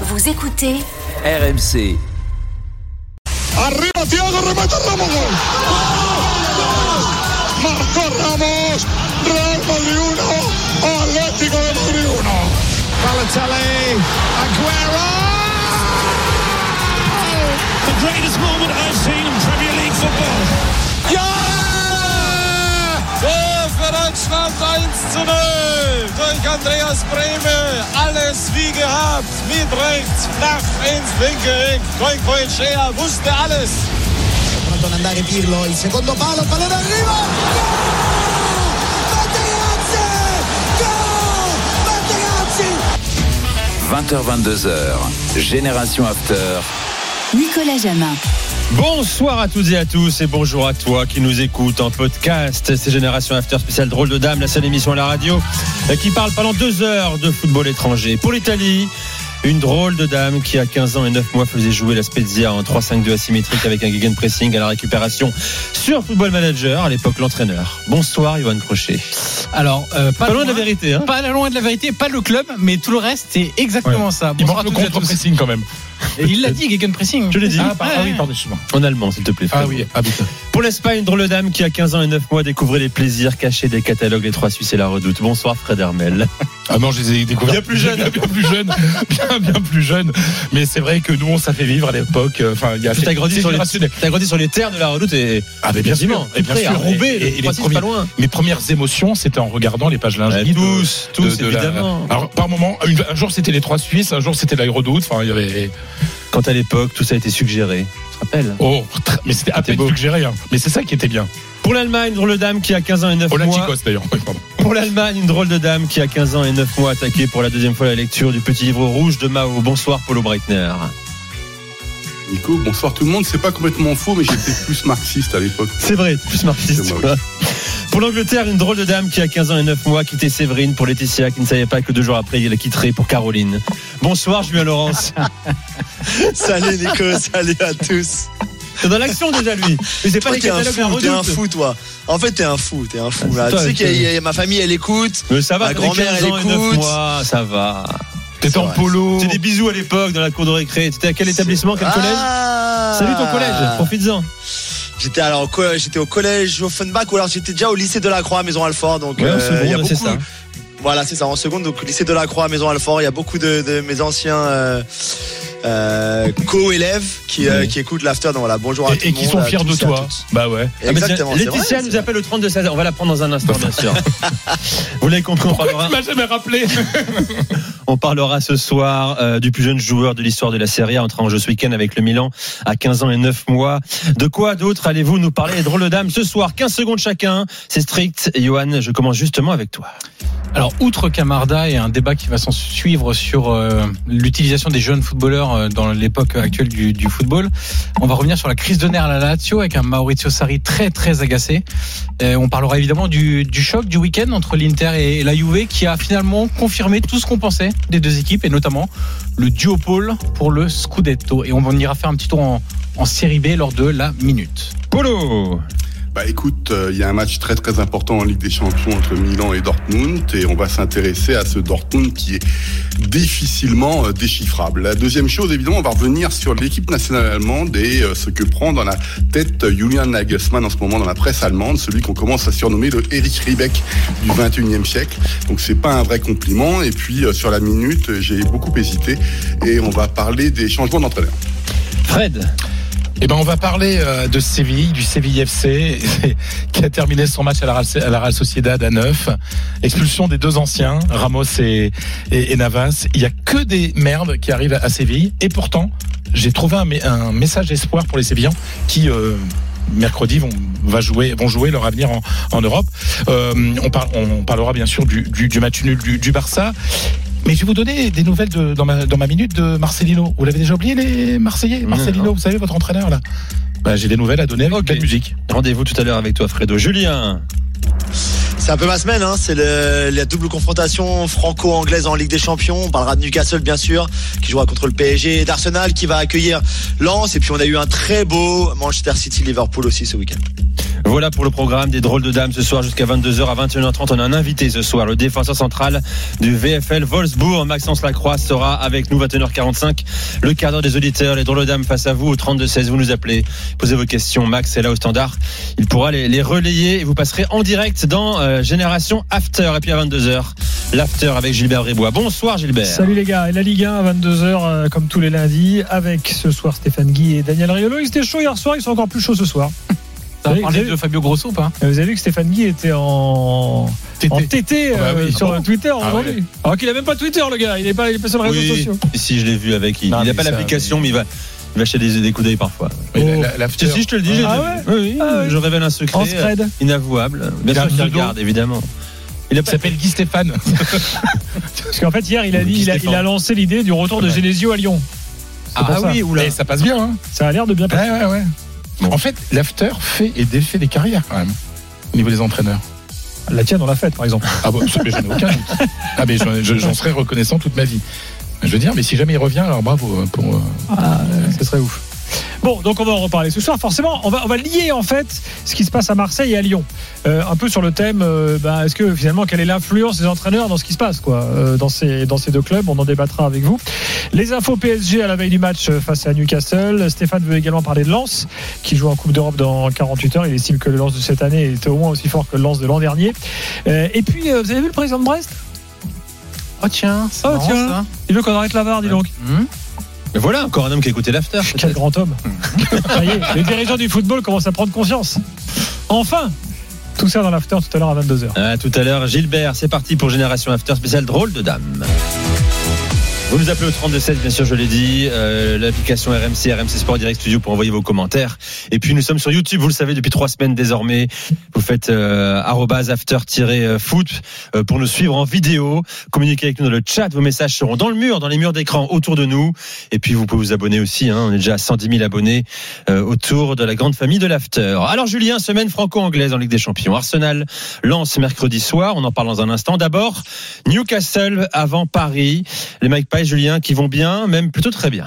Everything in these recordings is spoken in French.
Vous écoutez RMC. Arriba Thiago, remata Ramos. Marcó Ramos. Real Madrid 1, Atlético de Madrid 1. Balotelli, Aguero! The greatest moment I've seen in Premier League football. Deutschland 1 zu 0 durch Andreas Brehme. Alles wie gehabt. Mit rechts, flach ins linke Eck. Shea wusste alles. Pronto ad andare Pirlo, il secondo palo, pallone arriva! Materazzi! Gol! Materazzi! 20h22h. Génération After. Nicolas Jamin. Bonsoir à toutes et à tous et bonjour à toi qui nous écoute en podcast. C'est Génération After spécial drôle de dame, la seule émission à la radio qui parle pendant deux heures de football étranger. Pour l'Italie, une drôle de dame qui a 15 ans et 9 mois faisait jouer la Spezia en 3-5-2 asymétrique avec un gegenpressing à la récupération sur Football Manager, à l'époque l'entraîneur. Bonsoir Johan Crochet. Alors, euh, pas, Pas loin de la vérité, hein Pas loin de la vérité, pas le club, mais tout le reste, c'est exactement ça. Il manque à le à contre-pressing quand même. Et il l'a dit, Gegenpressing. Je l'ai dit. Ah, par- ah oui, pardon, excuse-moi. En allemand, s'il te plaît. Ah oui, ah putain. Pour l'Espagne, une drôle de dame qui a 15 ans et 9 mois découvrait les plaisirs cachés des catalogues des Trois Suisses et la Redoute. Bonsoir Fred Hermel. Ah non, je les ai découverts Bien plus jeune. bien, bien plus jeune, bien bien plus jeune. Mais c'est vrai que nous, on ça fait vivre à l'époque. euh, Enfin, il y a. Tu as grandi, c'est sur les, générationnel. t'as grandi sur les terres de la Redoute et Ah mais bien sûr, et bien sûr. Roubaix, Et- et- et les Trois Suisses, premiers- pas loin. Mes premières émotions, c'était en regardant les pages lingerie. de- tous, tous, de- de la- évidemment. Alors par moment, un jour c'était les trois Suisses, un jour c'était l'aérodoute. Enfin, il y avait. Quand à l'époque, tout ça a été suggéré. Tu te rappelles? Oh, mais c'était à peine beau. suggéré. Hein. Mais c'est ça qui était bien. Pour l'Allemagne, une drôle de dame qui a 15 ans et 9 mois. D'ailleurs. Oui. Pour l'Allemagne, une drôle de dame qui a 15 ans et 9 mois attaquée pour la deuxième fois la lecture du petit livre rouge de Mao. Bonsoir Paulo Breitner. Nico, bonsoir tout le monde. C'est pas complètement faux, mais j'étais plus marxiste à l'époque. C'est vrai, plus marxiste. Moi. Pour l'Angleterre, une drôle de dame qui a 15 ans et 9 mois quittait Séverine pour Laetitia qui ne savait pas que deux jours après il la quitterait pour Caroline. Bonsoir Julien Laurence. Salut Nico, salut à tous. C'est dans l'action déjà lui. Mais c'est pas les t'es un catalogues fou, t'es un redoute. fou, toi. En fait, t'es un fou, t'es un fou. Ah, Là. c'est toi, tu sais a ma famille, elle écoute. Mais ça va, Ma grand-mère, 15 elle ans et 9 écoute. mois, ça va. T'étais en vrai. polo. C'est des bisous à l'époque dans la cour de récré. T'étais à quel établissement, quel collège Ah Salut ton collège, profites-en. J'étais alors j'étais au collège Offenbach ou alors j'étais déjà au lycée de la Croix à Maison Alfort. Donc Ouais, euh, il y a seconde, c'est beaucoup. ça. Voilà, c'est ça, en seconde. Donc lycée de la Croix à Maison Alfort, il y a beaucoup de, de mes anciens euh, euh, co-élèves qui, euh, écoutent l'after. Donc voilà, bonjour à Et, tout et le qui monde, sont fiers de et toi. Bah ouais. Ah, Exactement. vrai, Laetitia nous appelle au 32 16 On va la prendre dans un instant, bien sûr. Vous l'avez compris, on parlera, Tu m'as jamais rappelé. on parlera ce soir euh, du plus jeune joueur de l'histoire de la Serie A entré en jeu ce week-end avec le Milan à 15 ans et 9 mois. De quoi d'autre allez-vous nous parler, drôle de dame, ce soir? 15 secondes chacun. C'est strict. Johan, je commence justement avec toi. Alors, outre Camarda et un débat qui va s'en suivre sur euh, l'utilisation des jeunes footballeurs euh, dans l'époque actuelle du, du football, on va revenir sur la crise de nerfs à la Lazio avec un Maurizio Sarri très très agacé. Euh, on parlera évidemment du, du choc du week-end entre l'Inter et la Juve qui a finalement confirmé tout ce qu'on pensait des deux équipes et notamment le duopole pour le Scudetto. Et on ira faire un petit tour en, en série B lors de la minute. Polo Bah écoute, euh, il y a un match très très important en Ligue des Champions entre Milan et Dortmund et on va s'intéresser à ce Dortmund qui est difficilement euh, déchiffrable. La deuxième chose, évidemment, on va revenir sur l'équipe nationale allemande et euh, ce que prend dans la tête Julian Nagelsmann en ce moment dans la presse allemande, celui qu'on commence à surnommer le Erich Riebeck du 21e siècle. Donc c'est pas un vrai compliment. Et puis sur la minute, j'ai beaucoup hésité et on va parler des changements d'entraîneur. Fred Eh ben, on va parler euh, de Séville, du Séville FC, qui a terminé son match à la, à Real Sociedad à 9. Expulsion des deux anciens, Ramos et, Navas. Il y a que des merdes qui arrivent à Séville. Et pourtant, j'ai trouvé un, me- un message d'espoir pour les Sévillans qui, euh, mercredi, vont, jouer, leur avenir en, Europe. Euh, on, par- on parlera bien sûr du, match nul du Barça. Mais je vais vous donner des nouvelles de, dans, ma, dans ma minute de Marcelino. Vous l'avez déjà oublié, les Marseillais? Marcelino, vous savez, votre entraîneur, là bah, J'ai des nouvelles à donner avec Ok. de la musique. Rendez-vous tout à l'heure avec toi, Fredo. Julien C'est un peu ma semaine, hein. c'est la double confrontation franco-anglaise en Ligue des Champions. On parlera de Newcastle bien sûr, qui jouera contre le PSG, d'Arsenal qui va accueillir Lens. Et puis on a eu un très beau Manchester City-Liverpool aussi ce week-end. Voilà pour le programme des drôles de dames ce soir jusqu'à 22h à 21h30. On a un invité ce soir, le défenseur central du VFL Wolfsburg, Maxence Lacroix sera avec nous 21h45. Le quart d'heure des auditeurs, les drôles de dames face à vous au 32 16. Vous nous appelez, posez vos questions. Max est là au standard. Il pourra les, les relayer et vous passerez en direct dans euh, Génération After. Et puis à 22h, l'After avec Gilbert Bribois. Bonsoir Gilbert. Salut les gars, et la Ligue 1 à 22h euh, comme tous les lundis avec ce soir Stéphane Guy et Daniel Riolo. Ils étaient chauds hier soir, ils sont encore plus chauds ce soir. T'as Vous avez- parlé de Fabio Grosso ou pas avez- Vous avez vu que Stéphane Guy était en TT Ah bah euh, oui. sur Ah bon Twitter Ah aujourd'hui. ouais. Alors qu'il a même pas Twitter le gars, il est pas, il est pas sur les réseaux sociaux. si je l'ai vu avec. Il n'a pas l'application, mais- mais il va, il va acheter des, des coups d'œil parfois. La- Oh. la- Si, si, je te le dis, j'ai Ah déjà ouais vu. Oui, oui, Ah ouais. je révèle un secret euh, inavouable. Bien sûr qu'il regarde, évidemment. Il s'appelle Guy Stéphane. Parce qu'en fait hier il a dit, il a, Stéphane. il a lancé l'idée du retour de. Genesio à Lyon. Ah, ça. oui, oula. Et ça passe bien. Hein Ça a l'air de bien passer. ouais, ouais, ouais. En fait, l'after fait et défait des carrières quand même. Au niveau des entraîneurs. La tienne on l'a faite par exemple. Ah bon, j'en ai aucun doute. Ah mais j'en- je- j'en serais reconnaissant toute ma vie. Je veux dire, mais si jamais il revient, alors bravo euh, pour. euh, Ah, ce serait ouf. Bon, donc on va en reparler ce soir. Forcément, on va, on va lier en fait ce qui se passe à Marseille et à Lyon. Euh, un peu sur le thème, euh, bah, est-ce que finalement, quelle est l'influence des entraîneurs dans ce qui se passe quoi, euh, dans, ces, dans ces deux clubs? On en débattra avec vous. Les infos PSG à la veille du match face à Newcastle. Stéphane veut également parler de Lens, qui joue en Coupe d'Europe dans 48 heures. Il estime que le Lens de cette année était au moins aussi fort que le Lens de l'an dernier. Et puis, vous avez vu le président de Brest? Oh tiens, Oh, marrant, tiens. ça. Il veut qu'on arrête la VAR, dis donc. Hmm Mais voilà, encore un homme qui a écouté l'after. Quel grand homme. Ça y est, les dirigeants du football commencent à prendre conscience. Enfin Tout ça dans l'after tout à l'heure à 22h. À tout à l'heure, Gilbert, c'est parti pour Génération After spécial drôle de dame. Vous nous appelez au 3216, bien sûr, je l'ai dit. Euh, L'application RMC, RMC Sport Direct Studio pour envoyer vos commentaires. Et puis nous sommes sur YouTube, vous le savez, depuis trois semaines désormais. Vous faites euh, after-foot euh, pour nous suivre en vidéo. Communiquez avec nous dans le chat. Vos messages seront dans le mur, dans les murs d'écran autour de nous. Et puis vous pouvez vous abonner aussi. Hein, on est déjà à 110 000 abonnés euh, autour de la grande famille de l'after. Alors Julien, semaine franco-anglaise en Ligue des Champions. Arsenal lance mercredi soir. On en parle dans un instant. D'abord, Newcastle avant Paris. Les Mike Julien, qui vont bien, même plutôt très bien.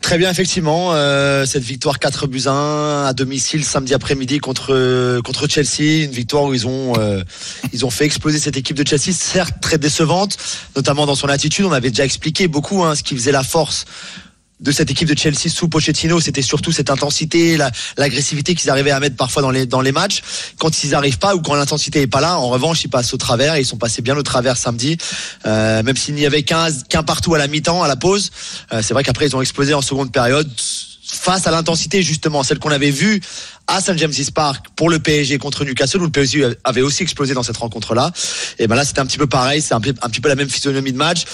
Très bien, effectivement. euh, cette victoire 4 buts à 1 à domicile samedi après-midi contre Chelsea, une victoire où ils ont euh, ils ont fait exploser cette équipe de Chelsea, certes très décevante, notamment dans son attitude. On avait déjà expliqué beaucoup hein, ce qui faisait la force de cette équipe de Chelsea sous Pochettino, c'était surtout cette intensité, la- l'agressivité qu'ils arrivaient à mettre parfois dans les dans les matchs. Quand ils n'arrivent pas ou quand l'intensité est pas là, en revanche, ils passent au travers ils sont passés bien au travers samedi. Euh, même s'il n'y avait qu'un qu'un partout à la mi-temps, à la pause, euh, c'est vrai qu'après ils ont explosé en seconde période face à l'intensité justement, celle qu'on avait vue à St James's Park pour le PSG contre Newcastle où le PSG avait aussi explosé dans cette rencontre-là. Et ben là c'était un petit peu pareil, c'est un, un petit peu la même physionomie de match.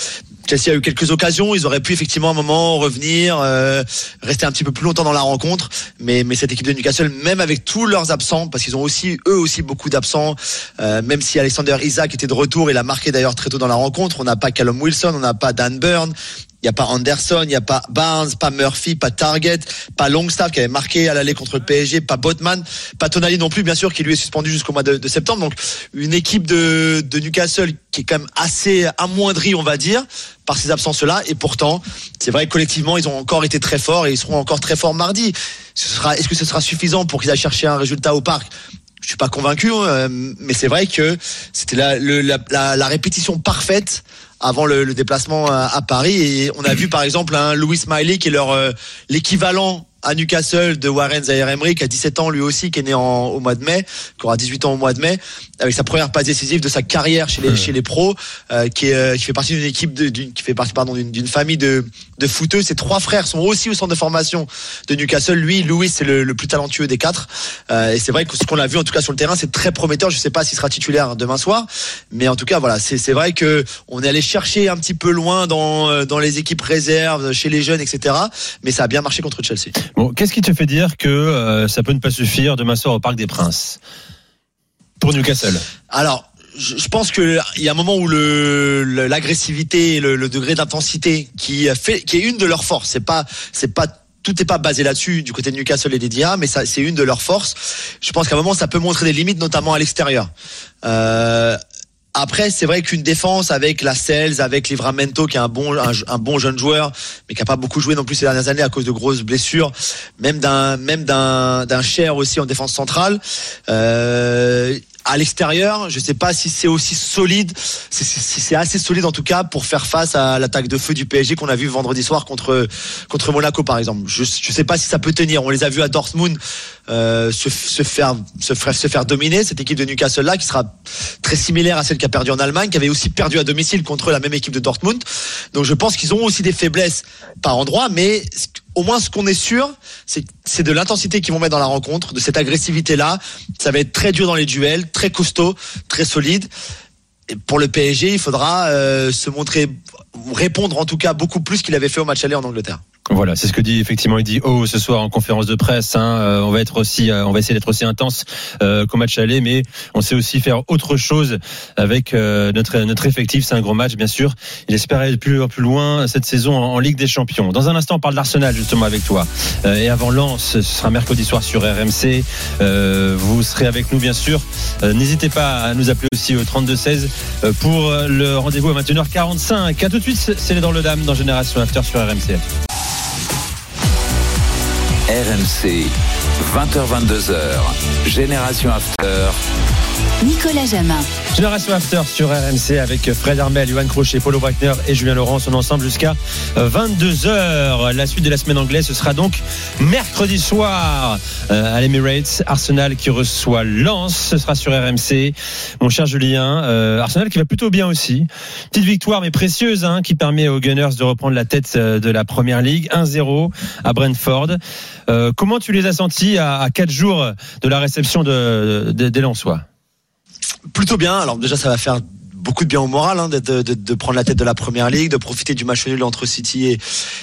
Chelsea a eu quelques occasions, ils auraient pu effectivement à un moment revenir, euh, rester un petit peu plus longtemps dans la rencontre, mais mais cette équipe de Newcastle, même avec tous leurs absents, parce qu'ils ont aussi eux aussi beaucoup d'absents, euh, même si Alexander Isaac était de retour, il a marqué d'ailleurs très tôt dans la rencontre, on n'a pas Callum Wilson, on n'a pas Dan Burn, il n'y a pas Anderson, il n'y a pas Barnes, pas Murphy, pas Target, pas Longstaff qui avait marqué à l'aller contre le PSG, pas Botman, pas Tonali non plus bien sûr qui lui est suspendu jusqu'au mois de, septembre. Donc une équipe de, de Newcastle qui est quand même assez amoindrie on va dire par ces absences-là et pourtant c'est vrai que collectivement ils ont encore été très forts et ils seront encore très forts mardi. Ce sera, est-ce que ce sera suffisant pour qu'ils aillent chercher un résultat au parc? Je suis pas convaincu, hein, mais c'est vrai que c'était la, la, la, la répétition parfaite avant le, déplacement à, à Paris. Et on a vu par exemple un Louis Smiley qui est leur euh, l'équivalent à Newcastle de Warren Zaire Emery qui a 17 ans lui aussi qui est né en, au mois de mai qui aura 18 ans au mois de mai avec sa première passe décisive de sa carrière chez les chez les pros euh, qui est, euh, qui fait partie d'une équipe de, qui fait partie pardon d'une d'une famille de de footeux. Ses trois frères sont aussi au centre de formation de Newcastle. Lui Louis c'est le, le plus talentueux des quatre. Euh, et c'est vrai que ce qu'on a vu en tout cas sur le terrain c'est très prometteur. Je sais pas s'il sera titulaire demain soir mais en tout cas voilà c'est c'est vrai que on est allé chercher un petit peu loin dans euh, dans les équipes réserves chez les jeunes etc mais ça a bien marché contre Chelsea Bon, qu'est-ce qui te fait dire que euh, ça peut ne pas suffire demain soir au Parc des Princes? Pour Newcastle Alors, je pense que il y a un moment où le l'agressivité, le, degré d'intensité qui est une de leurs forces. C'est pas, c'est pas tout n'est pas basé là-dessus du côté de Newcastle et des Dia, mais c'est une de leurs forces. Je pense qu'à un moment ça peut montrer des limites, notamment à l'extérieur. Euh, Après, c'est vrai qu'une défense avec la Sels, avec Livramento, qui est un bon, un, un bon jeune joueur, mais qui a pas beaucoup joué non plus ces dernières années à cause de grosses blessures, même d'un, même cher aussi en défense centrale. Euh, à l'extérieur, je sais pas si c'est aussi solide, c'est- c'est assez solide en tout cas pour faire face à l'attaque de feu du PSG qu'on a vu vendredi soir contre contre Monaco par exemple. Je je sais pas si ça peut tenir. On les a vus à Dortmund euh, se, faire se faire se faire dominer cette équipe de Newcastle là qui sera très similaire à celle qui a perdu en Allemagne, qui avait aussi perdu à domicile contre la même équipe de Dortmund. Donc je pense qu'ils ont aussi des faiblesses par endroit, mais au moins ce qu'on est sûr, c'est de l'intensité qu'ils vont mettre dans la rencontre, de cette agressivité là. Ça va être très dur dans les duels, très costaud, très solide. Et pour le PSG, il faudra euh, se montrer, répondre en tout cas beaucoup plus qu'il avait fait au match aller en Angleterre. Voilà, c'est ce que dit effectivement dit oh ce soir en conférence de presse. Hein, euh, on va être aussi, euh, on va essayer d'être aussi intense euh, qu'au match aller, mais on sait aussi faire autre chose avec euh, notre notre effectif. C'est un gros match bien sûr. Il espère aller plus plus loin cette saison en, Ligue des Champions. Dans un instant, on parle d'Arsenal justement avec toi. Et avant Lens, ce sera mercredi soir sur RMC. Vous serez avec nous bien sûr. N'hésitez pas à nous appeler aussi au 32 16 euh, pour le rendez-vous à 21h45. À tout de suite, c'est les dans le dame dans Génération After sur RMC. RMC, 20h22h, Génération After. Nicolas Jamin. Génération After sur RMC avec Fred Armel, Johan Crochet, Paulo Breitner et Julien Laurent sont ensemble jusqu'à 22h. La suite de la semaine anglaise, ce sera donc mercredi soir euh, à l'Emirates. Arsenal qui reçoit Lens, ce sera sur RMC. Mon cher Julien, euh, Arsenal qui va plutôt bien aussi. Petite victoire mais précieuse hein, qui permet aux Gunners de reprendre la tête euh, de la Première Ligue. 1-0 à Brentford. Euh, comment tu les as sentis à, à 4 jours de la réception de, de, des Lensois? Plutôt bien. Alors déjà, ça va faire beaucoup de bien au moral hein, de, de, prendre la tête de la première ligue, de profiter du match nul entre City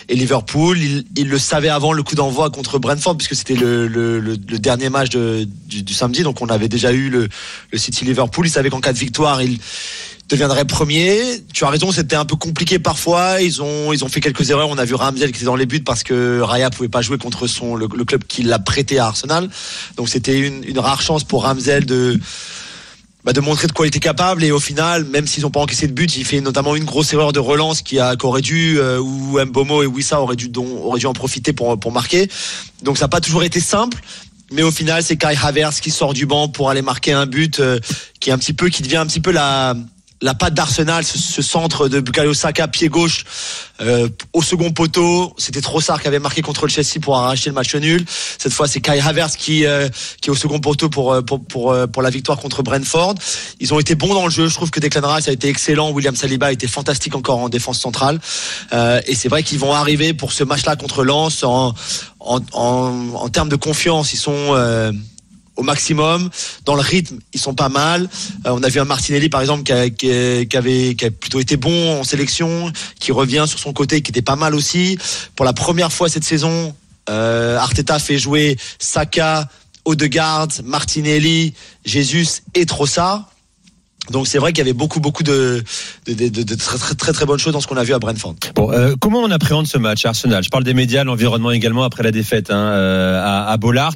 et, Liverpool. Il, il, le savait avant le coup d'envoi contre Brentford puisque c'était le, le, dernier match de, du, samedi, donc on avait déjà eu le, le City Liverpool. Il savait qu'en cas de victoire, il deviendrait premier. Tu as raison, c'était un peu compliqué parfois. Ils ont ils ont fait quelques erreurs. On a vu Ramsel qui était dans les buts parce que Raya pouvait pas jouer contre son le, club qui l'a prêté à Arsenal. Donc c'était une, une rare chance pour Ramsel de bah, de montrer de quoi il était capable. Et au final même s'ils n'ont pas encaissé de but il fait notamment une grosse erreur de relance qui a qu'aurait dû euh, où Mbomo et Wissa auraient dû don, auraient dû en profiter pour pour marquer. Donc ça n'a pas toujours été simple. Mais au final c'est Kai Havertz qui sort du banc pour aller marquer un but euh, qui est un petit peu qui devient un petit peu la la patte d'Arsenal, ce, ce, centre de Bukayo Saka, pied gauche, euh, au second poteau. C'était Trossard qui avait marqué contre le Chelsea pour arracher le match nul. Cette fois, c'est Kai Havertz qui, euh, qui est au second poteau pour, pour, pour, pour, la victoire contre Brentford. Ils ont été bons dans le jeu. Je trouve que Declan Rice a été excellent. William Saliba a été fantastique encore en défense centrale. Euh, et c'est vrai qu'ils vont arriver pour ce match-là contre Lens en, en, en, en, termes de confiance. Ils sont euh, au maximum. Dans le rythme, ils sont pas mal. Euh, on a vu un Martinelli, par exemple, qui, a, qui, avait, qui a plutôt été bon en sélection, qui revient sur son côté, qui était pas mal aussi. Pour la première fois cette saison, euh, Arteta fait jouer Saka, Odegaard, Martinelli, Jesus et Trossard. Donc c'est vrai qu'il y avait beaucoup beaucoup de, de, de, de, très, très très très bonnes choses dans ce qu'on a vu à Brentford. Bon, euh, comment on appréhende ce match Arsenal? Je parle des médias, l'environnement également après la défaite hein, euh, à, à Bollard.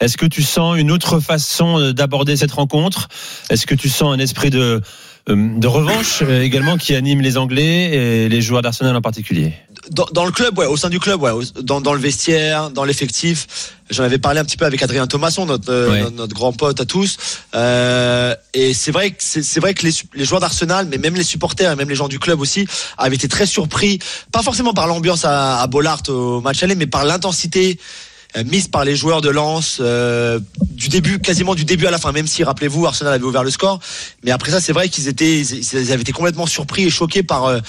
Est-ce que tu sens une autre façon d'aborder cette rencontre? Est-ce que tu sens un esprit de de revanche euh, également qui anime les Anglais et les joueurs d'Arsenal en particulier? Dans, dans, le club, ouais, au sein du club, ouais, dans, dans le vestiaire, dans l'effectif. J'en avais parlé un petit peu avec Adrien Thomasson, notre, ouais. notre, notre, grand pote à tous. Euh, et c'est vrai que c'est vrai que les, les joueurs d'Arsenal, mais même les supporters et même les gens du club aussi, avaient été très surpris, pas forcément par l'ambiance à, à Bollard au match aller, mais par l'intensité mise par les joueurs de Lens euh, du début quasiment du début à la fin même si rappelez-vous Arsenal avait ouvert le score mais après ça c'est vrai qu'ils étaient ils avaient été complètement surpris et choqués par euh,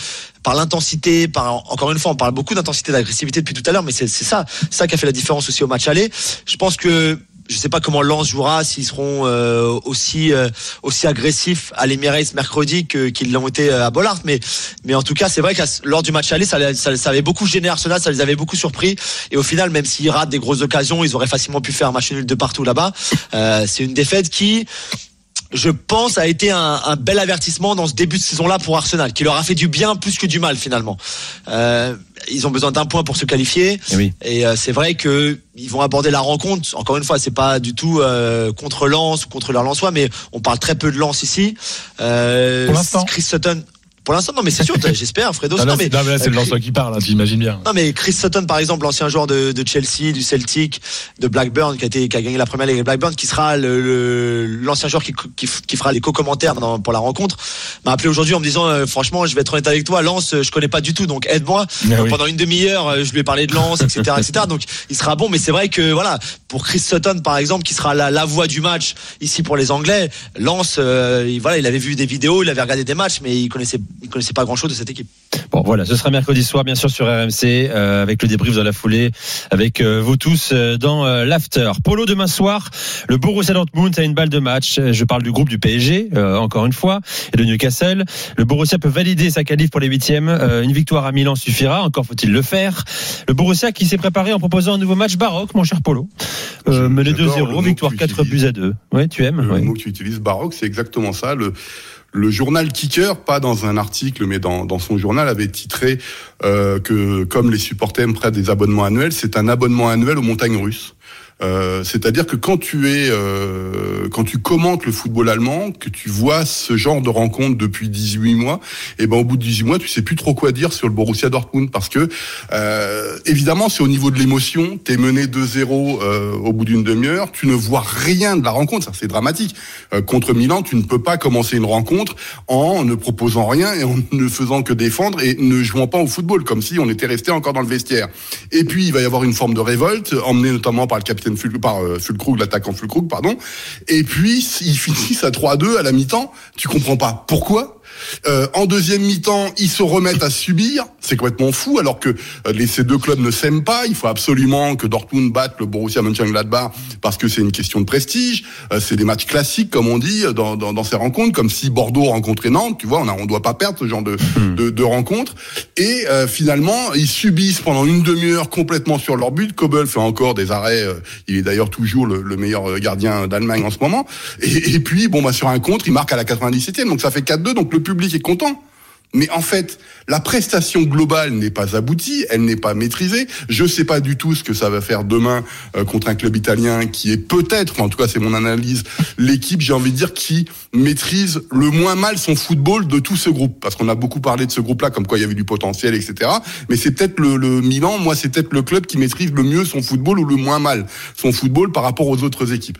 par l'intensité par encore une fois on parle beaucoup d'intensité d'agressivité depuis tout à l'heure mais c'est ça ça qui a fait la différence aussi au match aller je pense que je sais pas comment Lens jouera, s'ils seront euh, aussi euh, aussi agressifs à l'Emirates mercredi qu'ils l'ont été à Bollard, mais mais en tout cas c'est vrai que lors du match aller, ça, ça, ça, avait beaucoup gêné Arsenal, ça les avait beaucoup surpris, et au final même s'ils ratent des grosses occasions, ils auraient facilement pu faire un match nul de partout là-bas. Euh, c'est une défaite qui je pense, a été un, un bel avertissement dans ce début de saison-là pour Arsenal, qui leur a fait du bien plus que du mal finalement. Euh, ils ont besoin d'un point pour se qualifier, Eh oui. et euh, c'est vrai que ils vont aborder la rencontre. Encore une fois, c'est pas du tout euh, contre Lens ou contre leur Lensois, mais on parle très peu de Lens ici. Euh, Pour l'instant. Chris Sutton. Pour l'instant, non, mais c'est sûr, j'espère, Fredo. Non, mais, c'est- non, mais là, c'est euh, le Lensois qui parle, hein, t'imagines bien. non mais Chris Sutton par exemple l'ancien joueur de, de Chelsea, du Celtic, de Blackburn qui a été qui a gagné la première ligue Blackburn qui sera le- le- l'ancien joueur qui, qui, qui fera les co-commentaires pour la rencontre m'a appelé aujourd'hui en me disant euh, franchement je vais être honnête avec toi euh, je connais pas du tout donc aide-moi Ah oui. pendant une demi-heure euh, je lui ai parlé de Lens etc etc donc il sera bon mais c'est vrai que voilà pour Chris Sutton par exemple qui sera la, la voix du match ici pour les Anglais Lens euh, il- voilà il avait vu des vidéos il avait regardé des matchs mais il connaissait il connaissait pas grand chose de cette équipe Bon, voilà, ce sera mercredi soir, bien sûr, sur RMC, euh, avec le débrief dans la foulée, avec euh, vous tous euh, dans euh, l'after. Polo demain soir, le Borussia Dortmund a une balle de match. Je parle du groupe du PSG, euh, encore une fois, et de Newcastle. Le Borussia peut valider sa qualif pour les huitièmes. Euh, une victoire à Milan suffira. Encore faut-il le faire. Le Borussia qui s'est préparé en proposant un nouveau match baroque, mon cher Polo. Euh, mené J'adore le 2-0, mot victoire que tu 4 utilises. buts à 2. Ouais, tu aimes Le mot que tu utilises, baroque, c'est exactement ça. Le, le journal Kicker, pas dans un article, mais dans, son journal, avait titré euh, que comme les supporters prennent des abonnements annuels, c'est un abonnement annuel aux montagnes russes. Euh, C'est-à-dire que quand tu es, euh, quand tu commentes le football allemand, que tu vois ce genre de rencontre depuis 18 mois, et ben au bout de 18 mois, tu sais plus trop quoi dire sur le Borussia Dortmund parce que euh, évidemment c'est au niveau de l'émotion. T'es mené 2-0 euh, au bout d'une demi-heure, tu ne vois rien de la rencontre, ça c'est dramatique. Contre Milan, tu ne peux pas commencer une rencontre en ne proposant rien et en ne faisant que défendre et ne jouant pas au football, comme si on était resté encore dans le vestiaire. Et puis il va y avoir une forme de révolte, emmenée notamment par le capitaine Par euh, pardon. Et puis ils finissent à 3-2 à la mi-temps. Tu comprends pas pourquoi? Euh, en deuxième mi-temps, ils se remettent à subir. C'est complètement fou, alors que euh, les, ces deux clubs ne s'aiment pas. Il faut absolument que Dortmund batte le Borussia Mönchengladbach parce que c'est une question de prestige. Euh, c'est des matchs classiques, comme on dit, dans, dans, dans ces rencontres, comme si Bordeaux rencontrait Nantes. Tu vois, on a, on doit pas perdre ce genre de, de, de rencontres. Et euh, finalement, ils subissent pendant une demi-heure complètement sur leur but. Kobel fait encore des arrêts. euh, il est d'ailleurs toujours le, le meilleur gardien d'Allemagne en ce moment. Et, et puis, bon, bah, sur un contre, il marque à la 97e. Donc ça fait 4-2. Donc le public est content. Mais en fait, la prestation globale n'est pas aboutie, elle n'est pas maîtrisée. Je sais pas du tout ce que ça va faire demain euh, contre un club italien qui est peut-être, en tout cas c'est mon analyse, l'équipe, j'ai envie de dire, qui maîtrise le moins mal son football de tout ce groupe. Parce qu'on a beaucoup parlé de ce groupe-là, comme quoi il y avait du potentiel, etc. Mais c'est peut-être le, le Milan, moi c'est peut-être le club qui maîtrise le mieux son football ou le moins mal son football par rapport aux autres équipes.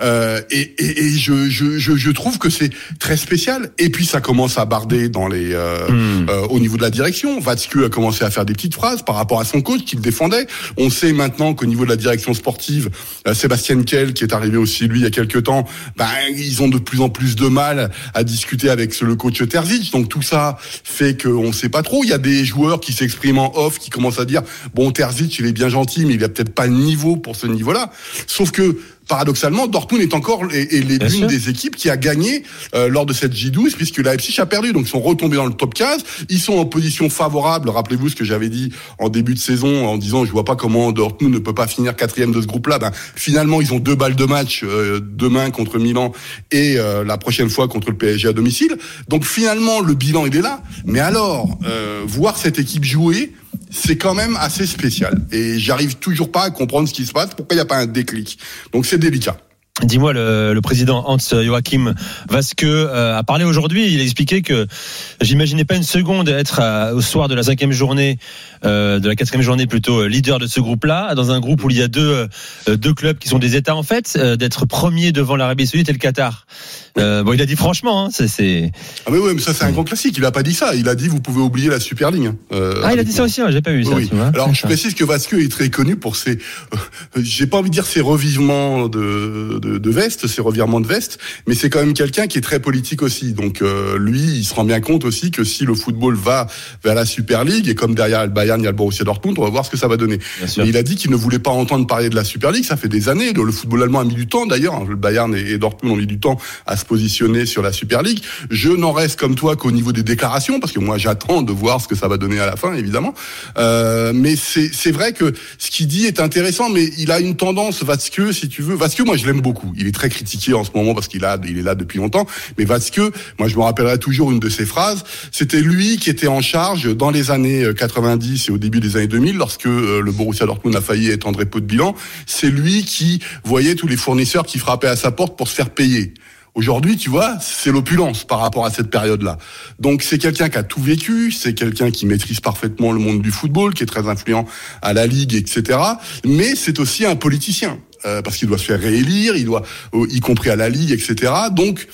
Euh, et et, et je, je, je, je trouve que c'est très spécial. Et puis ça commence à barder dans les euh, euh, au niveau de la direction. Vatsku a commencé à faire des petites phrases par rapport à son coach qui le défendait. On sait maintenant qu'au niveau de la direction sportive, euh, Sébastien Kell, qui est arrivé aussi lui il y a quelques temps, ben ils ont de plus en plus de mal à discuter avec le coach Terzic. Donc tout ça fait qu'on ne sait pas trop. Il y a des joueurs qui s'expriment en off, qui commencent à dire bon Terzic il est bien gentil, mais il a peut-être pas le niveau pour ce niveau-là. Sauf que paradoxalement, Dortmund est encore l'une des équipes qui a gagné euh, lors de cette J12 puisque la Leipzig a perdu. Donc ils sont retombés dans le top 15. Ils sont en position favorable. Rappelez-vous ce que j'avais dit en début de saison en disant je vois pas comment Dortmund ne peut pas finir quatrième de ce groupe-là. Ben, finalement ils ont deux balles de match euh, demain contre Milan et euh, la prochaine fois contre le PSG à domicile. Donc finalement le bilan il est là. Mais alors euh, voir cette équipe jouer c'est quand même assez spécial. Et j'arrive toujours pas à comprendre ce qui se passe, pourquoi il n'y a pas un déclic? Donc c'est délicat. Dis-moi, le, président Hans Joachim Vasque euh, a parlé aujourd'hui. Il a expliqué que j'imaginais pas une seconde être à- au soir de la cinquième journée, euh, de la quatrième journée plutôt, euh, leader de ce groupe-là, dans un groupe où il y a deux euh, deux clubs qui sont des États en fait, euh, d'être premier devant l'Arabie Saoudite et le Qatar. Euh, bon, il a dit franchement, hein, c'est. Ah mais ouais, mais ça c'est un grand classique. Il a pas dit ça. Il a dit vous pouvez oublier la Super League. euh, Ah, il a dit moi. ça aussi. hein, j'ai pas vu ça. Oui, oui. tu vois. Alors je précise que Vasque est très connu pour ses, euh, j'ai pas envie de dire ses revirements de, de, de veste, ses revirements de veste, mais c'est quand même quelqu'un qui est très politique aussi. Donc euh, lui, il se rend bien compte aussi que si le football va vers la Super League et comme derrière le Bayern il y a le Borussia Dortmund, on va voir ce que ça va donner. Mais il a dit qu'il ne voulait pas entendre parler de la Super League. Ça fait des années. Le, football allemand a mis du temps d'ailleurs. Le Bayern et, et Dortmund ont mis du temps à se positionner sur la Super League. Je n'en reste comme toi qu'au niveau des déclarations, parce que moi j'attends de voir ce que ça va donner à la fin, évidemment. Euh, mais c'est vrai que ce qu'il dit est intéressant, mais il a une tendance Vasqueux, si tu veux. Vasqueux, moi je l'aime beaucoup. Il est très critiqué en ce moment parce qu'il a, il est là depuis longtemps. Mais Vasque, moi, je me rappellerai toujours une de ses phrases. C'était lui qui était en charge dans les années 90 et au début des années 2000, lorsque euh, le Borussia Dortmund a failli être en dépôt de bilan. C'est lui qui voyait tous les fournisseurs qui frappaient à sa porte pour se faire payer. Aujourd'hui, tu vois, c'est l'opulence par rapport à cette période-là. Donc c'est quelqu'un qui a tout vécu, c'est quelqu'un qui maîtrise parfaitement le monde du football, qui est très influent à la ligue, etc. Mais c'est aussi un politicien euh, parce qu'il doit se faire réélire, il doit, euh, y compris à la ligue, etc. Donc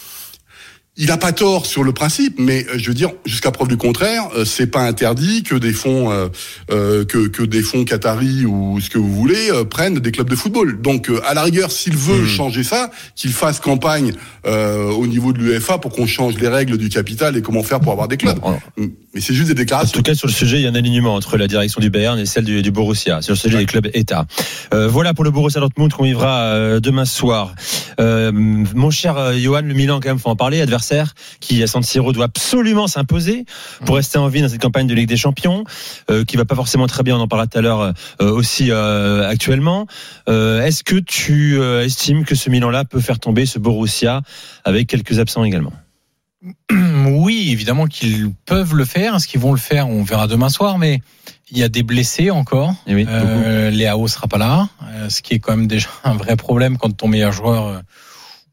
il n'a pas tort sur le principe, mais euh, je veux dire, jusqu'à preuve du contraire, euh, c'est pas interdit que des fonds, euh, euh, que, que des fonds qataris ou ce que vous voulez euh, prennent des clubs de football. Donc, euh, à la rigueur, s'il veut changer ça, qu'il fasse campagne euh, au niveau de l'UEFA pour qu'on change les règles du capital et comment faire pour avoir des clubs. Mais c'est juste des En déclarations. tout cas, sur le sujet, il y a un alignement entre la direction du Bayern et celle du, du Borussia, sur le sujet des clubs État. Euh, voilà pour le Borussia Dortmund qu'on vivra euh, demain soir. Euh, mon cher euh, Johan, le Milan, quand même, faut en parler, adversaire qui à San Siro doit absolument s'imposer pour rester en vie dans cette campagne de Ligue des Champions, euh, qui va pas forcément très bien, on en parlera tout à l'heure euh, aussi euh, actuellement. Euh, Est-ce que tu euh, estimes que ce Milan-là peut faire tomber ce Borussia avec quelques absents également? Oui, évidemment qu'ils peuvent le faire. Est-ce qu'ils vont le faire On verra demain soir. Mais il y a des blessés encore. Eh oui, Euh, Léao sera pas là, euh, ce qui est quand même déjà un vrai problème quand ton meilleur joueur, euh,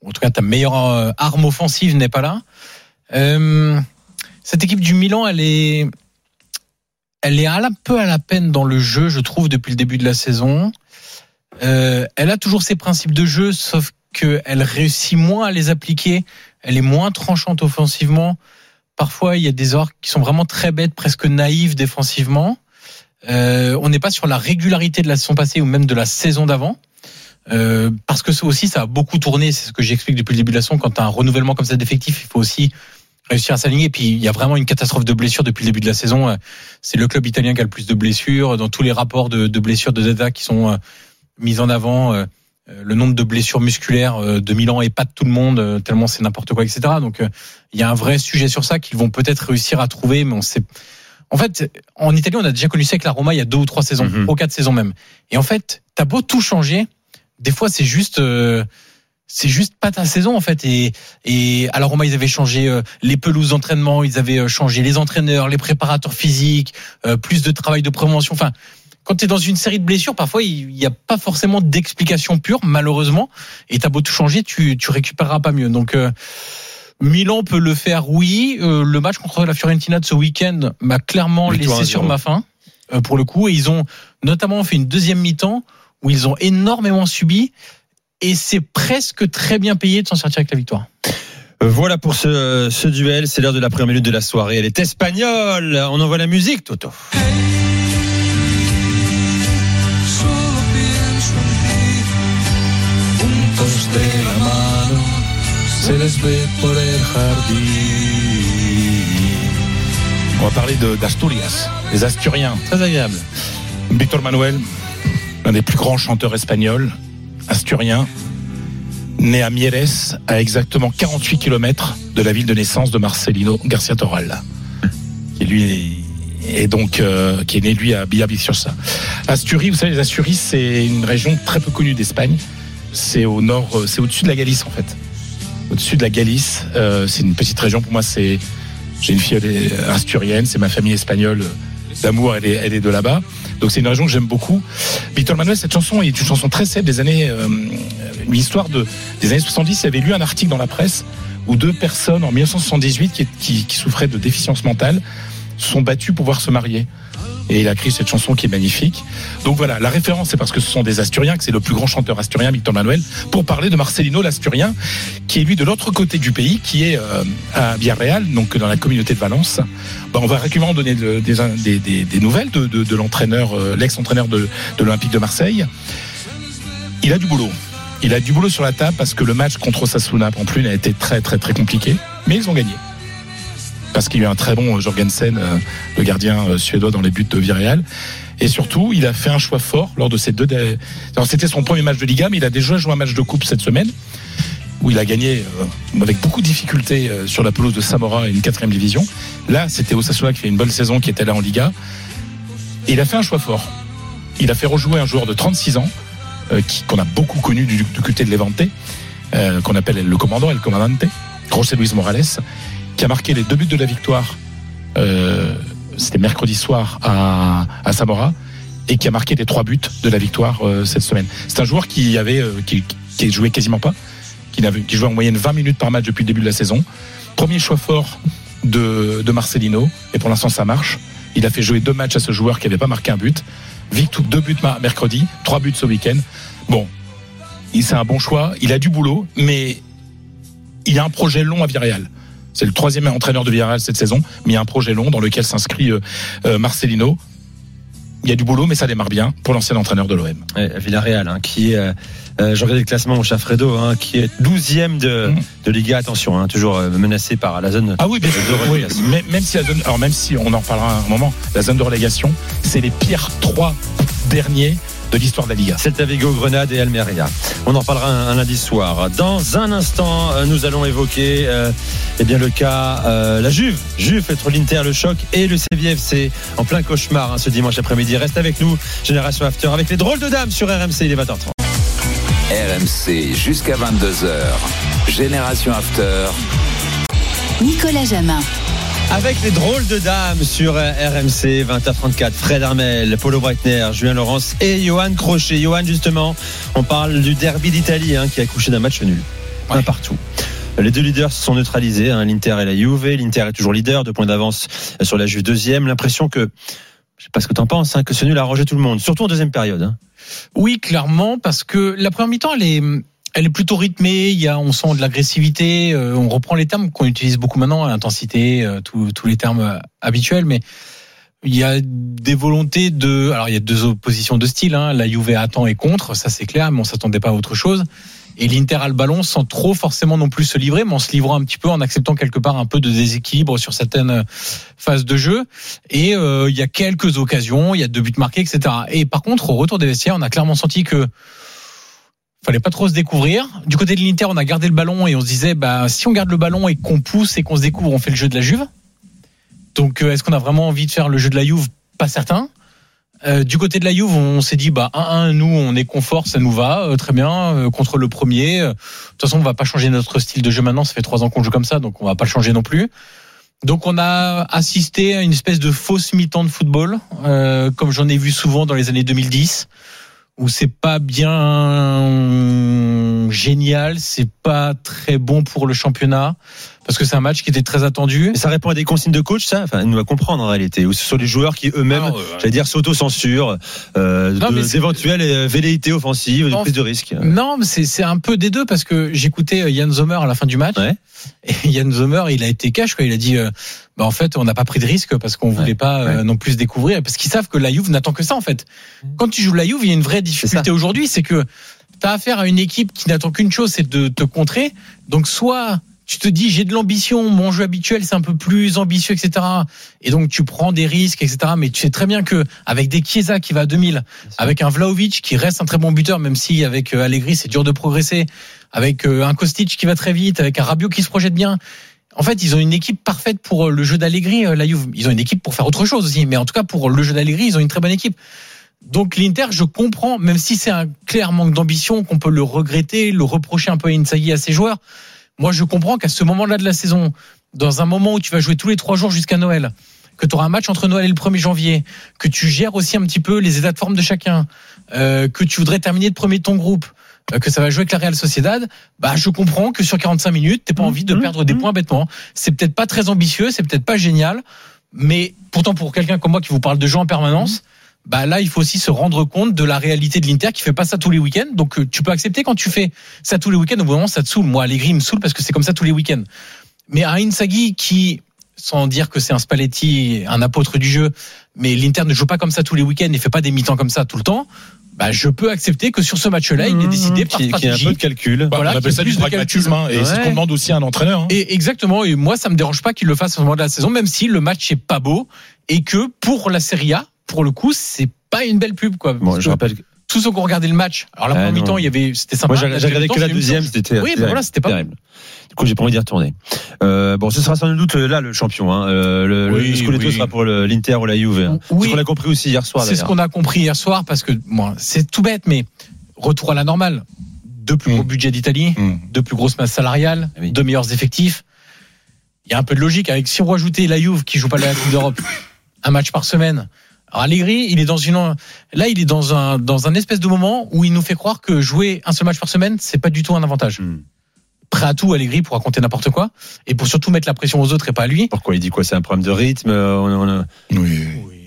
en tout cas ta meilleure euh, arme offensive n'est pas là. Euh, cette équipe du Milan, elle est, elle est un peu à la peine dans le jeu, je trouve, depuis le début de la saison. Euh, elle a toujours ses principes de jeu, sauf qu'elle réussit moins à les appliquer. Elle est moins tranchante offensivement. Parfois, il y a des erreurs qui sont vraiment très bêtes, presque naïves défensivement. Euh, on n'est pas sur la régularité de la saison passée ou même de la saison d'avant. Euh, parce que ça aussi, ça a beaucoup tourné. C'est ce que j'explique depuis le début de la saison. Quand tu un renouvellement comme ça d'effectifs, il faut aussi réussir à s'aligner. Et puis, il y a vraiment une catastrophe de blessures depuis le début de la saison. Euh, C'est le club italien qui a le plus de blessures. Dans tous les rapports de, de blessures de Zeta qui sont euh, mis en avant, euh, le nombre de blessures musculaires euh, de Milan et pas de tout le monde, euh, tellement c'est n'importe quoi, etc. Donc, euh, il y a un vrai sujet sur ça qu'ils vont peut-être réussir à trouver, mais on sait. En fait, en Italie, on a déjà connu ça avec la Roma il y a deux ou trois saisons, Mhm. trois ou quatre saisons même. Et en fait, t'as beau tout changer, des fois c'est juste, euh, c'est juste pas ta saison en fait. Et, et à la Roma, ils avaient changé euh, les pelouses d'entraînement, ils avaient euh, changé les entraîneurs, les préparateurs physiques, euh, plus de travail de prévention. Enfin, quand tu es dans une série de blessures, parfois il n'y a pas forcément d'explication pure, malheureusement. Et t'as beau tout changer, tu tu récupéreras pas mieux. Donc euh, Milan peut le faire, oui. Euh, le match contre la Fiorentina de ce week-end m'a clairement Victoire laissé 1-0. sur ma faim, euh, pour le coup. Et ils ont notamment fait une deuxième mi-temps où ils ont énormément subi. Et c'est presque très bien payé de s'en sortir avec la victoire. Voilà pour ce, ce duel, c'est l'heure de la première minute de la soirée. Elle est espagnole. On envoie la musique, Toto. On va parler de- d'Asturias, les Asturiens. Très agréable. Victor Manuel, l'un des plus grands chanteurs espagnols, asturien, né à Mieres, à exactement 48 km de la ville de naissance de Marcelino Garcia Toral, qui lui est, donc euh, qui est né lui à Villaviciosa. Asturies, vous savez, les Asturies, c'est une région très peu connue d'Espagne. C'est au nord, euh, c'est au-dessus de la Galice en fait. Au-dessus de la Galice, euh, c'est une petite région pour moi. C'est j'ai une fille asturienne, c'est ma famille espagnole d'amour, elle est, elle est de là-bas. Donc c'est une région que j'aime beaucoup. Victor Manuel, cette chanson est une chanson très célèbre des années, euh, une histoire de, des années 70. Il avait lu un article dans la presse où deux personnes en 1978 qui, qui, qui souffraient de déficience mentale se sont battues pour pouvoir se marier. Et il a écrit cette chanson qui est magnifique. Donc voilà, la référence, c'est parce que ce sont des Asturiens, que c'est le plus grand chanteur asturien, Victor Manuel, pour parler de Marcelino l'Asturien, qui est lui de l'autre côté du pays, qui est euh, à Villarreal, donc dans la communauté de Valence. Ben, on va régulièrement donner de- des, nouvelles de, l'entraîneur, euh, l'ex-entraîneur de, de l'Olympique de Marseille. Il a du boulot. Il a du boulot sur la table parce que le match contre Osasuna en plus a été très très très compliqué, mais ils ont gagné. Parce qu'il y a eu un très bon euh, Jorgensen, euh, le gardien euh, suédois dans les buts de Villarreal. Et surtout, il a fait un choix fort lors de ces deux. c'était son premier match de Liga, mais il a déjà joué un match de coupe cette semaine où il a gagné avec beaucoup de difficultés sur la pelouse de Samora et une quatrième division. Là, c'était Osasuna qui fait une bonne saison, qui était là en Liga. Et il a fait un choix fort. Il a fait rejouer un joueur de 36 ans, qu'on a beaucoup connu du, côté de Levante, qu'on appelle le commandant, El Comandante, José Luis Morales, qui a marqué les deux buts de la victoire. Euh, C'était mercredi soir à, à Samora et qui a marqué les trois buts de la victoire euh, cette semaine. C'est un joueur qui avait euh, qui, qui jouait quasiment pas, qui, n'avait- qui jouait en moyenne 20 minutes par match depuis le début de la saison. Premier choix fort de, de Marcelino et pour l'instant ça marche. Il a fait jouer deux matchs à ce joueur qui n'avait pas marqué un but. Victoire, deux buts mercredi, trois buts ce week-end. Bon, c'est un bon choix. Il a du boulot, mais il a un projet long à Villarreal. C'est le troisième entraîneur de Villarreal cette saison, mais il y a un projet long dans lequel s'inscrit euh, euh, Marcelino. Il y a du boulot, mais ça démarre bien pour l'ancien entraîneur de l'OM. Villarreal, hein, qui est, euh, je regardais le classement, mon cher Fredo, hein, qui est 12e de, de Liga. Attention, hein, toujours menacé par la zone. Ah oui, bien sûr. de Oui, relégation. même, même si la zone, alors même si on en reparlera un moment, la zone de relégation, c'est les pires trois derniers de l'histoire de la Liga. Celta Vigo, Grenade et Almeria. On en parlera un, un lundi soir. Dans un instant, euh, nous allons évoquer euh, eh bien, le cas, euh, la Juve. Juve entre l'Inter, le choc et le CVFC en plein cauchemar hein, ce dimanche après-midi. Reste avec nous, Génération After, avec les drôles de dames sur RMC, il est 20h30. RMC jusqu'à 22h. Génération After. Nicolas Jamin. Avec les drôles de dames sur euh, RMC 20h34, Fred Armel, Paulo Breitner, Julien Laurence et Johan Crochet. Johan, justement, on parle du derby d'Italie hein, qui a couché d'un match nul. Un partout. Les deux leaders se sont neutralisés, hein, l'Inter et la Juve. L'Inter est toujours leader, deux points d'avance sur la Juve deuxième. L'impression que, je sais pas ce que tu en penses, hein, que ce nul a arrangé tout le monde, surtout en deuxième période. hein. Oui, clairement, parce que la première mi-temps, elle est, elle est plutôt rythmée. Il y a, on sent de l'agressivité. euh, on reprend les termes qu'on utilise beaucoup maintenant, l'intensité, euh, tous les termes euh, habituels, mais il y a des volontés de. Alors, il y a deux oppositions de style. Hein. La Juve attend et contre, ça c'est clair, mais on s'attendait pas à autre chose. Et l'Inter a le ballon sans trop forcément non plus se livrer, mais en se livrant un petit peu, en acceptant quelque part un peu de déséquilibre sur certaines phases de jeu. Et euh, il y a quelques occasions, il y a deux buts marqués, etc. Et par contre, au retour des vestiaires, on a clairement senti que fallait pas trop se découvrir. Du côté de l'Inter, on a gardé le ballon et on se disait, bah, si on garde le ballon et qu'on pousse et qu'on se découvre, on fait le jeu de la Juve. Donc, euh, est-ce qu'on a vraiment envie de faire le jeu de la Juve? Pas certain. Euh, du côté de la Juve, on s'est dit, bah, 1-1, nous, on est confort, ça nous va, euh, très bien, euh, contre le premier. Euh, De toute façon, on va pas changer notre style de jeu maintenant, ça fait trois ans qu'on joue comme ça, donc on va pas le changer non plus. Donc on a assisté à une espèce de fausse mi-temps de football, euh, comme j'en ai vu souvent dans les années 2010, où c'est pas bien génial, c'est pas très bon pour le championnat, parce que c'est un match qui était très attendu. Et ça répond à des consignes de coach, ça Enfin, nous va comprendre en réalité. Ou ce sont les joueurs qui eux-mêmes, Ah, ouais, ouais. j'allais dire, s'auto-censurent euh, d'éventuelles euh, velléités offensives, de prise de risque. Non, mais c'est un peu des deux parce que j'écoutais euh, Yann Sommer à la fin du match. Ouais. Et Yann Sommer, il a été cash quoi. Il a dit, euh, bah en fait, on n'a pas pris de risque parce qu'on voulait pas non plus découvrir parce qu'ils savent que la Juve n'attend que ça en fait. Quand tu joues la Juve, il y a une vraie difficulté aujourd'hui, c'est que tu as affaire à une équipe qui n'attend qu'une chose, c'est de te contrer. Donc soit tu te dis j'ai de l'ambition, mon jeu habituel c'est un peu plus ambitieux, etc. Et donc tu prends des risques, etc. Mais tu sais très bien que avec des Chiesa qui va à 2000, avec un Vlaovic qui reste un très bon buteur, même si avec euh, Allegri c'est dur de progresser, avec euh, un Kostic qui va très vite, avec un Rabiot qui se projette bien. En fait, ils ont une équipe parfaite pour euh, le jeu d'Allegri, la Juve. Ils ont une équipe pour faire autre chose aussi, mais en tout cas pour le jeu d'Allegri, ils ont une très bonne équipe. Donc l'Inter, je comprends, même si c'est un clair manque d'ambition, qu'on peut le regretter, le reprocher un peu à Inzaghi à ses joueurs. Moi, je comprends qu'à ce moment-là de la saison, dans un moment où tu vas jouer tous les trois jours jusqu'à Noël, que tu auras un match entre Noël et le 1er janvier, que tu gères aussi un petit peu les états de forme de chacun, euh, que tu voudrais terminer de premier de ton groupe, euh, que ça va jouer avec la Real Sociedad, bah je comprends que sur 45 minutes, t'aies pas envie de perdre des points bêtement. C'est peut-être pas très ambitieux, c'est peut-être pas génial, mais pourtant pour quelqu'un comme moi qui vous parle de jeu en permanence, bah là il faut aussi se rendre compte de la réalité de l'Inter qui fait pas ça tous les week-ends. Donc euh, tu peux accepter quand tu fais ça tous les week-ends. Au bout d'un moment ça te saoule. Moi Allegri me saoule parce que c'est comme ça tous les week-ends. Mais à Inzaghi qui sans dire que c'est un Spalletti, un apôtre du jeu, mais l'Inter ne joue pas comme ça tous les week-ends, il fait pas des mi-temps comme ça tout le temps. Bah, je peux accepter que sur ce match-là, il ait décidé par Qui, qui a un stratégie. peu de calcul. Bah, Voilà, on appelle ça est du pragmatisme, hein, et c'est ce Ouais. qu'on demande aussi à un entraîneur. hein. Et exactement. Et moi, ça me dérange pas qu'il le fasse ce moment de la saison, même si le match est pas beau et que pour la Serie A, pour le coup, c'est pas une belle pub, quoi. Bon, je rappelle. tous ceux qui ont regardé le match, alors la Ah, première mi-temps, il y avait, c'était sympa. Moi, j'ai regardé que la deuxième, c'était. Oui, voilà, c'était pas. terrible. Du coup, j'ai pas envie d'y retourner. Euh, bon, ce sera sans doute euh, là le champion. Hein. Euh, le, Oui, le Scudetto oui. sera pour l'Inter ou la Juve. hein. Oui. C'est ce qu'on a compris aussi hier soir. C'est ce qu'on a compris hier soir parce que, moi, c'est tout bête, mais retour à la normale. deux plus gros budgets d'Italie, deux plus grosses masses salariales, deux meilleurs effectifs. Il y a un peu de logique avec si on rajoutait la Juve qui joue pas la Coupe d'Europe, un match par semaine. Alors Allegri, il est dans une là, il est dans un dans un espèce de moment où il nous fait croire que jouer un seul match par semaine, c'est pas du tout un avantage. Prêt à tout, Allegri pour raconter n'importe quoi et pour surtout mettre la pression aux autres et pas à lui. Pourquoi il dit quoi? C'est un problème de rythme. euh, on- on a-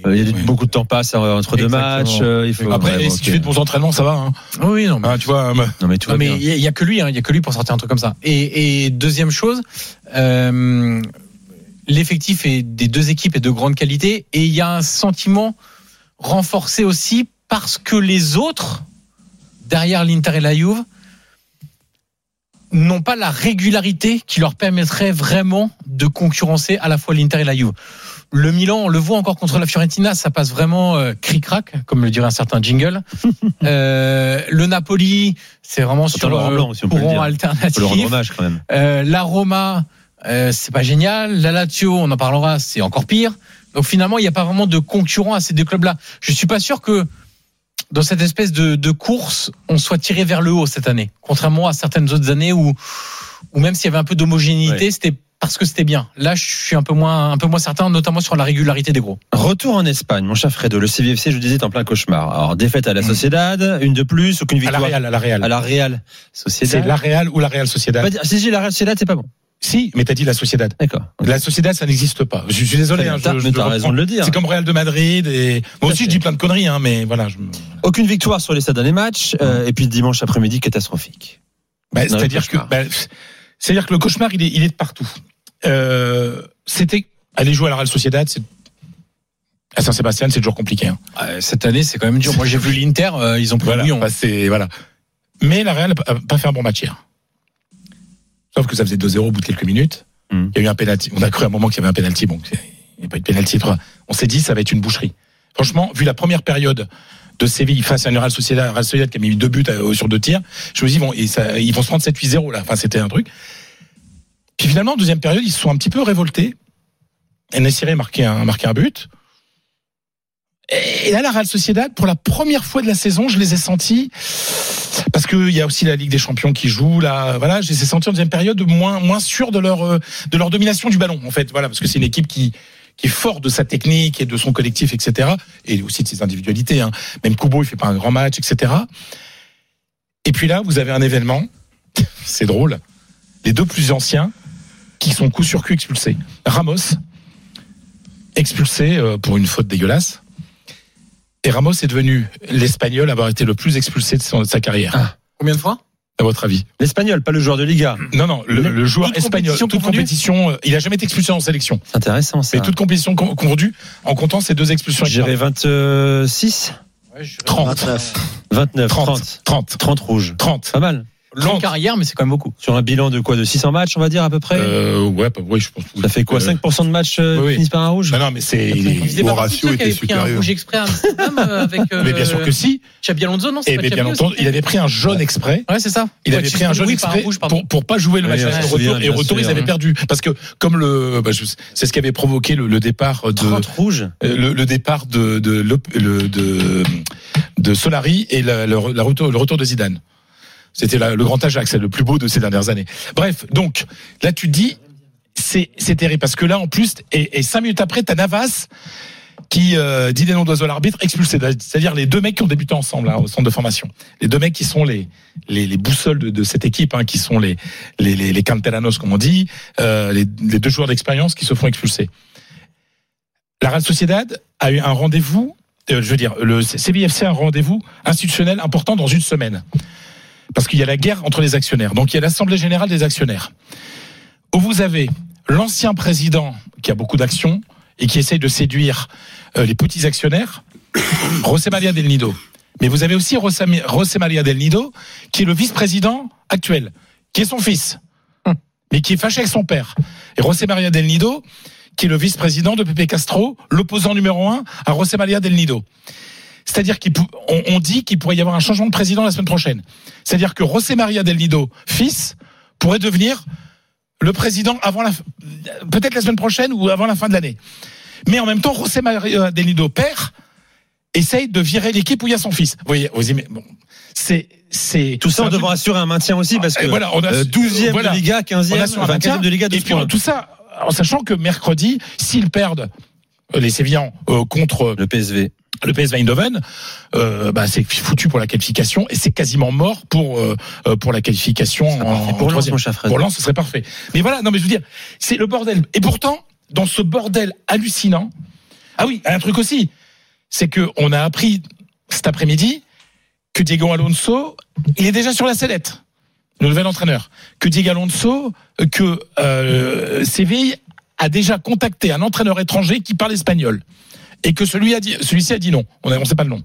Euh, Il y a beaucoup de temps passe euh, entre deux matchs. euh, il faut Après, ouais, si tu fais de bons entraînements, ça va. Hein? Oui, non. mais- Ah, tu vois, Non mais tout Non, va mais bien. il y, y a que lui, hein, il y a que lui pour sortir un truc comme ça. Et, et deuxième chose, euh, l'effectif des deux équipes est de grande qualité et il y a un sentiment renforcé aussi parce que les autres derrière l'Inter et la Juve n'ont pas la régularité qui leur permettrait vraiment de concurrencer à la fois l'Inter et la Juve. Le Milan, on le voit encore contre la Fiorentina, ça passe vraiment euh, cric-crac, comme le dirait un certain jingle. Euh, le Napoli, c'est vraiment sur le courant alternatif. Quand même. Euh, la Roma, euh, c'est pas génial. La Lazio, on en parlera, c'est encore pire. Donc finalement, il n'y a pas vraiment de concurrent à ces deux clubs-là. Je suis pas sûr que dans cette espèce de, de course, on soit tiré vers le haut cette année, contrairement à certaines autres années où, où même s'il y avait un peu d'homogénéité, Ouais. c'était parce que c'était bien. Là, je suis un peu moins, un peu moins certain, notamment sur la régularité des gros. Retour en Espagne, mon cher Fredo. Le CVFC, je le disais, est en plein cauchemar. Alors défaite à la Sociedad, une de plus, aucune à la victoire Real, à la Real. à la Real C'est Sociedad. la Real ou la Real Sociedad. Si j'ai la Real Sociedad, c'est pas bon. Si, mais t'as dit la Sociedad. D'accord. La Sociedad, ça n'existe pas. Je, je suis désolé. hein, je- mais t'as raison de le dire. C'est comme Real de Madrid et moi aussi je dis plein de conneries, hein, mais voilà. Je... Aucune victoire sur les sept derniers matchs, euh, et puis dimanche après-midi catastrophique. Bah, c'est-à-dire que, bah, c'est-à-dire que le cauchemar, il est, il est de partout. Euh, c'était aller jouer à la Real Sociedad, c'est à Saint-Sébastien, c'est toujours compliqué. Hein. Euh, Cette année, c'est quand même dur. Moi, j'ai vu l'Inter, euh, ils ont pris Voilà, bouillon. bah, c'est voilà. Mais la Real a pas fait un bon match hier. Sauf que ça faisait 2-0 au bout de quelques minutes. Mm. Il y a eu un penalty. On a cru à un moment qu'il y avait un penalty. Bon, il n'y a pas eu de penalty. On s'est dit ça va être une boucherie. Franchement, vu la première période de Séville face à une Real Sociedad, Real Sociedad qui a mis deux buts euh, sur deux tirs, je me dis bon, et ça- ils vont se prendre 7-8-0 là. Enfin, c'était un truc. Puis finalement, en deuxième période, ils se sont un petit peu révoltés. Et Nessiré a marqué un, marqué un but. Et là, la Real Sociedad, pour la première fois de la saison, je les ai sentis parce qu'il y a aussi la Ligue des Champions qui joue là. Voilà, je les ai sentis en deuxième période moins moins sûrs de leur euh, de leur domination du ballon en fait. Voilà, parce que c'est une équipe qui qui est fort de sa technique et de son collectif, etc. Et aussi de ses individualités. Hein. Même Kubo, il fait pas un grand match, etc. Et puis là, vous avez un événement. c'est drôle. Les deux plus anciens qui sont coup sur coup expulsés. Ramos expulsé euh, pour une faute dégueulasse. Et Ramos est devenu l'Espagnol à avoir été le plus expulsé de, son- de sa carrière. Combien de fois? À votre avis? L'espagnol, pas le joueur de Liga. Non, non, le, le joueur Toute espagnol, compétition toute compétition, euh, il a jamais été expulsé en sélection. C'est intéressant ça. Mais toute compétition con- confondue, en comptant ces deux expulsions. J'irais 26, 30, 29. 29, 30. 30, 30, 30 rouges. 30. Pas mal. Longue 30. carrière, mais c'est quand même beaucoup. Sur un bilan de quoi De 600 matchs, on va dire à peu près Euh, ouais, bah, oui, je pense. Ça fait quoi Euh, 5% de matchs euh, oui, oui. finissent par un rouge Non, non, mais c'est. Mon ratio était pris un supérieur. rouge exprès à Amsterdam euh, avec. euh, Mais bien sûr que si. Xabi Alonso, non c'est Et pas bien entendu, il avait pris un jaune exprès. Ouais, c'est ça. Il Ouais, avait pris un jaune oui, exprès rouge, pour, pour pas jouer le Oui, match et retour ils avaient perdu parce que comme le bah, c'est ce qui avait provoqué le, départ de 30 rouges euh, le, départ de de, Solari et la- le, la retour, le retour de Zidane. C'était le grand Ajax, c'est le plus beau de ces dernières années. Bref, donc là tu te dis c'est terrible parce que là en plus et, cinq minutes après t'as Navas qui euh, dit des noms d'oiseaux à l'arbitre expulsé, c'est-à-dire les deux mecs qui ont débuté ensemble hein, au centre de formation, les deux mecs qui sont les les, les boussoles de, cette équipe, hein, qui sont les les comme on dit, euh, les, les deux joueurs d'expérience qui se font expulser. La Real Sociedad a eu un rendez-vous, euh, je veux dire, le CBFC a un rendez-vous institutionnel important dans une semaine. Parce qu'il y a la guerre entre les actionnaires. Donc il y a l'Assemblée Générale des actionnaires. Où vous avez l'ancien président qui a beaucoup d'actions et qui essaye de séduire euh, les petits actionnaires, José María del Nido. Mais vous avez aussi José María del Nido, qui est le vice-président actuel, qui est son fils, mais qui est fâché avec son père. Et José María del Nido, qui est le vice-président de Pepe Castro, l'opposant numéro un à José María del Nido. C'est-à-dire qu'on on dit qu'il pourrait y avoir un changement de président la semaine prochaine. C'est-à-dire que José María del Nido, fils, pourrait devenir le président avant la, peut-être la semaine prochaine ou avant la fin de l'année. Mais en même temps, José María del Nido, père, essaye de virer l'équipe où il y a son fils. Vous voyez, vous bon, c'est c'est Tout ça, on devra assurer un maintien aussi parce que Et voilà, on a- euh, 12e voilà. de Liga, on 15e, assure un enfin, maintien. 15e de Liga, 12 Et puis points. tout ça, en sachant que mercredi, s'ils perdent euh, les Sévillans euh, contre Le PSV. Le PSV Eindhoven, euh, bah, c'est foutu pour la qualification et c'est quasiment mort pour euh, euh, pour la qualification en. Pour en Lens. Pour Lens, ce serait parfait. Mais voilà, non mais je veux dire, c'est le bordel. Et pourtant, dans ce bordel hallucinant, ah oui, un truc aussi, c'est que on a appris cet après-midi que Diego Alonso, il est déjà sur la sellette, le nouvel entraîneur. Que Diego Alonso, euh, que euh, Séville a déjà contacté un entraîneur étranger qui parle espagnol et que celui a dit, celui-ci a dit non. On ne sait pas le nom.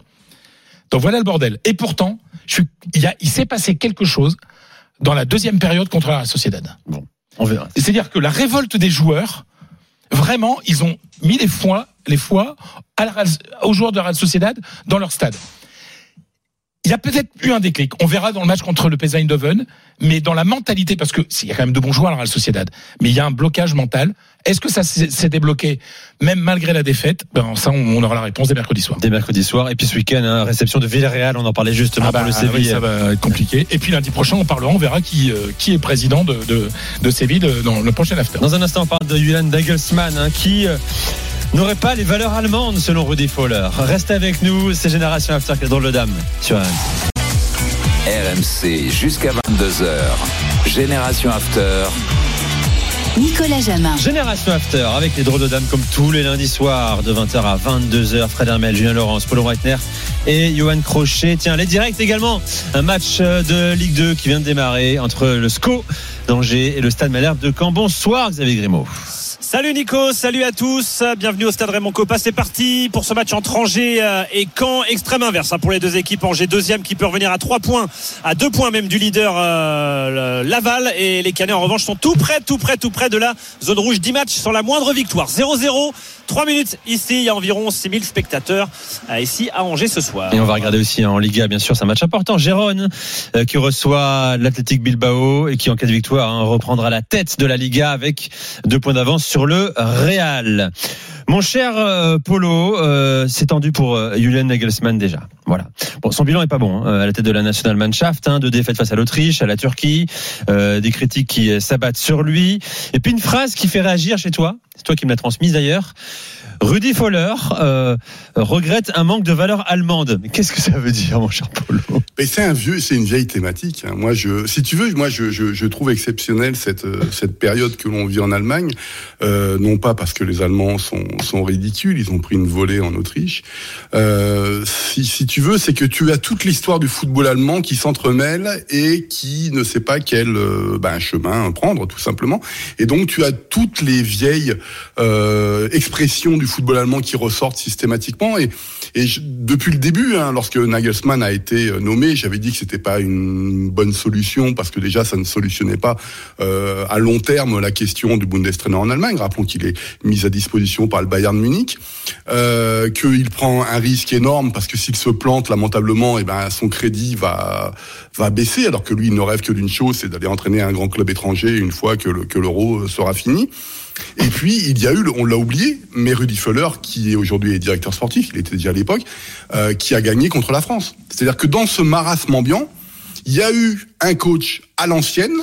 Donc voilà le bordel. Et pourtant, je suis, il, y a- il s'est passé quelque chose dans la deuxième période contre la Sociedad. On verra. C'est-à-dire que la révolte des joueurs, vraiment, ils ont mis les foies, les foies à la aux joueurs de la Real Sociedad dans leur stade. Il y a peut-être eu un déclic. On verra dans le match contre le PSV Eindhoven, mais dans la mentalité, parce que il y a quand même de bons joueurs à la Real Sociedad, mais il y a un blocage mental. Est-ce que ça s'est débloqué, même malgré la défaite? Ben ça, on aura la réponse dès mercredi soir. Dès mercredi soir. Et puis ce week-end, hein, réception de Villarreal, on en parlait justement Ah bah, pour le oui, Séville. ça va être compliqué. Et puis lundi prochain, on parlera, on verra qui, euh, qui est président de, de, de Séville euh, dans le prochain after. Dans un instant, on parle de Julian Dagelsmann, hein, qui euh, n'aurait pas les valeurs allemandes selon Rudy Fowler. Restez avec nous, c'est Génération After qui est drôle de dame sur RMC. RMC jusqu'à 22h. Génération After. Nicolas Jamin. Génération After avec les drôles de dames comme tous les lundis soirs de 20h à 22h. Fred Hermel, Julien Laurence, Paul Reitner et Johan Crochet. Tiens, les directs également. Un match euh, de Ligue 2 qui vient de démarrer entre le SCO d'Angers et le Stade Malherbe de Caen. Bonsoir Xavier Grimaud. Salut Nico, salut à tous, bienvenue au stade Raymond Coppa. C'est parti pour ce match entre Angers euh, et Caen, extrême inverse hein, pour les deux équipes. Angers deuxième qui peut revenir à 3 points, à 2 points même du leader euh, Laval et les Canets en revanche sont tout près, tout près, tout près de la zone rouge. 10 matchs sans la moindre victoire. 0-0, 3 minutes ici, il y a environ 6000 spectateurs euh, ici à Angers ce soir. Et on va regarder aussi en Liga, bien sûr, c'est un match important. Gérone qui reçoit l'Athletic Bilbao et qui, en cas de victoire, hein, reprendra la tête de la Liga avec deux points d'avance sur le Real. Mon cher euh, Polo, euh, c'est tendu pour euh, Julian Nagelsmann déjà. Voilà. Bon, son bilan est pas bon hein, à la tête de la Nationalmannschaft, hein, deux défaites face à l'Autriche, à la Turquie, euh, des critiques qui euh, s'abattent sur lui, et puis une phrase qui fait réagir chez toi. C'est toi qui me l'as transmise d'ailleurs. Rudy Fowler euh, regrette un manque de valeur allemande. Qu'est-ce que ça veut dire, mon cher Polo? C'est un vieux, c'est une vieille thématique. hein. Moi, je, si tu veux, moi, je, trouve exceptionnel cette euh, cette période que l'on vit en Allemagne. Euh, non pas parce que les Allemands sont sont ridicules, ils ont pris une volée en Autriche. Euh, si si tu veux, c'est que tu as toute l'histoire du football allemand qui s'entremêle et qui ne sait pas quel euh, ben, chemin prendre, tout simplement. Et donc, tu as toutes les vieilles euh, expressions du football allemand qui ressortent systématiquement. Et, et je- depuis le début, hein, lorsque Nagelsmann a été euh, nommé, j'avais dit que c'était pas une bonne solution parce que déjà, ça ne solutionnait pas à long terme la question du Bundestrainer en Allemagne. Rappelons qu'il est mis à disposition par le Bayern Munich, euh, qu'il prend un risque énorme parce que s'il se plante lamentablement, et ben son crédit va va baisser, alors que lui il ne rêve que d'une chose, c'est d'aller entraîner un grand club étranger une fois que le- que l'euro sera fini. Et puis, il y a eu, on l'a oublié, mais Rudy Feller, qui est aujourd'hui directeur sportif, il était déjà à l'époque, euh, qui a gagné contre la France. C'est-à-dire que dans ce marasme ambiant, il y a eu un coach à l'ancienne,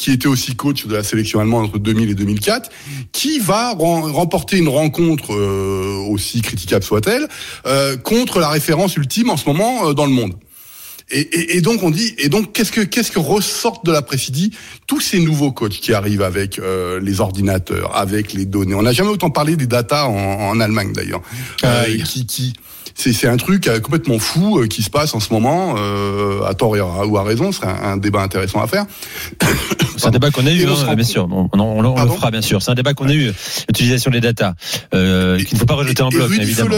qui était aussi coach de la sélection allemande entre 2000 et 2004, qui va rem- remporter une rencontre, euh, aussi critiquable soit-elle, euh, contre la référence ultime en ce moment euh, dans le monde. Et, et, et donc on dit, et donc qu'est-ce que qu'est-ce que ressortent de la précédie tous ces nouveaux coachs qui arrivent avec euh, les ordinateurs, avec les données? On n'a jamais autant parlé des data en, en Allemagne d'ailleurs, Euh, qui c'est c'est un truc euh, complètement fou euh, qui se passe en ce moment, euh, à tort et à- ou à raison, ce serait un, un débat intéressant à faire. C'est un débat qu'on a eu, on hein, bien sûr. On, on- on- on le fera, bien sûr. C'est un débat qu'on a eu, l'utilisation des datas, euh, qu'il ne faut pas rejeter en bloc, évidemment.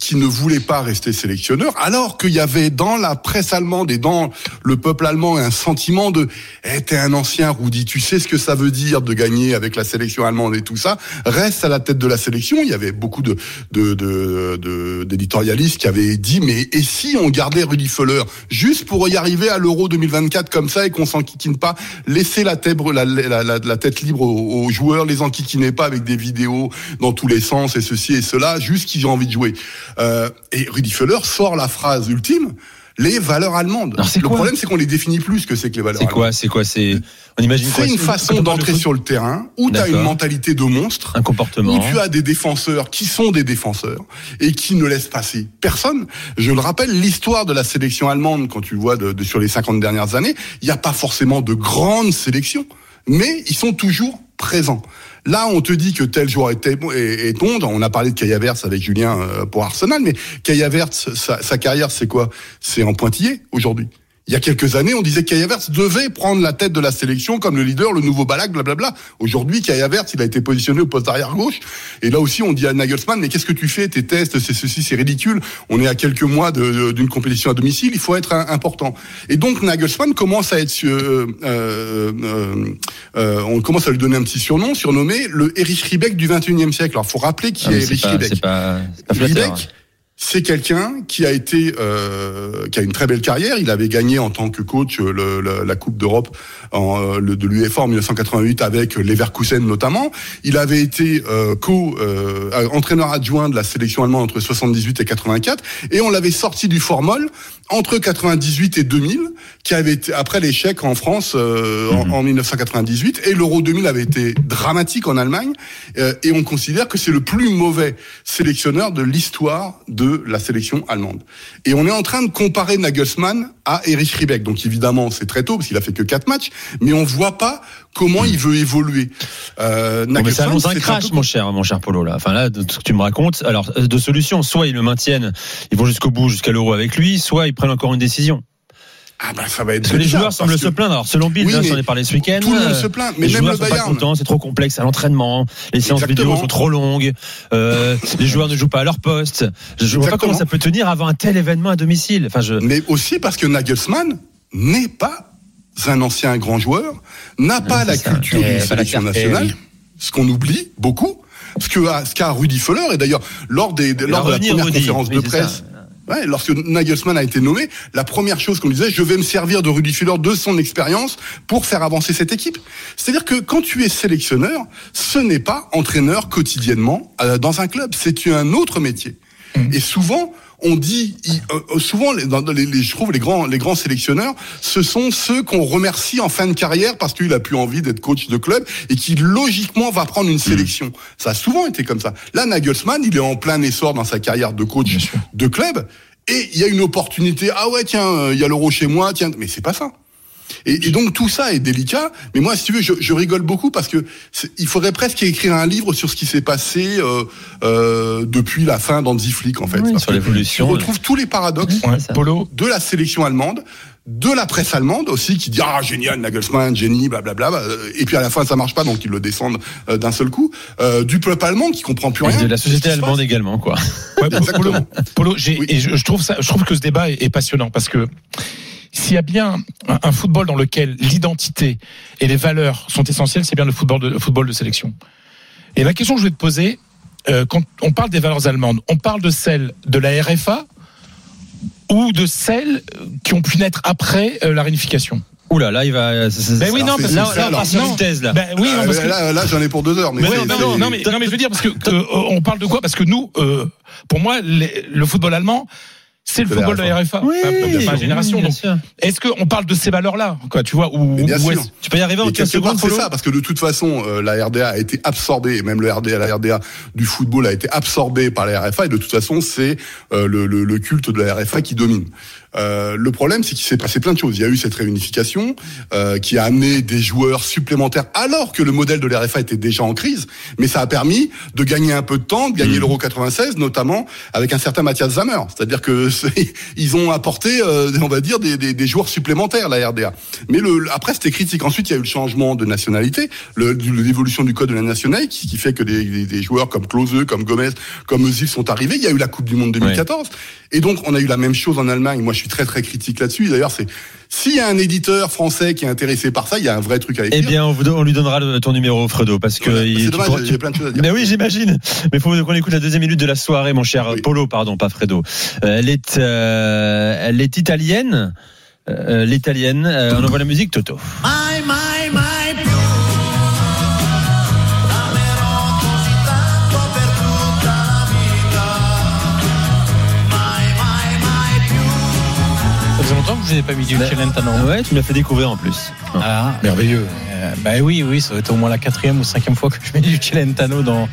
Qui ne voulait pas rester sélectionneur, alors qu'il y avait dans la presse allemande et dans le peuple allemand un sentiment de eh, t'es un ancien Rudy, tu sais ce que ça veut dire de gagner avec la sélection allemande et tout ça, reste à la tête de la sélection. Il y avait beaucoup de de- de- de- d'éditorialistes qui avaient dit mais et si on gardait Rudy Feller juste pour y arriver à l'Euro 2024 comme ça et qu'on s'enquiquine pas, laisser la tête libre aux, joueurs, les enquiquiner pas avec des vidéos dans tous les sens et ceci et cela, juste qu'ils ont envie de jouer. Euh, et Rudi Völler sort la phrase ultime les valeurs allemandes. C'est le problème, c'est qu'on les définit plus que c'est que les valeurs C'est allemandes. quoi C'est quoi C'est on imagine C'est une C'est- façon d'entrer sur le terrain où tu as une mentalité de monstre, un comportement. où tu as des défenseurs qui sont des défenseurs et qui ne laissent passer personne. Je le rappelle, l'histoire de la sélection allemande, quand tu vois de, de- sur les 50 dernières années, il n'y a pas forcément de grandes sélections, mais ils sont toujours présents. Là, on te dit que tel joueur est, est, est. On a parlé de Havertz avec Julien euh, pour Arsenal, mais Havertz, sa, sa carrière, c'est quoi? C'est en pointillé aujourd'hui. Il y a quelques années, on disait que Havertz devait prendre la tête de la sélection comme le leader, le nouveau Balak, blablabla. Aujourd'hui, Kai Havertz, il a été positionné au poste arrière gauche. Et là aussi, on dit à Nagelsmann, mais qu'est-ce que tu fais? Tes tests, c'est ceci, c'est ridicule. On est à quelques mois d'une compétition à domicile, il faut être important. Et donc, Nagelsmann commence à être, euh, euh, euh, euh, on commence à lui donner un petit surnom, surnommé le Erich Riebeck du 21e siècle. Alors, faut rappeler qui Ah, est c'est Erich pas- pas, pas. C'est quelqu'un qui a été, euh, qui a une très belle carrière. Il avait gagné en tant que coach euh, le- le- la Coupe d'Europe en, euh, le- de l'UEFA en 1988 avec Leverkusen notamment. Il avait été euh, co euh, entraîneur adjoint de la sélection allemande entre 78 et 84, et on l'avait sorti du formol entre 98 et 2000, qui avait été après l'échec en France euh, en, en 1998, et l'Euro 2000 avait été dramatique en Allemagne, euh, et on considère que c'est le plus mauvais sélectionneur de l'histoire de la sélection allemande. Et on est en train de comparer Nagelsmann à Erich Riebeck. Donc évidemment, c'est très tôt parce qu'il a fait que quatre matchs, mais on voit pas comment il veut évoluer. Euh, mais ça annonce un crash, peu- mon cher, mon cher Polo. Là. Enfin là, de ce que tu me racontes, alors euh, de solutions, soit ils le maintiennent, ils vont jusqu'au bout, jusqu'à l'euro avec lui, soit ils prennent encore une décision. Ah bah ça va être Parce que les joueurs semblent se plaindre. Alors selon Bill, Oui, hein, j'en ai parlé ce week-end. Tout le monde se plaint, mais les même joueurs le Bayern. c'est trop complexe à l'entraînement, les séances Exactement. vidéo sont trop longues, euh, les joueurs ne jouent pas à leur poste. Je vois pas comment ça peut tenir avant un tel événement à domicile. Enfin, je. Mais aussi parce que Nagelsmann n'est pas un ancien grand joueur, n'a pas la ça. culture Eh, d'une la sélection nationale, eh oui. ce qu'on oublie beaucoup. Ce que a- ce qu'a Rudi Völler et d'ailleurs lors des lors de la première conférence de presse. ça. Ouais, lorsque Nagelsmann a été nommé, la première chose qu'on lui disait, je vais me servir de Rudi Völler, de son expérience, pour faire avancer cette équipe. C'est-à-dire que quand tu es sélectionneur, ce n'est pas entraîneur quotidiennement euh, dans un club, c'est un autre métier. Et souvent, on dit, il- euh, souvent, les, dans les, les- je trouve les grands, les grands sélectionneurs, ce sont ceux qu'on remercie en fin de carrière parce qu'il a plus envie d'être coach de club et qui logiquement va prendre une sélection. Ça a souvent été comme ça. Là, Nagelsmann, il est en plein essor dans sa carrière de coach de club et il y a une opportunité. Ah ouais, tiens, euh, il y a l'euro chez moi, tiens, mais c'est pas ça. Et, et donc tout ça est délicat. Mais moi, si tu veux, je, je rigole beaucoup parce que il faudrait presque écrire un livre sur ce qui s'est passé euh, euh, depuis la fin d'Anzi Flick, en fait. Oui, sur l'évolution. Tu retrouves tous les paradoxes. Polo, de la sélection allemande, de la presse allemande aussi, qui dit ah génial Nagelsmann, génie, blablabla. euh, Et puis à la fin ça marche pas, donc ils le descendent euh, d'un seul coup. Euh, du peuple allemand qui comprend plus Et rien. de la société allemande également, quoi. Ouais, Polo. Polo, j'ai- Oui. et je, je trouve ça, je trouve que ce débat est, est passionnant parce que s'il y a bien un, un football dans lequel l'identité et les valeurs sont essentielles, c'est bien le football de, le football de sélection. Et la question que je vais te poser, euh, quand on parle des valeurs allemandes, on parle de celles de la RFA ou de celles qui ont pu naître après euh, la réunification? Oula, là, il va. Ben oui, non, c'est- parce c'est là, Non. thèse, là. Ben oui, non, Euh, parce que- là, là j'en ai pour deux heures. Mais Mais c'est- non, mais, non, mais je veux dire parce que, que, euh, on parle de quoi Parce que nous, euh, pour moi, les- le football allemand, c'est le football de la RFA, Oui, de ma génération. oui, est-ce qu'on parle de ces valeurs-là, quoi Tu vois, ou, Tu peux y arriver en Et 15 quelque part, secondes, c'est ça, parce que de toute façon, euh, la RDA a été absorbée, et même le RDA, la RDA du football a été absorbée par la RFA, et de toute façon, c'est euh, le, le- le culte de la RFA qui domine. Euh, le problème, c'est qu'il s'est passé plein de choses. Il y a eu cette réunification euh, qui a amené des joueurs supplémentaires, alors que le modèle de la RFA était déjà en crise, mais ça a permis de gagner un peu de temps, de Mmh. gagner l'Euro 96, notamment avec un certain Mathias Zammer. C'est-à-dire que ils ont apporté, euh, on va dire, des, des, des joueurs supplémentaires, la RDA. Mais le, après, c'était critique. Ensuite, il y a eu le changement de nationalité, l'évolution du code de la nationalité, qui, qui fait que des, des, joueurs comme Klose, comme Gomez, comme Özil sont arrivés. Il y a eu la Coupe du Monde 2014. Et donc, on a eu la même chose en Allemagne. Moi, je suis très, très critique là-dessus. D'ailleurs, c'est, s'il y a un éditeur français qui est intéressé par ça, il y a un vrai truc à écrire. Eh bien, on, vous don- on lui donnera le- ton numéro, Fredo, parce que. C'est dommage, pourras- j'ai tu- plein de choses à dire. Mais oui, j'imagine. Mais il faut qu'on écoute la deuxième minute de la soirée, mon cher Oui. Polo, pardon, pas Fredo. Euh, elle est, euh, elle est italienne. Euh, l'italienne. Euh, on envoie la musique, Toto. My, longtemps que je n'ai pas mis du Celentano. Ouais, tu m'as fait découvrir en plus. Ah, Merveilleux. euh, bah oui, oui, ça va être au moins la quatrième ou cinquième fois que je mets du Celentano dans,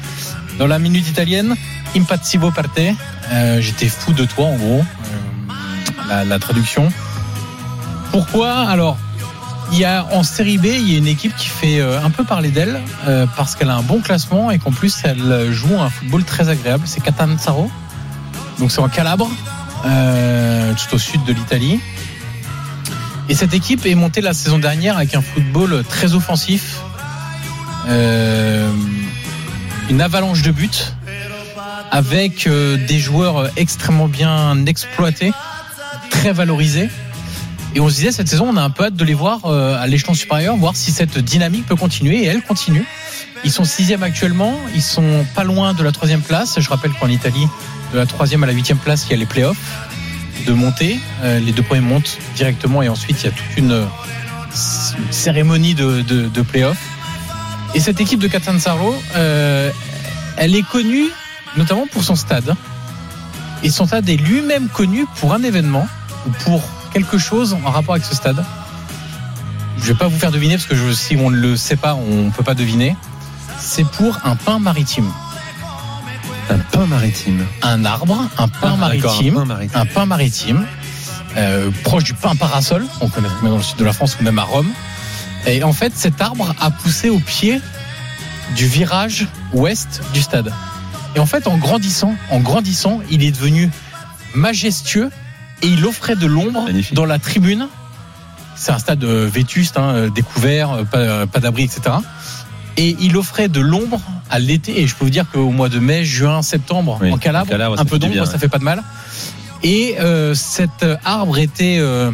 dans la minute italienne. Impazzivo per te. Euh, J'étais fou de toi, en gros. Euh, la, la traduction. Pourquoi? Alors, il y a en série B, il y a une équipe qui fait euh, un peu parler d'elle euh, parce qu'elle a un bon classement et qu'en plus elle joue un football très agréable. C'est Catanzaro, donc c'est en Calabre, euh, tout au sud de l'Italie. Et cette équipe est montée la saison dernière avec un football très offensif, euh, une avalanche de buts, avec euh, des joueurs extrêmement bien exploités, très valorisés. Et on se disait cette saison, on a un peu hâte de les voir à l'échelon supérieur, voir si cette dynamique peut continuer. Et elle continue. Ils sont sixième actuellement. Ils sont pas loin de la troisième place. Je rappelle qu'en Italie, de la troisième à la huitième place, il y a les playoffs de montée. Euh, les deux premiers montent directement et ensuite il y a toute une cérémonie de, de, playoffs. Et cette équipe de Catanzaro, euh, elle est connue notamment pour son stade. Et son stade est lui-même connu pour un événement ou pour quelque chose en rapport avec ce stade. Je vais pas vous faire deviner parce que si on ne le sait pas, on peut pas deviner. C'est pour un pain maritime. Un pain maritime. Un arbre, un pain Ah, maritime, un pain maritime. un pain maritime, euh, proche du pain parasol, on connaît même dans le sud de la France ou même à Rome. Et en fait, cet arbre a poussé au pied du virage ouest du stade. Et en fait, en grandissant, en grandissant, il est devenu majestueux et il offrait de l'ombre dans la tribune. C'est un stade euh, vétuste, hein, euh, découvert, pas, pas d'abri, etc. Et il offrait de l'ombre à l'été. Et je peux vous dire qu'au mois de mai, juin, septembre, Oui, en Calabre, un peu d'ombre, ça fait pas de mal. Et euh, cet arbre était euh,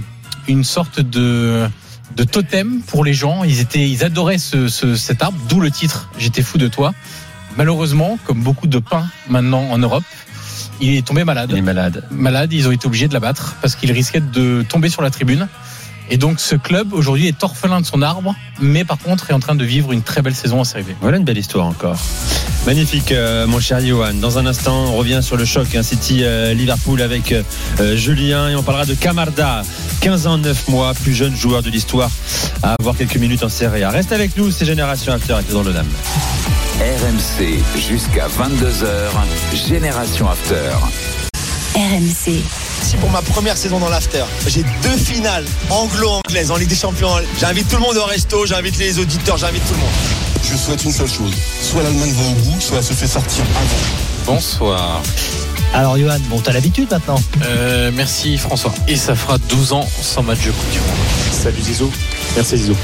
une sorte de de totem pour les gens. Ils étaient, ils adoraient ce, ce- cet arbre, d'où le titre. J'étais fou de toi. Malheureusement, comme beaucoup de pins maintenant en Europe, il est tombé malade. Il est malade. Malade, ils ont été obligés de l'abattre parce qu'il risquait de tomber sur la tribune. Et donc ce club aujourd'hui est orphelin de son arbre, mais par contre est en train de vivre une très belle saison en Série B. Voilà une belle histoire encore. Magnifique, euh, mon cher Johan. Dans un instant, on revient sur le choc hein, City euh, Liverpool avec euh, euh, Julien et on parlera de Camarda, 15 ans 9 mois, plus jeune joueur de l'histoire à avoir quelques minutes en Serie A. Reste avec nous, c'est Génération After avec dans le Dame. RMC jusqu'à 22h. Génération After. RMC. Si pour ma première saison dans l'after, j'ai deux finales anglo-anglaises en Ligue des Champions. J'invite tout le monde au resto, j'invite les auditeurs, j'invite tout le monde. Je souhaite une seule chose. Soit l'Allemagne va au bout, soit elle se fait sortir avant. Bonsoir. Alors Johan, bon t'as l'habitude maintenant? Euh, merci François. Et ça fera 12 ans sans match de Coupe du Monde. Salut Zizou. Merci Zizou.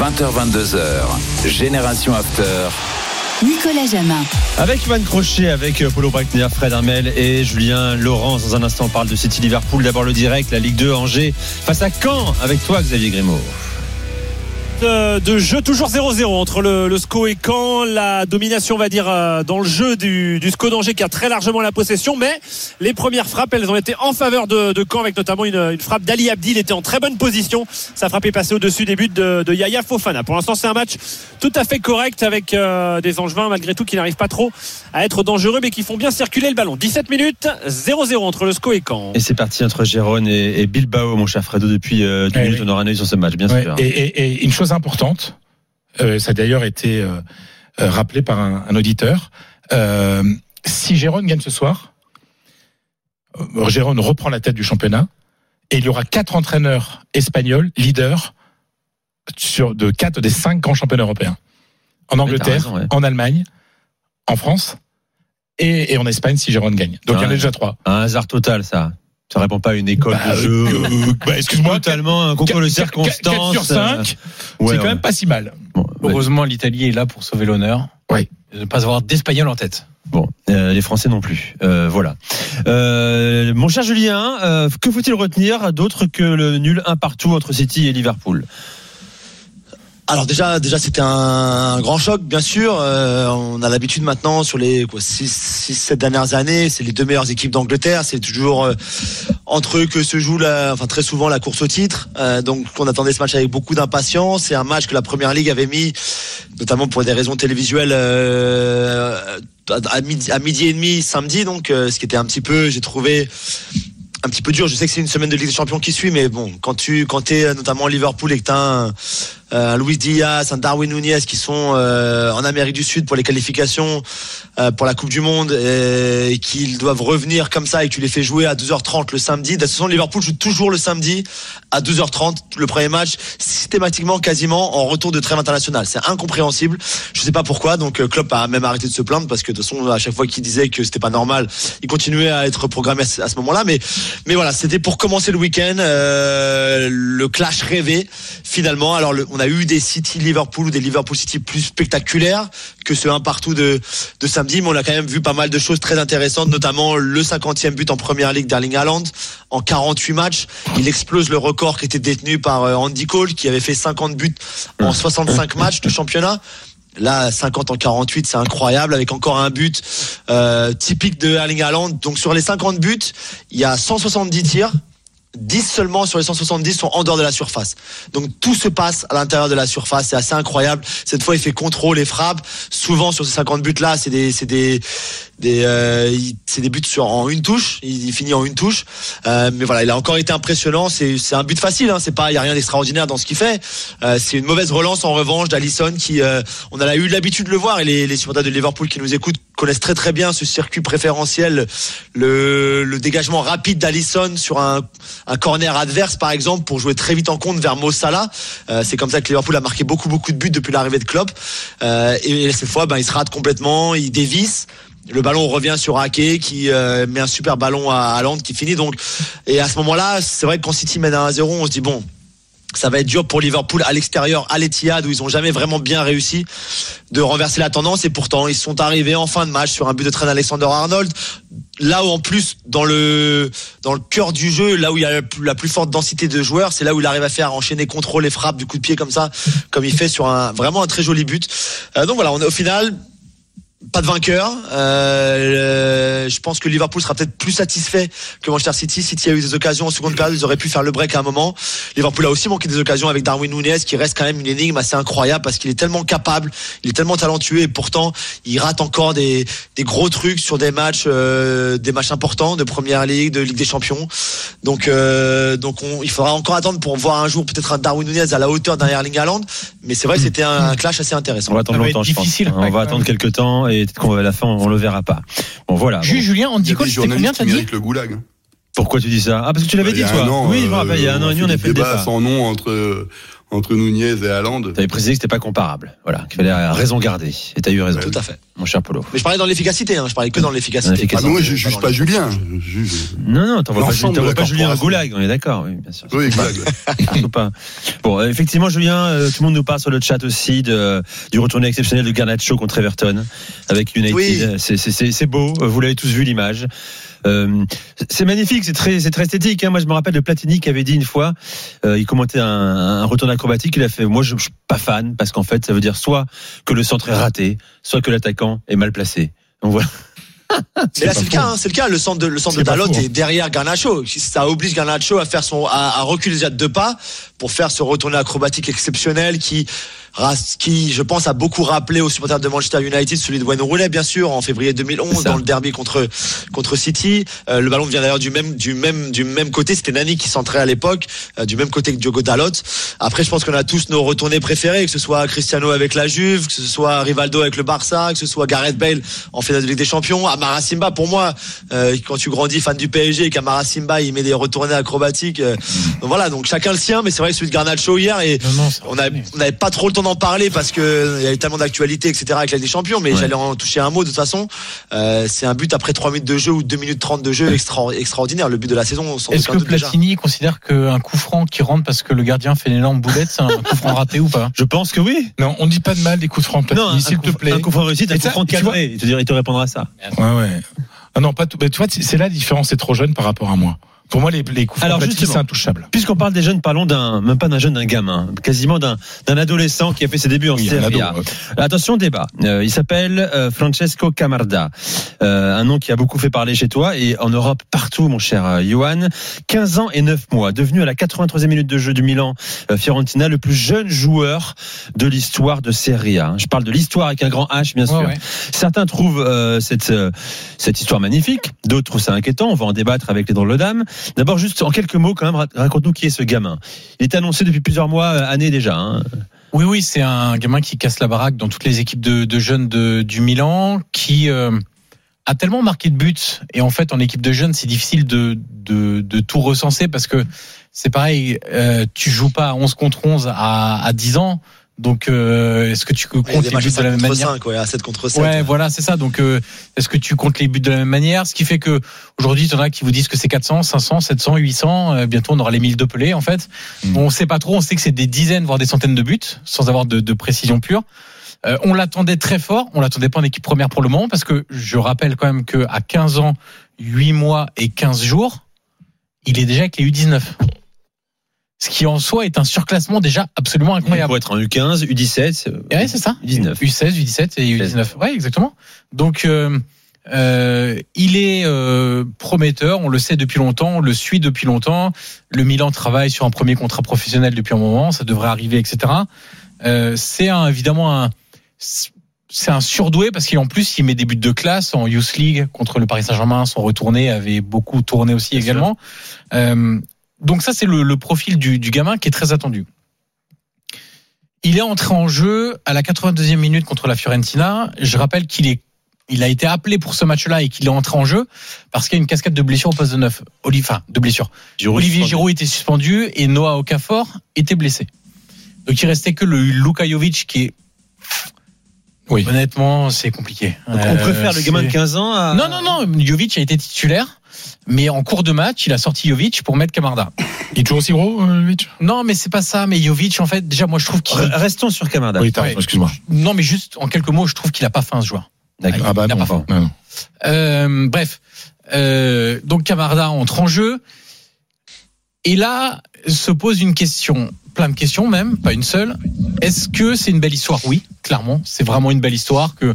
20h22h. Génération After. Nicolas Jamin. Avec Johan Crochet, avec euh, Paulo Breitner, Fred Armel et Julien Laurence. Dans un instant, on parle de City Liverpool. D'abord le direct, la Ligue 2 Angers face à Caen avec toi, Xavier Grimaud. De, de jeu toujours 0-0 entre le, le SCO et Caen. La domination on va dire euh, dans le jeu du, du SCO d'Angers qui a très largement la possession. Mais les premières frappes elles ont été en faveur de, de Caen avec notamment une, une frappe d'Ali Abdi il était en très bonne position. Sa frappe est passée au-dessus des buts de, de Yaya Fofana. Pour l'instant c'est un match tout à fait correct avec euh, des Angevins malgré tout qui n'arrivent pas trop à être dangereux mais qui font bien circuler le ballon. 17 minutes 0-0 entre le SCO et Caen. Et c'est parti entre Gérone et, et Bilbao, mon cher Fredo. Depuis euh, deux Ouais, minutes, oui. on aura un œil sur ce match, bien Ouais, sûr. et, et- et une chose importante, euh, ça a d'ailleurs été euh, euh, rappelé par un, un auditeur. euh, si Gérone gagne ce soir, Gérone reprend la tête du championnat et il y aura quatre entraîneurs espagnols leaders sur de quatre des cinq grands championnats européens. En Angleterre, raison, ouais. en Allemagne, en France et, et en Espagne si Gérone gagne. Donc il y en a déjà trois. Un hasard total, ça. Ça répond pas à une école Bah, de jeu. euh, bah, excuse-moi, totalement un concours de circonstances. quatre sur cinq, euh, ouais, c'est quand ouais. même pas si mal. Bon, ouais. Heureusement, l'Italie est là pour sauver l'honneur. Oui. De ne pas avoir d'Espagnol en tête. Bon, euh, les Français non plus. Euh, voilà. Euh, mon cher Julien, euh, que faut-il retenir d'autre que le nul un partout entre City et Liverpool? Alors déjà, déjà c'était un, grand choc, bien sûr. Euh, on a l'habitude maintenant sur les quoi, 6, 6, 7 dernières années, c'est les deux meilleures équipes d'Angleterre. C'est toujours euh, entre eux que se joue, enfin très souvent la course au titre. Euh, donc on attendait ce match avec beaucoup d'impatience. C'est un match que la Première Ligue avait mis, notamment pour des raisons télévisuelles, à, midi, et demi samedi. Donc ce qui était un petit peu, j'ai trouvé un petit peu dur. Je sais que c'est une semaine de Ligue des Champions qui suit, mais bon, quand tu quand es notamment Liverpool et que tu as un, un Luis Diaz, un Darwin Nunez qui sont euh, en Amérique du Sud pour les qualifications euh, pour la Coupe du Monde et, qu'ils doivent revenir comme ça et que tu les fais jouer à 12h30 le samedi. De toute façon, Liverpool joue toujours le samedi à 12h30 le premier match systématiquement quasiment en retour de trêve internationale. C'est incompréhensible. Je sais pas pourquoi. Donc euh, Klopp a même arrêté de se plaindre parce que de toute façon à chaque fois qu'il disait que c'était pas normal, il continuait à être programmé à ce, moment-là. Mais mais voilà, c'était pour commencer le week-end, euh, le clash rêvé finalement. Alors on a eu des City Liverpool ou des Liverpool City plus spectaculaires que ce un partout de, samedi, mais on a quand même vu pas mal de choses très intéressantes, notamment le 50e but en première ligue d'Erling Haaland en 48 matchs. Il explose le record qui était détenu par euh, Andy Cole, qui avait fait 50 buts en 65 matchs de championnat. Là, 50 en 48, c'est incroyable, avec encore un but euh, typique de Erling. Donc sur les 50 buts, il y a 170 tirs. 10 seulement sur les 170 sont en dehors de la surface. Donc tout se passe à l'intérieur de la surface, c'est assez incroyable. Cette fois, il fait contrôle et frappe. Souvent sur ces 50 buts là, c'est des c'est des des euh, il- c'est des buts sur en une touche, il, finit en une touche. Euh, mais voilà, il a encore été impressionnant, c'est c'est un but facile hein, c'est pas il y a rien d'extraordinaire dans ce qu'il fait. Euh, c'est une mauvaise relance en revanche d'Alisson qui euh, on a eu l'habitude de le voir et les les supporters de Liverpool qui nous écoutent connaissent très très bien ce circuit préférentiel, le, le dégagement rapide d'Alisson sur un, un corner adverse par exemple pour jouer très vite en compte vers Mo Salah. Euh, c'est comme ça que Liverpool a marqué beaucoup beaucoup de buts depuis l'arrivée de Klopp. Euh, et, cette fois, ben, il se rate complètement, il dévisse. Le ballon revient sur Ake qui euh, met un super ballon à Haaland qui finit donc. Et à ce moment-là, c'est vrai que quand City mène à 1-0, on se dit bon, ça va être dur pour Liverpool à l'extérieur, à l'Etihad, où ils ont jamais vraiment bien réussi de renverser la tendance. Et pourtant, ils sont arrivés en fin de match sur un but de Trent Alexander-Arnold. Là où en plus, dans le dans le cœur du jeu, là où il y a la plus forte densité de joueurs, c'est là où il arrive à faire enchaîner contrôle et frappe du coup de pied comme ça, comme il fait sur un vraiment un très joli but. Euh, donc voilà, on est au final pas de vainqueur. Euh, je pense que Liverpool sera peut-être plus satisfait que Manchester City. City a eu des occasions en seconde période, ils auraient pu faire le break à un moment. Liverpool a aussi manqué des occasions avec Darwin Nunez, qui reste quand même une énigme assez incroyable parce qu'il est tellement capable, il est tellement talentueux et pourtant il rate encore des, des gros trucs sur des matchs, euh, des matchs importants de Première Ligue, de Ligue des Champions. Donc, euh, donc on, il faudra encore attendre pour voir un jour peut-être un Darwin Nunez à la hauteur d'un Erling Haaland. Mais c'est vrai que c'était un, un clash assez intéressant. On va attendre longtemps, je pense. On va attendre quelques temps et peut-être qu'on va à la fin, on le verra pas. Bon, voilà. Bon. Julien, Andy Cole, c'était combien, t'as dit le goulag. Pourquoi tu dis ça? Ah, parce que tu l'avais Il dit, toi. an, oui, je me euh, rappelle, il y a un an et demi, on a fait le débat débat. sans nom entre entre Nunez et Haaland. T'avais précisé que c'était pas comparable. Voilà, qu'il fallait raison garder. Et t'as eu raison. Tout à fait. Mon cher Polo. Mais je parlais dans l'efficacité, hein, je parlais que dans l'efficacité. Ah, moi, je juge pas Julien. Je juge Non, non, t'envoies pas, pas Julien un corporation. goulag, on est d'accord, oui, bien sûr. Oui, goulag. Bon, euh, effectivement, Julien, euh, tout le monde nous parle sur le chat aussi de, du retourné exceptionnel de Garnacho contre Everton avec United. Oui. C'est beau, vous l'avez tous vu l'image. Euh, c'est magnifique, c'est très, c'est très esthétique. Hein. Moi, je me rappelle de Platini qui avait dit une fois, euh, il commentait un, un retour acrobatique, il a fait, moi, je, je suis pas fan parce qu'en fait, ça veut dire soit que le centre est raté, soit que l'attaquant est mal placé. Donc voilà. Mais là, c'est le cas, hein, c'est le cas. Le centre de, le centre de Dalot faux, hein. est derrière Garnacho. Ça oblige Garnacho à faire son, à, à reculer déjà de deux pas pour faire ce retourné acrobatique exceptionnel qui, qui, je pense, a beaucoup rappelé aux supporters de Manchester United celui de Wayne Rooney, bien sûr, en février 2011 dans le derby contre contre City. Euh, le ballon vient d'ailleurs du même du même du même côté. C'était Nani qui centrait à l'époque, euh, du même côté que Diogo Dalot. Après, je pense qu'on a tous nos retournés préférés, que ce soit Cristiano avec la Juve, que ce soit Rivaldo avec le Barça, que ce soit Gareth Bale en finale de Ligue des Champions. Amara Simba, pour moi, euh, quand tu grandis fan du PSG et qu'Amara Simba il met des retournées acrobatiques, euh, donc voilà. Donc chacun le sien, mais c'est vrai que celui de Garnacho hier et on n'avait pas trop le temps d'en parler parce que il y avait tellement d'actualité, etc. avec la Ligue des Champions. Mais j'allais en toucher un mot de toute façon. Euh, c'est un but après 3 minutes de jeu ou 2 minutes 30 de jeu extra- extraordinaire. Le but de la saison. sans Est-ce que doute déjà. Platini considère qu'un coup franc qui rentre parce que le gardien fait une énorme boulette, c'est un coup franc raté ou pas? Je pense que oui. Non, on dit pas de mal des coups de franc Non, un Platini, s'il te plaît. un coup franc réussi, un coup franc cadré. Il te dirait, il te répondra ça. Ouais, ouais. Ah non, pas tout. Mais tu vois, c'est là la différence, c'est trop jeune par rapport à moi. Pour moi, les, les coups Alors, c'est intouchable. Puisqu'on parle des jeunes, parlons d'un, même pas d'un jeune, d'un gamin, quasiment d'un, d'un adolescent qui a fait ses débuts en Oui, Serie A. ouais. Attention débat. Euh, il s'appelle euh, Francesco Camarda, Euh, un nom qui a beaucoup fait parler chez toi et en Europe partout, mon cher euh, Johan. 15 ans et 9 mois, devenu à la 83e minute de jeu du Milan euh, Fiorentina le plus jeune joueur de l'histoire de Serie A. Je parle de l'histoire avec un grand H, bien sûr. Ouais, ouais. Certains trouvent euh, cette euh, cette histoire magnifique, d'autres trouvent ça inquiétant. On va en débattre avec les drôles de dames. D'abord, juste en quelques mots, quand même, ra- raconte-nous qui est ce gamin. Il est annoncé depuis plusieurs mois, euh, années déjà. hein. Oui, oui, c'est un gamin qui casse la baraque dans toutes les équipes de, jeunes de- du Milan, qui euh, a tellement marqué de buts. Et en fait, en équipe de jeunes, c'est difficile de, tout recenser parce que c'est pareil, euh, tu joues pas à 11 contre 11 à, à 10 ans. Donc, euh, est-ce que tu comptes les buts de la 5 même contre manière 5, ouais, à 7 contre 7. Ouais, voilà, c'est ça. Donc, euh, est-ce que tu comptes les buts de la même manière? Ce qui fait que aujourd'hui, il y en a qui vous disent que c'est 400, 500, 700, 800. euh, bientôt, on aura les 1000 de Pelé, en fait. On sait pas trop. On sait que c'est des dizaines, voire des centaines de buts, sans avoir de, de précision pure. Euh, on l'attendait très fort. On l'attendait pas en équipe première pour le moment, parce que je rappelle quand même que à 15 ans, 8 mois et 15 jours, il est déjà avec les U19. Ce qui en soi est un surclassement déjà absolument incroyable. Pour être en U15, U17, euh, Ouais, c'est ça. U19. U16, U17 et U19. Ouais, exactement. Donc, euh, euh, il est euh, prometteur. On le sait depuis longtemps. On le suit depuis longtemps. Le Milan travaille sur un premier contrat professionnel depuis un moment. Ça devrait arriver, etc. Euh, c'est un, évidemment un. C'est un surdoué parce qu'en plus il met des buts de classe en Youth League contre le Paris Saint-Germain. Son retourné avait beaucoup tourné aussi également. Euh, donc ça c'est le, le profil du, du gamin qui est très attendu. Il est entré en jeu à la 82e minute contre la Fiorentina. Je rappelle qu'il est il a été appelé pour ce match-là et qu'il est entré en jeu parce qu'il y a une cascade de blessures au poste de neuf. Enfin, de blessures. Giroud Olivier. Giroud était suspendu et Noah Okafor était blessé. Donc il restait que le Luka Jovic qui est Oui. honnêtement c'est compliqué. Donc, on Euh, préfère le gamin de c'est- 15 ans à. Non non non, Jovic a été titulaire. Mais en cours de match, il a sorti Jovic pour mettre Camarda. Il est toujours aussi gros, euh, Jovic? Non, mais c'est pas ça. Mais Jovic, en fait, déjà, moi, je trouve qu'il. Re- Restons sur Kamada. Oui, Ouais. excuse-moi. Non, mais juste en quelques mots, je trouve qu'il a pas faim ce joueur. D'accord. Ah bah Il a non, pas faim. non, non. Euh, bref, euh, donc Camarda entre en jeu. Et là se pose une question, plein de questions même, pas une seule. Est-ce que c'est une belle histoire? Oui, clairement, c'est vraiment une belle histoire que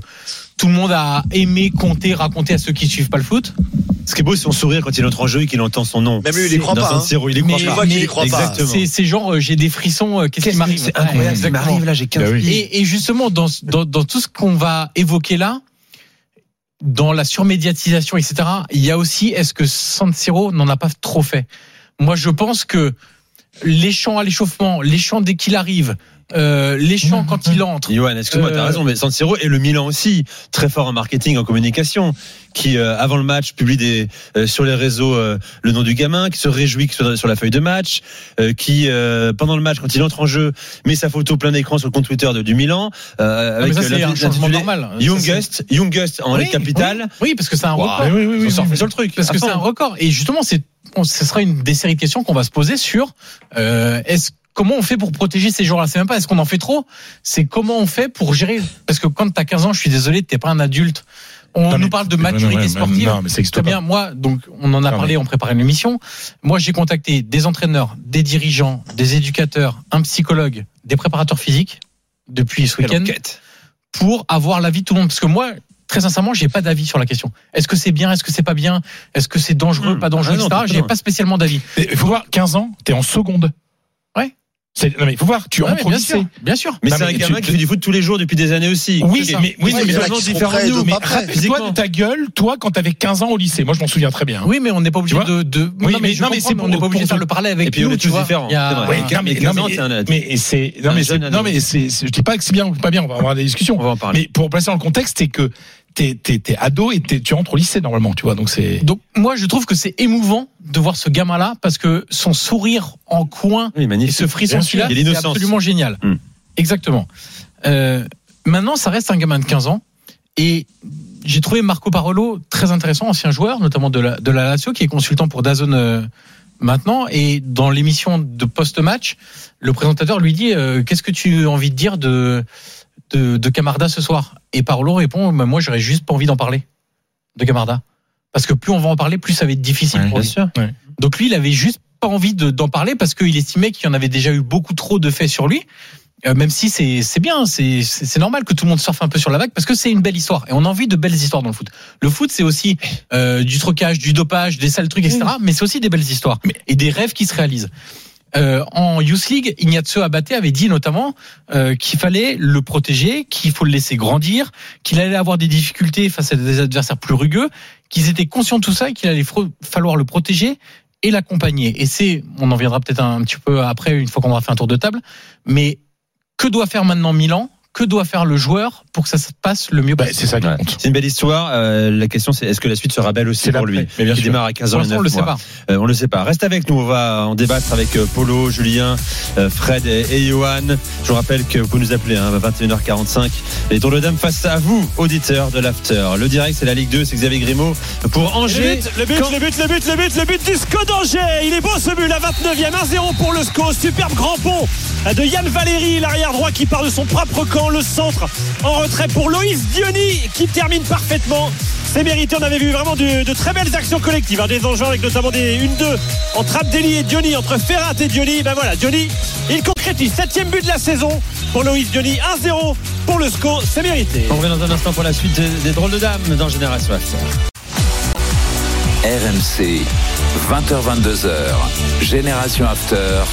tout le monde a aimé compter, raconter à ceux qui suivent pas le foot. Ce qui est beau, c'est son sourire quand il entre en jeu et qu'il entend son nom. Même lui, il y croit Dans pas, San hein. Siro, il y croit pas. mais croit pas. Exactement. C'est c'est genre euh, j'ai des frissons, euh, qu'est-ce qui m'arrive C'est incroyable. Ouais, Ce qui m'arrive là, j'ai 15 Bah oui. Et, et justement, dans, dans, dans tout ce qu'on va évoquer là, dans la surmédiatisation, etc., il y a aussi, est-ce que San Siro n'en a pas trop fait? Moi, je pense que les chants à l'échauffement, les chants dès qu'il arrive, euh, les chants quand il entre, Johan, excuse-moi, t'as Euh, raison, mais San Siro et le Milan aussi, très fort en marketing, en communication, qui euh, avant le match publie des, euh, sur les réseaux euh, le nom du gamin, qui se réjouit sur, sur la feuille de match, euh, qui euh, pendant le match, quand il entre en jeu, met sa photo plein d'écran sur le compte Twitter de, du Milan, euh, Ah, mais avec ça, c'est un changement normal. Ça, Youngest, Youngest en Oui, lettres capitales. Oui, oui, parce que c'est un Wow. record. Oui, oui, oui, oui, oui. sur le truc. Parce que c'est un record. Et justement, c'est, ce sera une des séries de questions qu'on va se poser sur euh, est-ce comment on fait pour protéger ces joueurs-là C'est même pas est-ce qu'on en fait trop, c'est comment on fait pour gérer? Parce que quand t'as 15 ans, je suis désolé, t'es pas un adulte. On Non, nous parle de maturité sportive. Non, mais existe Très bien, moi, donc on en a Non, parlé, mais- on préparait une émission. Moi, j'ai contacté des entraîneurs, des dirigeants, des éducateurs, un psychologue, des préparateurs physiques depuis ce week-end pour avoir l'avis de tout le monde. Parce que moi, très sincèrement, j'ai pas d'avis sur la question. Est-ce que c'est bien, est-ce que c'est pas bien, est-ce que c'est dangereux, Hmm. pas dangereux, Ah non, etc. J'ai pas spécialement d'avis. Il faut voir, 15 ans, t'es en seconde. Ouais. C'est- Non, mais il faut voir, tu Ouais, entres mais au bien lycée. sûr, bien sûr. Mais Non, c'est un mais gamin tu- qui fait du foot tous les jours depuis des années aussi. Oui, mais, oui, Ouais, mais sont différent de nous. Mais rappelle-toi de ta gueule, toi, quand t'avais 15 ans au lycée. Moi, je m'en souviens très bien. Oui, mais on n'est pas obligé de, de. Oui, non, mais- je non, mais comprends, c'est on n'est pas obligé de faire le parallèle avec Et puis on nous, est tu tous vois. différents. Oui, mais, 15 non, ans, mais- t'es un adulte. mais c'est, non, mais non, mais c'est, c'est- je dis pas que c'est bien ou pas bien, on va avoir des discussions. On va en parler. Mais pour placer dans le contexte, c'est que t'es, t'es, t'es ado et t'es- tu rentres au lycée normalement, tu vois, donc c'est. Donc moi, je trouve que c'est émouvant de voir ce gamin-là parce que son sourire en coin Oui, et ce frisson celui-là, c'est absolument génial. Hmm. Exactement. Euh, maintenant, ça reste un gamin de 15 ans et j'ai trouvé Marco Parolo très intéressant, ancien joueur, notamment de la, de la Lazio, qui est consultant pour Dazone euh, maintenant. Et dans l'émission de post-match, le présentateur lui dit euh, Qu'est-ce que tu as envie de dire de, de, de Camarda ce soir Et Parolo répond Bah, Moi, j'aurais juste pas envie d'en parler de Camarda. Parce que plus on va en parler, plus ça va être difficile Ouais, pour lui. Donc lui, il avait juste pas envie de- d'en parler parce qu'il estimait qu'il y en avait déjà eu beaucoup trop de faits sur lui. Euh, même si c'est c'est bien, c'est normal que tout le monde surfe un peu sur la vague parce que c'est une belle histoire et on a envie de belles histoires dans le foot. Le foot, c'est aussi euh, du trocage, du dopage, des sales trucs, etc. Mais c'est aussi des belles histoires et des rêves qui se réalisent. Euh, en Youth League, Ignazio Abate avait dit notamment euh, qu'il fallait le protéger, qu'il faut le laisser grandir, qu'il allait avoir des difficultés face à des adversaires plus rugueux, qu'ils étaient conscients de tout ça et qu'il allait falloir le protéger et l'accompagner. Et c'est, on en viendra peut-être un, petit peu après, une fois qu'on aura fait un tour de table, mais que doit faire maintenant Milan que doit faire le joueur pour que ça se passe le mieux Bah, possible c'est ça qui Ouais. compte. C'est une belle histoire. Euh, la question, c'est est-ce que la suite sera belle aussi pour lui mais bien Qui sûr. démarre à 15 Pour ans et l'instant, 9 on le sait pas. Euh, on le sait pas. Reste avec nous. On va en débattre avec euh, Polo, Julien, euh, Fred et, et Johan. Je vous rappelle que vous pouvez nous appeler hein, à 21h45. Les tours de dames face à vous, auditeurs de l'After. Le direct, c'est la Ligue 2. C'est Xavier Grimaud pour Et Angers. Le but, le but, Quand- le but, le but, le but, le but du SCO d'Angers. Il est beau ce but, la 29e, 1-0 pour le SCO. Superbe grand pont de Yann Valéry, l'arrière droit qui part de son propre camp. Le centre en retrait pour Loïs Diony qui termine parfaitement. C'est mérité, on avait vu vraiment de, de très belles actions collectives, hein, des enjeux avec notamment des 1-2 entre Abdelli et Diony, entre Ferrat et Diony. Ben voilà, Diony, il concrétise. Septième but de la saison pour Loïs Diony, 1-0 pour le SCO, c'est mérité. On revient dans un instant pour la suite des, des drôles de dames dans Génération After. RMC, 20h22h, Génération After.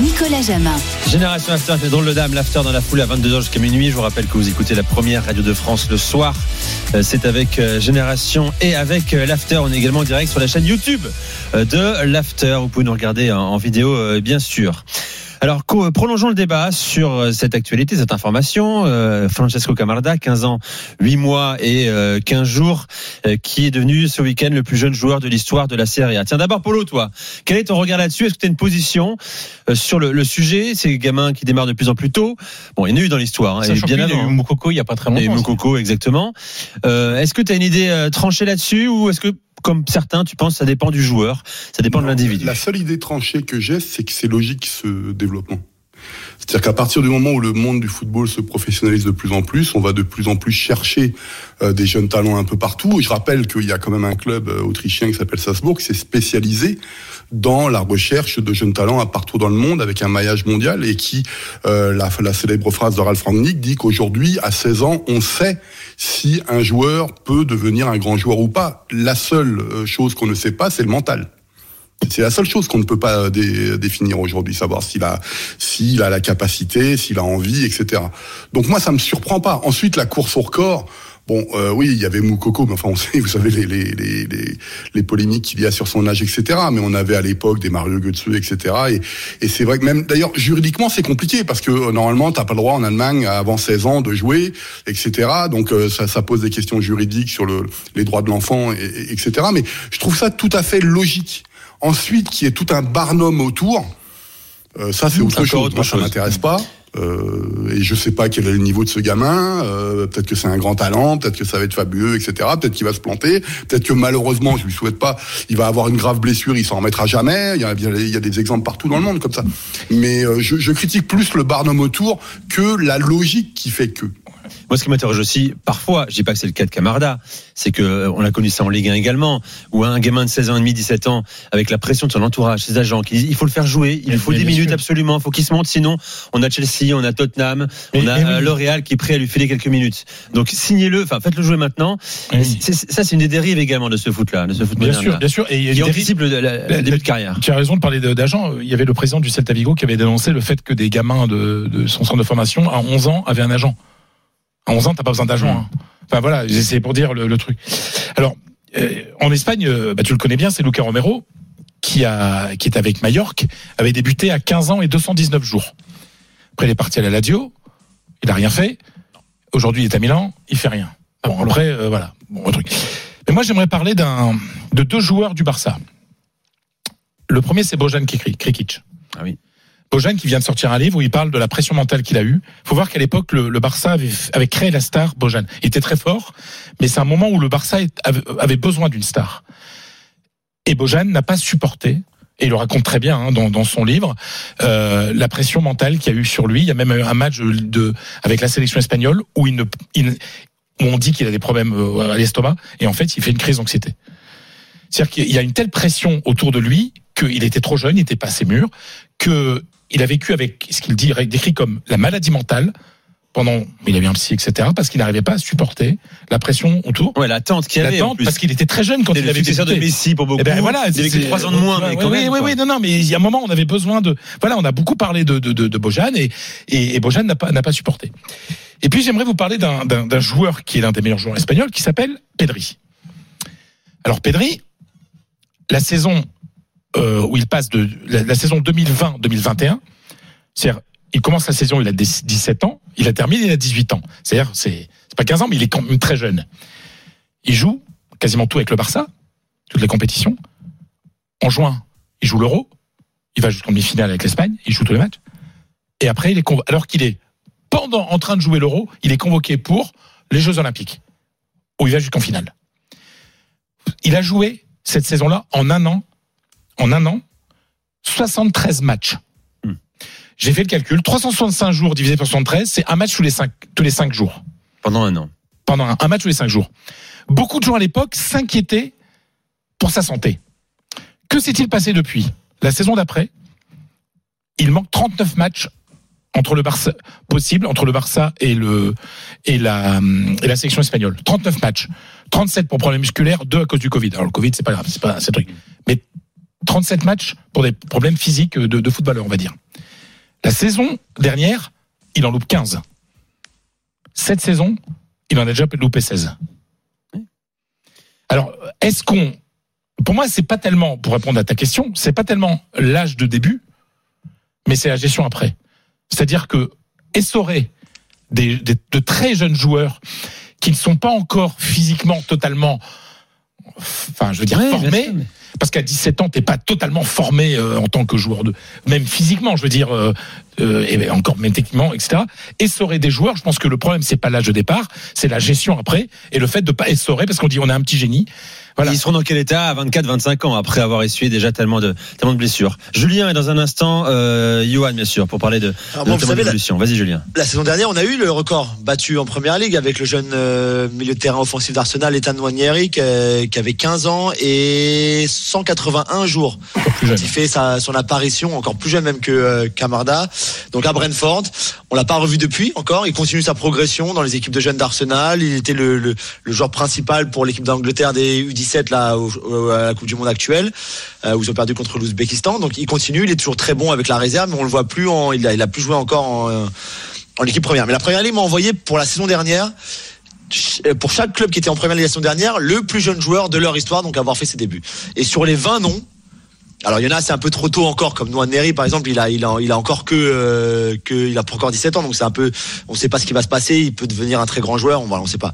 Nicolas Jamin. Génération After, avec les drôles de dames, l'after dans la foule à 22h jusqu'à minuit. Je vous rappelle que vous écoutez la première radio de France le soir. Euh, C'est avec euh, Génération et avec euh, l'after. On est également en direct sur la chaîne YouTube de l'after. Vous pouvez nous regarder en, vidéo, bien sûr. Alors, co- prolongeons le débat sur euh, cette actualité, cette information. Euh, Francesco Camarda, 15 ans, 8 mois et euh, 15 jours, euh, qui est devenu ce week-end le plus jeune joueur de l'histoire de la Serie A. Tiens, d'abord, Polo, toi, quel est ton regard là-dessus? Est-ce que tu as une position euh, sur le, le sujet? Ces gamins qui démarrent de plus en plus tôt. Bon, il y en a eu dans l'histoire, hein, bien qu'il y a eu hein. Moukoko il y a pas très Il y a eu longtemps. Moukoko, exactement. Euh, est-ce que tu as une idée euh, tranchée là-dessus ou est-ce que, comme certains, tu penses que ça dépend du joueur, ça dépend de l'individu La seule idée tranchée que j'ai, c'est que c'est logique ce développement. C'est-à-dire qu'à partir du moment où le monde du football se professionnalise de plus en plus, on va de plus en plus chercher euh, des jeunes talents un peu partout. Et je rappelle qu'il y a quand même un club euh, autrichien qui s'appelle Salzbourg qui s'est spécialisé dans la recherche de jeunes talents à partout dans le monde avec un maillage mondial et qui, euh, la, la célèbre phrase de Ralph Rangnick dit qu'aujourd'hui, à 16 ans, on sait si un joueur peut devenir un grand joueur ou pas. La seule euh, chose qu'on ne sait pas, c'est le mental. C'est la seule chose qu'on ne peut pas euh, dé- définir aujourd'hui, savoir s'il a, s'il a la capacité, s'il a envie, etc. Donc moi, ça me surprend pas. Ensuite, la course au record. Bon, euh, oui, il y avait Moukoko, mais enfin, on sait, vous savez, les, les, les, les, les polémiques qu'il y a sur son âge, etc. Mais on avait à l'époque des Mario Götze, etc. Et, et c'est vrai que même, d'ailleurs, juridiquement, c'est compliqué parce que euh, normalement, t'as pas le droit en Allemagne avant 16 ans de jouer, etc. Donc euh, ça, ça pose des questions juridiques sur le, les droits de l'enfant, et, et- etc. Mais je trouve ça tout à fait logique. Ensuite, qu'il y ait tout un barnum autour, euh, ça c'est autre encore chose. autre Moi, ça m'intéresse pas. Euh, et je sais pas quel est le niveau de ce gamin. Euh, peut-être que c'est un grand talent, peut-être que ça va être fabuleux, etc. Peut-être qu'il va se planter. Peut-être que malheureusement, je lui souhaite pas, il va avoir une grave blessure, il s'en remettra jamais. Il y a, des exemples partout dans le monde comme ça. Mais euh, je critique plus le barnum autour que la logique qui fait que. Moi, ce qui m'interroge aussi, parfois, je dis pas que c'est le cas de Camarda, c'est que euh, on a connu ça en Ligue 1 également, où un gamin de 16 ans et demi, 17 ans, avec la pression de son entourage, ses agents, qui disent il faut le faire jouer, il faut Mais 10 bien minutes sûr. absolument, il faut qu'il se monte, sinon on a Chelsea, on a Tottenham, on a oui. euh, L'Oréal qui est prêt à lui filer quelques minutes. Donc signez-le, enfin faites-le jouer maintenant. Ça, c'est une des dérives également de ce foot-là, de ce foot Bien sûr, bien sûr. Et il y a anticipe le, la- la- le début de carrière. Tu as raison de parler d'agents. Il y avait le président du Celta Vigo qui avait dénoncé le fait que des gamins de, de son centre de formation à 11 ans avaient un agent. À 11 ans, t'as pas besoin d'agent. hein. Enfin voilà, c'est pour dire le, le truc. Alors, euh, en Espagne, euh, bah, tu le connais bien, c'est Luca Romero qui a qui est avec Mallorca, avait débuté à 15 ans et 219 jours. Après, il est parti à la Lazio, il a rien fait. Aujourd'hui, il est à Milan, il fait rien. Bon, après, euh, voilà, bon, un truc. Mais moi, j'aimerais parler d'un de deux joueurs du Barça. Le premier, c'est Bojan Kikri- Krikic. Ah oui. Bojan qui vient de sortir un livre où il parle de la pression mentale qu'il a eue. faut voir qu'à l'époque, le, le Barça avait, avait créé la star Bojan. Il était très fort, mais c'est un moment où le Barça avait besoin d'une star. Et Bojan n'a pas supporté, et il le raconte très bien hein, dans, dans son livre, euh, la pression mentale qu'il y a eu sur lui. Il y a même eu un match de, avec la sélection espagnole où, il ne, il- où on dit qu'il a des problèmes euh, à l'estomac, et en fait, il fait une crise d'anxiété. C'est-à-dire qu'il y a une telle pression autour de lui qu'il était trop jeune, il n'était pas assez mûr, que il a vécu avec ce qu'il dit décrit comme la maladie mentale pendant il a eu un psy etc parce qu'il n'arrivait pas à supporter la pression autour Ouais, l'attente qu'il avait. en l'attente parce qu'il était très jeune quand il avait successeur de. Messi pour beaucoup. Eh ben voilà, il a vécu c'est- trois ans de moins, mais oui, oui, oui, non, non, mais il y a un moment, on avait besoin de, voilà, on a beaucoup parlé de, de, de, de Bojan et, et, et Bojan n'a pas, n'a pas supporté. Et puis, j'aimerais vous parler d'un, d'un joueur qui est l'un des meilleurs joueurs espagnols qui s'appelle Pedri. Alors, Pedri, la saison euh, où il passe de la, la saison 2020-2021. C'est-à-dire, il commence la saison, il a 10 17 ans, il a terminé, il a 18 ans. C'est-à-dire, c'est pas 15 ans, mais il est quand même très jeune. Il joue quasiment tout avec le Barça, toutes les compétitions. En juin, il joue l'Euro. Il va jusqu'en demi-finale avec l'Espagne. Il joue tous les matchs. Et après, il est alors qu'il est pendant en train de jouer l'Euro, il est convoqué pour les Jeux Olympiques, où il va jusqu'en finale. Il a joué cette saison-là en un an, en un an, 73 matchs. J'ai fait le calcul. 365 jours divisé par 73, c'est un match tous les cinq, tous les cinq jours. Pendant un an. Pendant un, un match tous les cinq jours. Beaucoup de gens à l'époque s'inquiétaient pour sa santé. Que s'est-il passé depuis? La saison d'après, il manque 39 matchs entre le Barça possible entre le Barça et le et la et la sélection espagnole. 39 matchs, 37 pour problème musculaire, 2 à cause du Covid. Alors le Covid c'est pas grave, c'est pas un truc. Mais 37 matchs pour des problèmes physiques de, de footballeur, on va dire. La saison dernière, il en loupe 15. Cette saison, il en a déjà loupé 16. Alors, est-ce qu'on pour moi, c'est pas tellement, pour répondre à ta question, c'est pas tellement l'âge de début, mais c'est la gestion après. C'est-à-dire que essorer des, des- de très jeunes joueurs qui ne sont pas encore physiquement totalement, enfin, je veux dire, Ouais, formés, parce qu'à 17 ans, t'es pas totalement formé euh, en tant que joueur de, même physiquement, je veux dire, euh, euh, et encore même techniquement, etc. Essorer des joueurs, je pense que le problème c'est pas l'âge de départ, c'est la gestion après et le fait de pas essorer parce qu'on dit on a un petit génie. Voilà. Ils seront dans quel état à 24, 25 ans après avoir essuyé déjà tellement de, tellement de blessures? Julien est dans un instant, euh, Johan bien sûr, pour parler de, Alors de bon, la-. Vas-y Julien. La saison dernière, on a eu le record battu en première ligue avec le jeune euh, milieu de terrain offensif d'Arsenal, Ethan Nwaneri, qui, euh, qui avait 15 ans et 181 jours. jeune. Il fait sa, son apparition, encore plus jeune même que euh, Camarda. Donc à Brentford, on l'a pas revu depuis encore. Il continue sa progression dans les équipes de jeunes d'Arsenal. Il était le, le, le joueur principal pour l'équipe d'Angleterre des U17 là à la Coupe du Monde actuelle, euh, où ils ont perdu contre l'Ouzbékistan. Donc il continue, il est toujours très bon avec la réserve, mais on le voit plus. En, il a, plus joué encore en, euh, en équipe première. Mais la première ligue m'a envoyé pour la saison dernière. euh, Pour chaque club qui était en première ligue la saison dernière, le plus jeune joueur de leur histoire, donc avoir fait ses débuts. Et sur les 20 noms, alors il y en a c'est un peu trop tôt encore comme Noah Neri par exemple il a il a il a encore que euh, que il a encore 17 ans donc c'est un peu on sait pas ce qui va se passer il peut devenir un très grand joueur on voilà on sait pas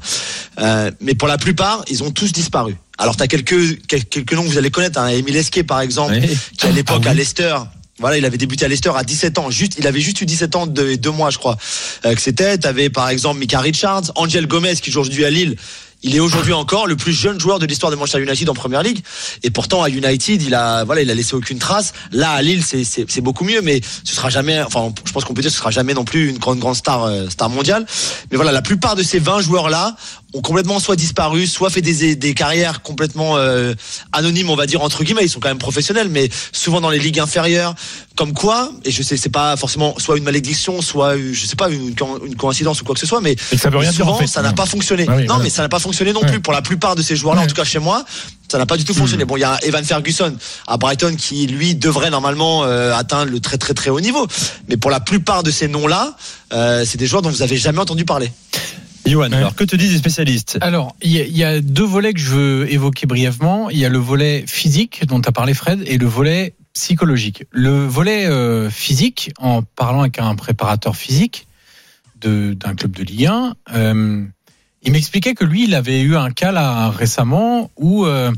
Euh, mais pour la plupart ils ont tous disparu alors tu as quelques quelques noms que vous allez connaître hein, Emile Esquet par exemple qui à l'époque à Leicester voilà, il avait débuté à Leicester à 17 ans. Juste, il avait juste eu 17 ans de deux mois, je crois. Euh, que c'était. T'avais par exemple Mika Richards, Angel Gomez qui joue aujourd'hui à Lille. Il est aujourd'hui encore le plus jeune joueur de l'histoire de Manchester United en Première Ligue. Et pourtant à United, il a voilà, il a laissé aucune trace. Là à Lille, c'est beaucoup mieux, mais ce sera jamais. Enfin, je pense qu'on peut dire que ce sera jamais non plus une grande grande star euh, star mondiale. Mais voilà, la plupart de ces 20 joueurs là ont complètement soit disparu, soit fait des des carrières complètement euh, anonymes, on va dire entre guillemets. Ils sont quand même professionnels, mais souvent dans les ligues inférieures. Comme quoi, et je sais, c'est pas forcément soit une malédiction, soit je sais pas une, co- une coïncidence ou quoi que ce soit, mais ça veut rien dire, souvent en fait. ça n'a pas fonctionné. Ah oui, non, voilà. mais ça n'a pas fonctionné non Ouais. plus pour la plupart de ces joueurs-là, en tout cas chez moi. Ça n'a pas du tout fonctionné. Hmm. Bon, il y a Evan Ferguson à Brighton qui lui devrait normalement euh, atteindre le très très très haut niveau. Mais pour la plupart de ces noms-là, euh, c'est des joueurs dont vous avez jamais entendu parler. Johan, alors que te disent les spécialistes? Alors, il y, a- y a deux volets que je veux évoquer brièvement. Il y a le volet physique dont tu as parlé Fred et le volet psychologique. Le volet euh, physique, en parlant avec un préparateur physique de- d'un club de Ligue 1, euh, il m'expliquait que lui, il avait eu un cas là récemment où euh,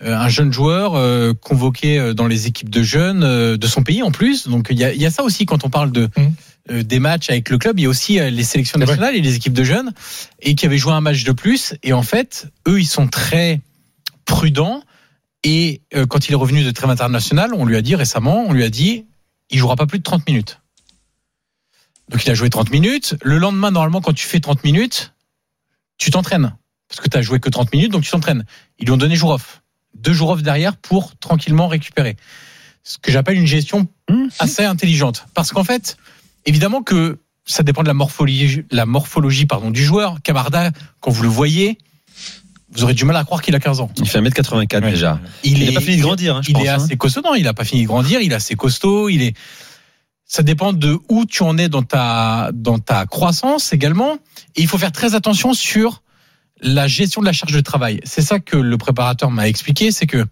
un jeune joueur euh, convoqué dans les équipes de jeunes euh, de son pays en plus. Donc il y a, y a ça aussi quand on parle de euh, des matchs avec le club. Il y a aussi euh, les sélections nationales et les équipes de jeunes et qui avaient joué un match de plus. Et en fait, eux, ils sont très prudents. Et euh, quand il est revenu de trêve international, on lui a dit récemment, on lui a dit, il jouera pas plus de 30 minutes. Donc il a joué 30 minutes. Le lendemain, normalement, quand tu fais 30 minutes, tu t'entraînes. Parce que tu as joué que 30 minutes, donc tu t'entraînes. Ils lui ont donné jour off. Deux jours off derrière pour tranquillement récupérer. Ce que j'appelle une gestion assez intelligente. Parce qu'en fait, évidemment que ça dépend de la morphologie, la morphologie pardon, du joueur. Camarda, quand vous le voyez, vous aurez du mal à croire qu'il a 15 ans. Il fait 1m84 déjà. Il, n'a pas fini de grandir, hein, je il pense, est hein. assez costaud. Non, il n'a pas fini de grandir. Il est assez costaud. Il est. Ça dépend de où tu en es dans ta dans ta croissance également. Et il faut faire très attention sur la gestion de la charge de travail. C'est ça que le préparateur m'a expliqué, c'est que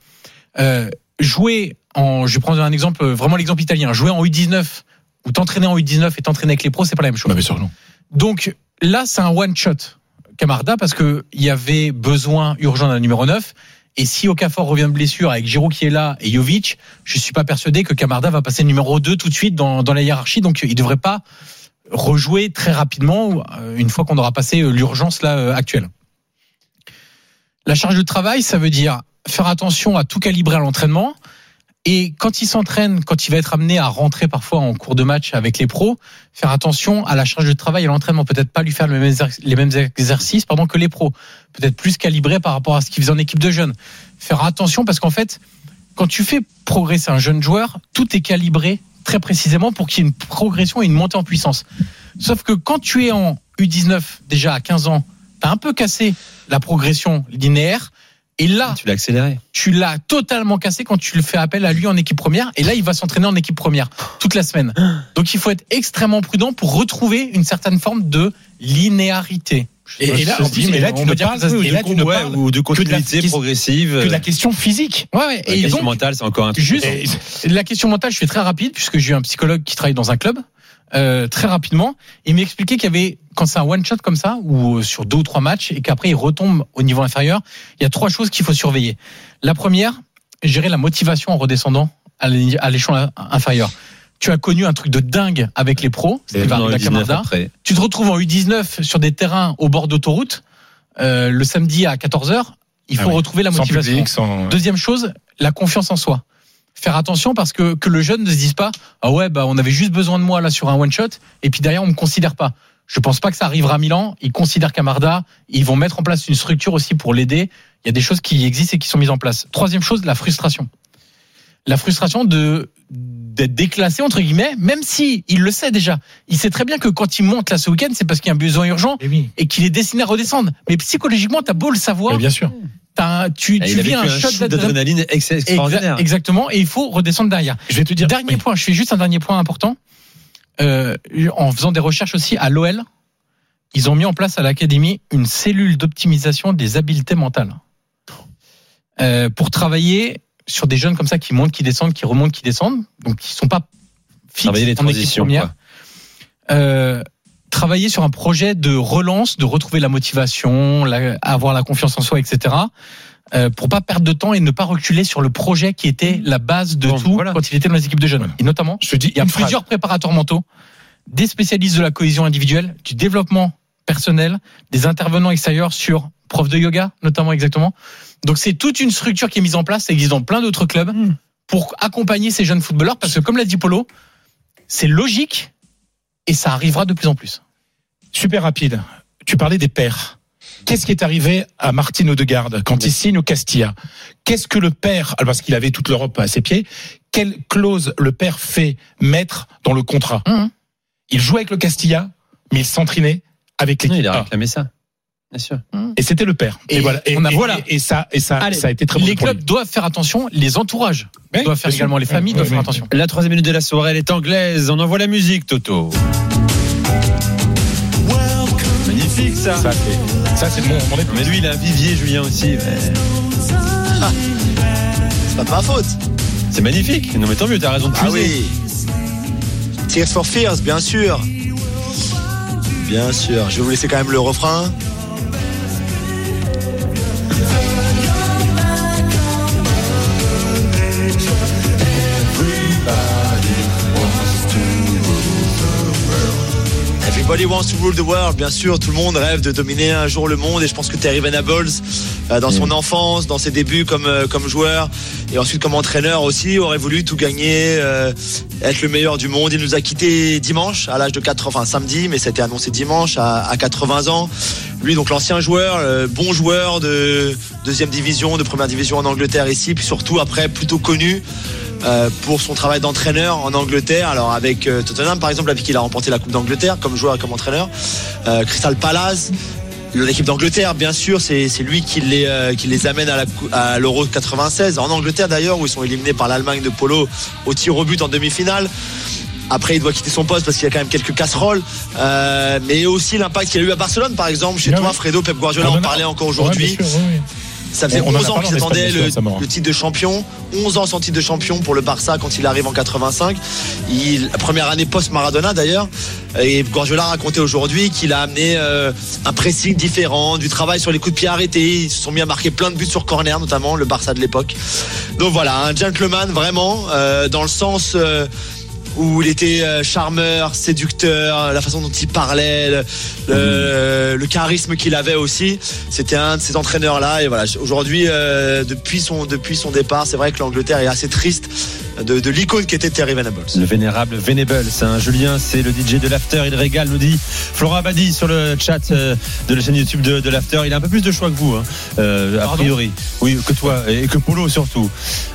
euh, jouer en, je vais prendre un exemple, vraiment l'exemple italien, jouer en U19 ou t'entraîner en U19 et t'entraîner avec les pros, c'est pas la même chose. Bah, bien sûr, non. Donc là, c'est un one shot, Camarda, parce que il y avait besoin urgent d'un numéro 9. Et si Okafor revient de blessure avec Giroud qui est là et Jovic, je suis pas persuadé que Camarda va passer numéro 2 tout de suite dans, dans la hiérarchie. Donc il devrait pas rejouer très rapidement euh, une fois qu'on aura passé euh, l'urgence là euh, actuelle. La charge de travail, ça veut dire faire attention à tout calibrer à l'entraînement. Et quand il s'entraîne, quand il va être amené à rentrer parfois en cours de match avec les pros, faire attention à la charge de travail et à l'entraînement. Peut-être pas lui faire les mêmes exercices pardon, que les pros. Peut-être plus calibré par rapport à ce qu'il faisait en équipe de jeunes. Faire attention parce qu'en fait, quand tu fais progresser un jeune joueur, tout est calibré très précisément pour qu'il y ait une progression et une montée en puissance. Sauf que quand tu es en U19 déjà à 15 ans, tu as un peu cassé la progression linéaire. Et là, Tu l'as accéléré. tu l'as totalement cassé quand tu le fais appel à lui en équipe première. Et là, il va s'entraîner en équipe première toute la semaine. Donc il faut être extrêmement prudent pour retrouver une certaine forme de linéarité. Et, et là, en plus, et là, tu ne parles, ça se et dit. là, tu ne Ouais, parles ou de que de la continuité progressive. que de la question physique. Ouais, ouais. La Et question donc, mentale, c'est encore un truc. Juste, la question mentale, je fais très rapide puisque j'ai eu un psychologue qui travaille dans un club. euh, très rapidement, il m'expliquait qu'il y avait quand c'est un one shot comme ça ou euh, sur deux ou trois matchs et qu'après il retombe au niveau inférieur, il y a trois choses qu'il faut surveiller. La première, gérer la motivation en redescendant à l'é- à l'échelon inférieur. Tu as connu un truc de dingue avec les pros, c'était dans Varda le 19 Camarda. après. Tu te retrouves en U19 sur des terrains au bord d'autoroute euh, le samedi à 14h. Il Ah faut oui. retrouver la Sans motivation. public, sans. Deuxième chose, la confiance en soi. Faire attention parce que, que le jeune ne se dise pas ah ouais bah on avait juste besoin de moi là sur un one shot et puis derrière on me considère pas. Je pense pas que ça arrivera à Milan. Ils considèrent Camarda. Ils vont mettre en place une structure aussi pour l'aider. Il y a des choses qui existent et qui sont mises en place. Troisième chose, la frustration. La frustration de d'être déclassé entre guillemets, même si il le sait déjà. Il sait très bien que quand il monte là ce week-end, c'est parce qu'il y a un besoin urgent Eh oui. et qu'il est destiné à redescendre. Mais psychologiquement, t'as beau le savoir, Mais bien sûr. t'as un- tu, tu vis un un shot d'adrénaline. extraordinaire. Exactement, et il faut redescendre derrière. Je vais te dire. Dernier oui. point, je fais juste un dernier point important. Euh, en faisant des recherches aussi à l'OL, ils ont mis en place à l'académie une cellule d'optimisation des habiletés mentales Euh, pour travailler sur des jeunes comme ça qui montent, qui descendent, qui remontent, qui descendent, donc qui sont pas fixes Travailler les en transitions. première. Euh, travailler sur un projet de relance, de retrouver la motivation, la- avoir la confiance en soi, etc. Euh, pour pas perdre de temps et ne pas reculer sur le projet qui était la base de Bon, tout voilà. quand il était dans les équipes de jeunes. Voilà. Et notamment, Je dis il y a phrase. plusieurs préparateurs mentaux, des spécialistes de la cohésion individuelle, du développement personnel, des intervenants extérieurs sur prof de yoga, notamment exactement. Donc c'est toute une structure qui est mise en place, ça existe dans plein d'autres clubs, pour accompagner ces jeunes footballeurs, parce que comme l'a dit Polo, c'est logique et ça arrivera de plus en plus. Super rapide. Tu parlais des pères. Qu'est-ce qui est arrivé à Martin Odegaard quand il signe au Castilla? Qu'est-ce que le père, alors parce qu'il avait toute l'Europe à ses pieds, quelle clause le père fait mettre dans le contrat? Mhm. Il jouait avec le Castilla, mais il s'entraînait avec Non, l'équipe il a réclamé ça. Bien sûr. Et c'était le père. Et voilà. Et, on a- et- voilà. et ça, et ça, Allez, ça a été très bon les clubs lui. doivent faire attention, les entourages Oui, doivent faire également, les familles doivent faire attention. La troisième minute de la soirée, elle est anglaise. On envoie la musique, Toto. Ça. Ça, c'est, ça, c'est mon, mon époque. Mais lui, il a un vivier, Julien aussi. mais C'est pas de ma faute. C'est magnifique. Non, mais tant mieux, t'as raison de Ah puiser. oui. Tears for Fears, bien sûr. Bien sûr. Je vais vous laisser quand même le refrain. Everybody wants to rule the world, bien sûr, tout le monde rêve de dominer un jour le monde et je pense que Terry Venables, euh, dans son enfance, dans ses débuts comme, euh, comme joueur et ensuite comme entraîneur aussi, aurait voulu tout gagner, euh, être le meilleur du monde. Il nous a quitté dimanche à l'âge de 4, enfin samedi, mais c'était annoncé dimanche à, à 80 ans. Lui, donc l'ancien joueur, euh, bon joueur de deuxième division, de première division en Angleterre ici, puis surtout après plutôt connu euh, pour son travail d'entraîneur en Angleterre. Alors avec euh, Tottenham par exemple, avec qui il a remporté la Coupe d'Angleterre comme joueur et comme entraîneur. Euh, Crystal Palace. L'équipe d'Angleterre, bien sûr, c'est c'est lui qui les, qui les amène à la cou- à l'Euro 96. En Angleterre d'ailleurs, où ils sont éliminés par l'Allemagne de Polo au tir au but en demi-finale. Après, il doit quitter son poste parce qu'il y a quand même quelques casseroles. Euh, mais aussi l'impact qu'il a eu à Barcelone, par exemple. Chez toi. Fredo, Pep Guardiola Ah, en non, non. parlait encore aujourd'hui. Ça faisait On en a 11 ans parlé qu'il en attendait Espagne, le, titre de champion. 11 ans sans titre de champion pour le Barça quand il arrive en 85. Il, la première année post-Maradona d'ailleurs. Et Guardiola racontait aujourd'hui qu'il a amené euh, un pressing différent, du travail sur les coups de pied arrêtés. Ils se sont mis à marquer plein de buts sur corner, notamment le Barça de l'époque. Donc voilà, un gentleman vraiment, euh, dans le sens euh, où il était euh, charmeur, séducteur, la façon dont il parlait, le, le- le charisme qu'il avait aussi. C'était un de ces entraîneurs-là. Et voilà, aujourd'hui, euh, depuis, son, depuis son départ, c'est vrai que l'Angleterre est assez triste de, de l'icône qui était Terry Venables. Le vénérable Venables, hein. Julien, c'est le DJ de l'after, il régale, nous dit Flora Abadi sur le chat euh, de la chaîne YouTube de, de l'after. Il a un peu plus de choix que vous, hein, euh, a priori. Oui, que toi et que Polo surtout.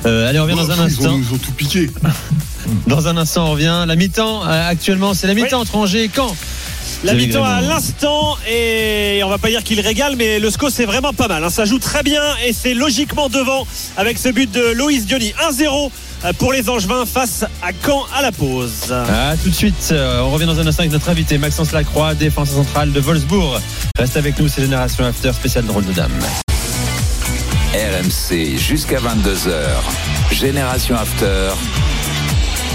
Euh, allez, on revient dans un ils, instant. ont, ils ont tout piqué. Dans un instant, on revient. La mi-temps, euh, actuellement, c'est la mi-temps entre Angers et Caen. La mi-temps à l'instant et on va pas dire qu'il régale mais le score c'est vraiment pas mal. hein. Ça joue très bien et c'est logiquement devant avec ce but de Loïs Diony 1-0 pour les Angevins face à Caen à la pause. Ah, tout de suite, euh, on revient dans un instant avec notre invité Maxence Lacroix, défenseur central de Wolfsburg. Reste avec nous, c'est Génération After, spécial drôle de dame. RMC jusqu'à 22h. Génération After.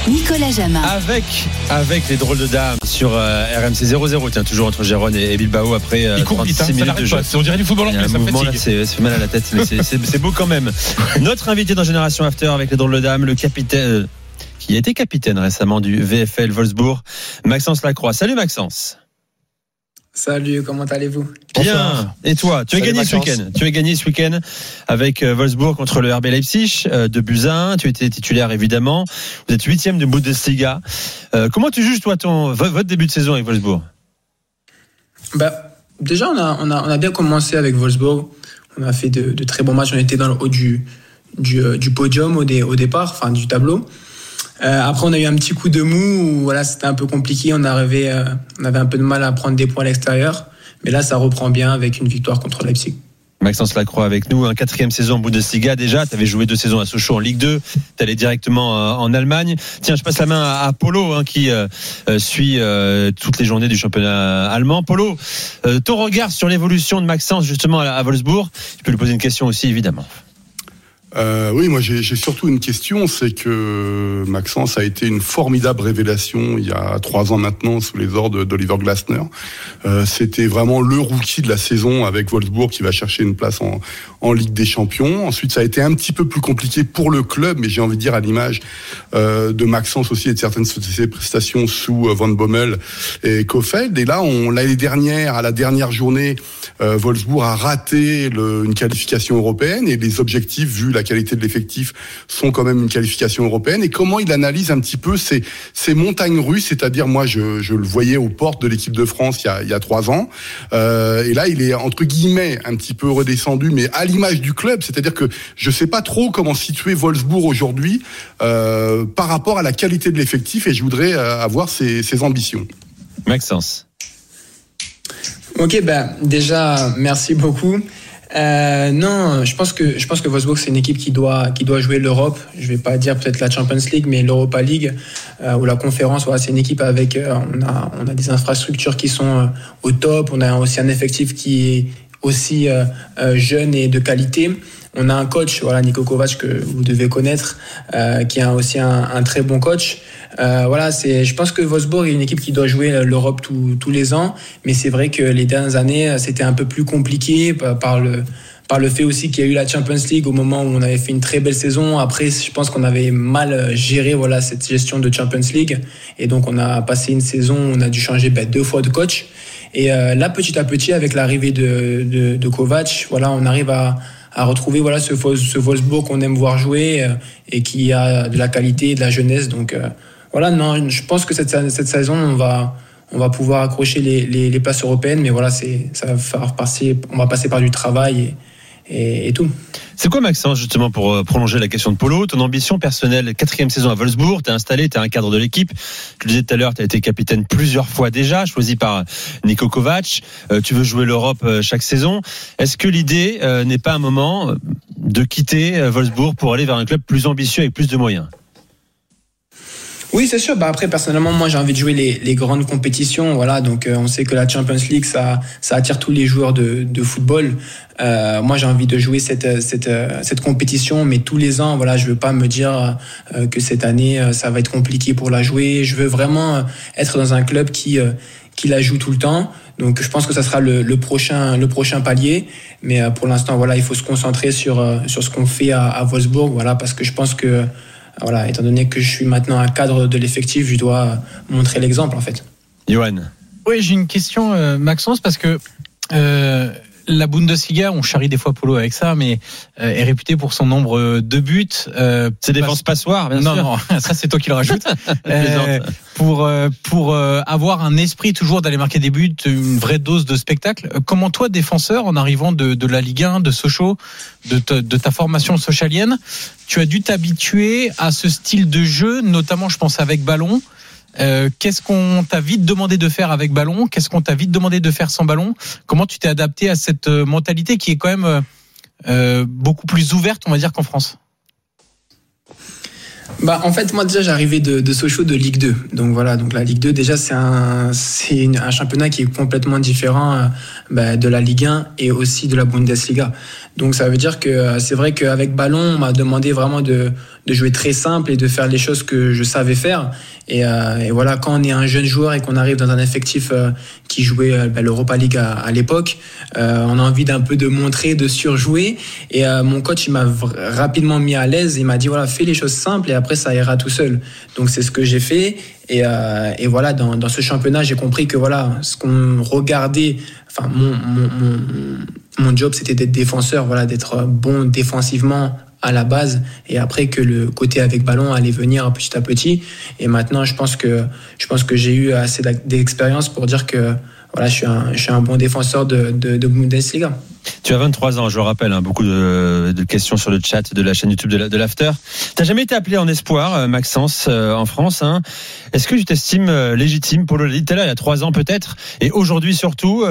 Nicolas Jamin. Avec, avec les drôles de dames sur euh, RMC 0-0, tiens, toujours entre Gérone et, et Bilbao après euh, Il court vite, 36 hein, minutes de jeu. On dirait du football anglais, ça mouvement fatigue. c'est c'est mal à la tête, mais c'est beau quand même. Notre invité dans Génération After avec les drôles de dames, le capitaine, euh, qui a été capitaine récemment du VFL Wolfsburg, Maxence Lacroix. Salut Maxence. Salut, comment allez-vous? Bien. Et toi, tu as gagné ce week-end. Tu as gagné ce week-end avec euh, Wolfsburg contre le RB Leipzig euh, de Buzyn. Tu étais titulaire évidemment. Vous êtes huitième de Bundesliga. Euh, comment tu juges toi ton vo- votre début de saison avec Wolfsburg? Bah, Déjà, on a, on, a, on a bien commencé avec Wolfsburg. On a fait de, de très bons matchs. On était dans le haut du, du, du podium au, dé- au départ, enfin du tableau. Euh, après, on a eu un petit coup de mou où voilà, c'était un peu compliqué. On, arrivait, euh, on avait un peu de mal à prendre des points à l'extérieur. Mais là, ça reprend bien avec une victoire contre Leipzig. Maxence Lacroix avec nous, un quatrième saison en Bundesliga déjà. Tu avais joué deux saisons à Sochaux en Ligue 2. Tu allais directement euh, en Allemagne. Tiens, je passe la main à, Polo hein, qui suit toutes les journées du championnat allemand. Polo, ton regard sur l'évolution de Maxence justement à, à Wolfsburg. Tu peux lui poser une question aussi évidemment. Euh, oui, moi j'ai surtout une question, c'est que Maxence a été une formidable révélation il y a trois ans maintenant sous les ordres d'Oliver Glasner. Euh, C'était vraiment le rookie de la saison avec Wolfsburg qui va chercher une place en, Ligue des Champions. Ensuite, ça a été un petit peu plus compliqué pour le club, mais j'ai envie de dire à l'image euh, de Maxence aussi et de certaines de ses prestations sous Van Bommel et Kofeld. Et là, l'année dernière, à la dernière journée, Wolfsburg a raté une qualification européenne et les objectifs, vu la qualité de l'effectif, sont quand même une qualification européenne. Et comment il analyse un petit peu ces, ces montagnes russes, c'est-à-dire moi, je, je le voyais aux portes de l'équipe de France il y a, il y a trois ans, euh, et là, il est entre guillemets un petit peu redescendu, mais à l'image du club, c'est-à-dire que je sais pas trop comment situer Wolfsburg aujourd'hui euh, par rapport à la qualité de l'effectif, et je voudrais euh, avoir ses, ses ambitions. Maxence. Ok, ben déjà, merci beaucoup. Euh, non, je pense que je pense que Wolfsburg c'est une équipe qui doit qui doit jouer l'Europe. Je vais pas dire peut-être la Champions League, mais l'Europa League euh, ou la conférence. Voilà, c'est une équipe avec euh, on a on a des infrastructures qui sont euh, au top. On a aussi un effectif qui est aussi euh, jeune et de qualité. On a un coach, voilà, Nico Kovac que vous devez connaître, euh, qui est aussi un, très bon coach. Euh, voilà, c'est, je pense que Wolfsburg est une équipe qui doit jouer l'Europe tous- les ans, mais c'est vrai que les dernières années, c'était un peu plus compliqué par, le par le fait aussi qu'il y a eu la Champions League au moment où on avait fait une très belle saison. Après, je pense qu'on avait mal géré voilà cette gestion de Champions League, et donc on a passé une saison, où on a dû changer ben, deux fois de coach. Et euh, là, petit à petit, avec l'arrivée de, de, de Kovac, voilà, on arrive à, à retrouver voilà ce, ce Wolfsburg qu'on aime voir jouer euh, et qui a de la qualité, de la jeunesse. Donc euh, voilà, non, je pense que cette, cette saison, on va, on va pouvoir accrocher les, les, les places européennes, mais voilà, ça va faire passer, on va passer par du travail et, tout. C'est quoi Maxence justement pour euh, prolonger la question de Polo? Ton ambition personnelle, quatrième saison à Wolfsburg, t'es installé, t'es un cadre de l'équipe. Tu le disais tout à l'heure, t'as été capitaine plusieurs fois déjà, choisi par Nico Kovac. Euh, tu veux jouer l'Europe euh, chaque saison. Est-ce que l'idée euh, n'est pas un moment euh, de quitter euh, Wolfsburg pour aller vers un club plus ambitieux avec plus de moyens? Oui, c'est sûr. Bah après, personnellement, moi, j'ai envie de jouer les, les grandes compétitions. Voilà, donc euh, on sait que la Champions League, ça, ça attire tous les joueurs de, de football. Euh, moi, j'ai envie de jouer cette, cette, euh, cette compétition, mais tous les ans. Voilà, je veux pas me dire euh, que cette année, euh, ça va être compliqué pour la jouer. Je veux vraiment euh, être dans un club qui, euh, qui la joue tout le temps. Donc, je pense que ça sera le, le prochain, le prochain palier. Mais euh, pour l'instant, voilà, il faut se concentrer sur, euh, sur ce qu'on fait à, à Wolfsburg. Voilà, parce que je pense que voilà, étant donné que je suis maintenant un cadre de l'effectif, je dois montrer l'exemple en fait. Johan. Oui, j'ai une question, euh, Maxence, parce que euh, la Bundesliga, on charrie des fois Polo avec ça, mais euh, est réputée pour son nombre de buts. Euh, C'est défense passoire, bien non, sûr. non, ça c'est toi qui le rajoutes. plaisante. Euh, pour euh, pour euh, avoir un esprit toujours d'aller marquer des buts, une vraie dose de spectacle. Euh, Comment toi, défenseur, en arrivant de, de la Ligue 1, de Sochaux, de, ta- de ta formation socialienne, tu as dû t'habituer à ce style de jeu, notamment, je pense, avec ballon. Euh, Qu'est-ce qu'on t'a vite demandé de faire avec ballon? Qu'est-ce qu'on t'a vite demandé de faire sans ballon? Comment tu t'es adapté à cette euh, mentalité qui est quand même euh, beaucoup plus ouverte, on va dire, qu'en France? Bah, en fait, moi déjà, j'arrivais de, de Sochaux de Ligue 2. Donc voilà, donc la Ligue 2, déjà, c'est un, championnat qui est complètement différent bah, de la Ligue 1 et aussi de la Bundesliga. Donc ça veut dire que c'est vrai qu'avec ballon, on m'a demandé vraiment de, de jouer très simple et de faire les choses que je savais faire. Et, euh, et voilà, quand on est un jeune joueur et qu'on arrive dans un effectif euh, qui jouait euh, bah, l'Europa League à, à l'époque, euh, on a envie d'un peu de montrer, de surjouer. Et euh, mon coach, il m'a rapidement mis à l'aise. Il m'a dit voilà, fais les choses simples et après ça ira tout seul. Donc c'est ce que j'ai fait. Et, euh, et voilà, dans, dans ce championnat, j'ai compris que voilà, ce qu'on regardait, enfin mon, mon, mon, mon job, c'était d'être défenseur, voilà, d'être bon défensivement à la base et après que le côté avec ballon allait venir petit à petit. Et maintenant je pense que je pense que j'ai eu assez d'expérience pour dire que voilà je suis un, bon défenseur de, de, de Bundesliga Tu as 23 ans, je le rappelle, hein, beaucoup de, questions sur le chat de la chaîne YouTube de la- l'After. T'as jamais été appelé en espoir, euh, Maxence, euh, en France. hein? Est-ce que tu t'estimes euh, légitime pour le T'es là il y a trois ans peut-être, et aujourd'hui surtout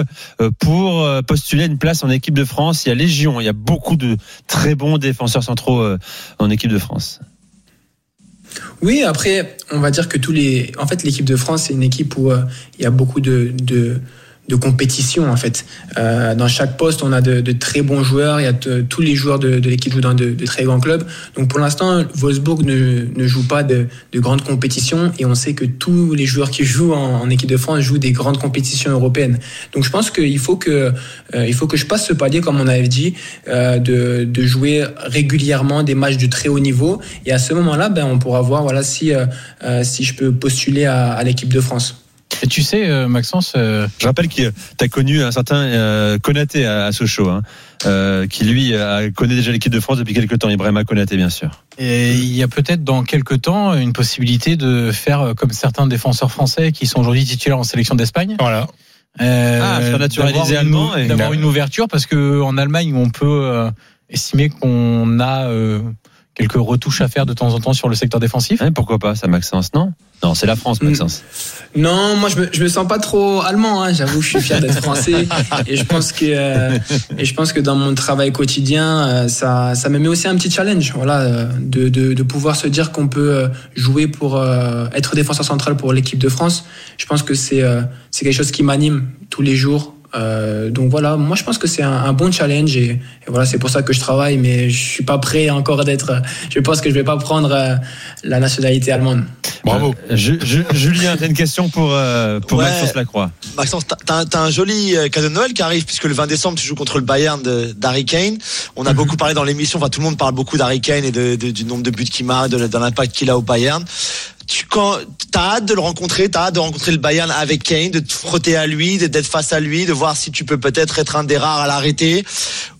pour postuler à une place en équipe de France. Il y a Légion, il y a beaucoup de très bons défenseurs centraux en équipe de France. Oui, après, on va dire que tous les. En fait, l'équipe de France, c'est une équipe où euh, il y a beaucoup de, de, de compétition, en fait. Euh, dans chaque poste, on a de, de très bons joueurs. Il y a tous les joueurs de, de l'équipe jouent dans de, très grands clubs. Donc, pour l'instant, Wolfsburg ne, ne joue pas de, de grandes compétitions et on sait que tous les joueurs qui jouent en, en équipe de France jouent des grandes compétitions européennes. Donc, je pense qu'il faut que, euh, il faut que je passe ce palier, comme on avait dit, euh, de, de jouer régulièrement des matchs de très haut niveau. Et à ce moment-là, ben, on pourra voir voilà, si, euh, euh, si je peux postuler à, à l'équipe de France. Et tu sais, euh, Maxence, euh, Je rappelle que tu as connu un certain euh, Konaté à, à Sochaux, hein, euh, qui lui a, connaît déjà l'équipe de France depuis quelques temps. Ibrahima Konaté, bien sûr. et il y a peut-être dans quelques temps une possibilité de faire comme certains défenseurs français qui sont aujourd'hui titulaires en sélection d'Espagne. Voilà. Euh, Ah, faire naturaliser allemand et- D'avoir une ouverture parce que en Allemagne, on peut euh, estimer qu'on a euh, quelques retouches à faire de temps en temps sur le secteur défensif. Hein, pourquoi pas, ça, Maxence Non? Non, c'est la France, Maxence. Non, moi je me, je me sens pas trop allemand. Hein. J'avoue, je suis fier d'être français et je pense que euh, et je pense que dans mon travail quotidien, euh, ça ça me met aussi un petit challenge. Voilà, euh, de, de, de pouvoir se dire qu'on peut euh, jouer pour euh, être défenseur central pour l'équipe de France. Je pense que c'est euh, c'est quelque chose qui m'anime tous les jours. Euh, donc voilà, moi je pense que c'est un, un bon challenge et, et voilà c'est pour ça que je travaille, mais je suis pas prêt encore d'être. Je pense que je vais pas prendre euh, la nationalité allemande. Bravo. Euh, Ju- Ju- Julien, t'as une question pour, euh, pour Ouais. Maxence Lacroix. Maxence, t'as- t'as un- joli euh, cadeau de Noël qui arrive puisque le 20 décembre tu joues contre le Bayern de- d'Harry Kane. On a beaucoup parlé dans l'émission, enfin tout le monde parle beaucoup d'Harry Kane et de, de- du nombre de buts qu'il marque, de, de l'impact qu'il a au Bayern. Quand t'as hâte de le rencontrer, t'as hâte de rencontrer le Bayern avec Kane, de te frotter à lui, d'être face à lui, de voir si tu peux peut-être être un des rares à l'arrêter.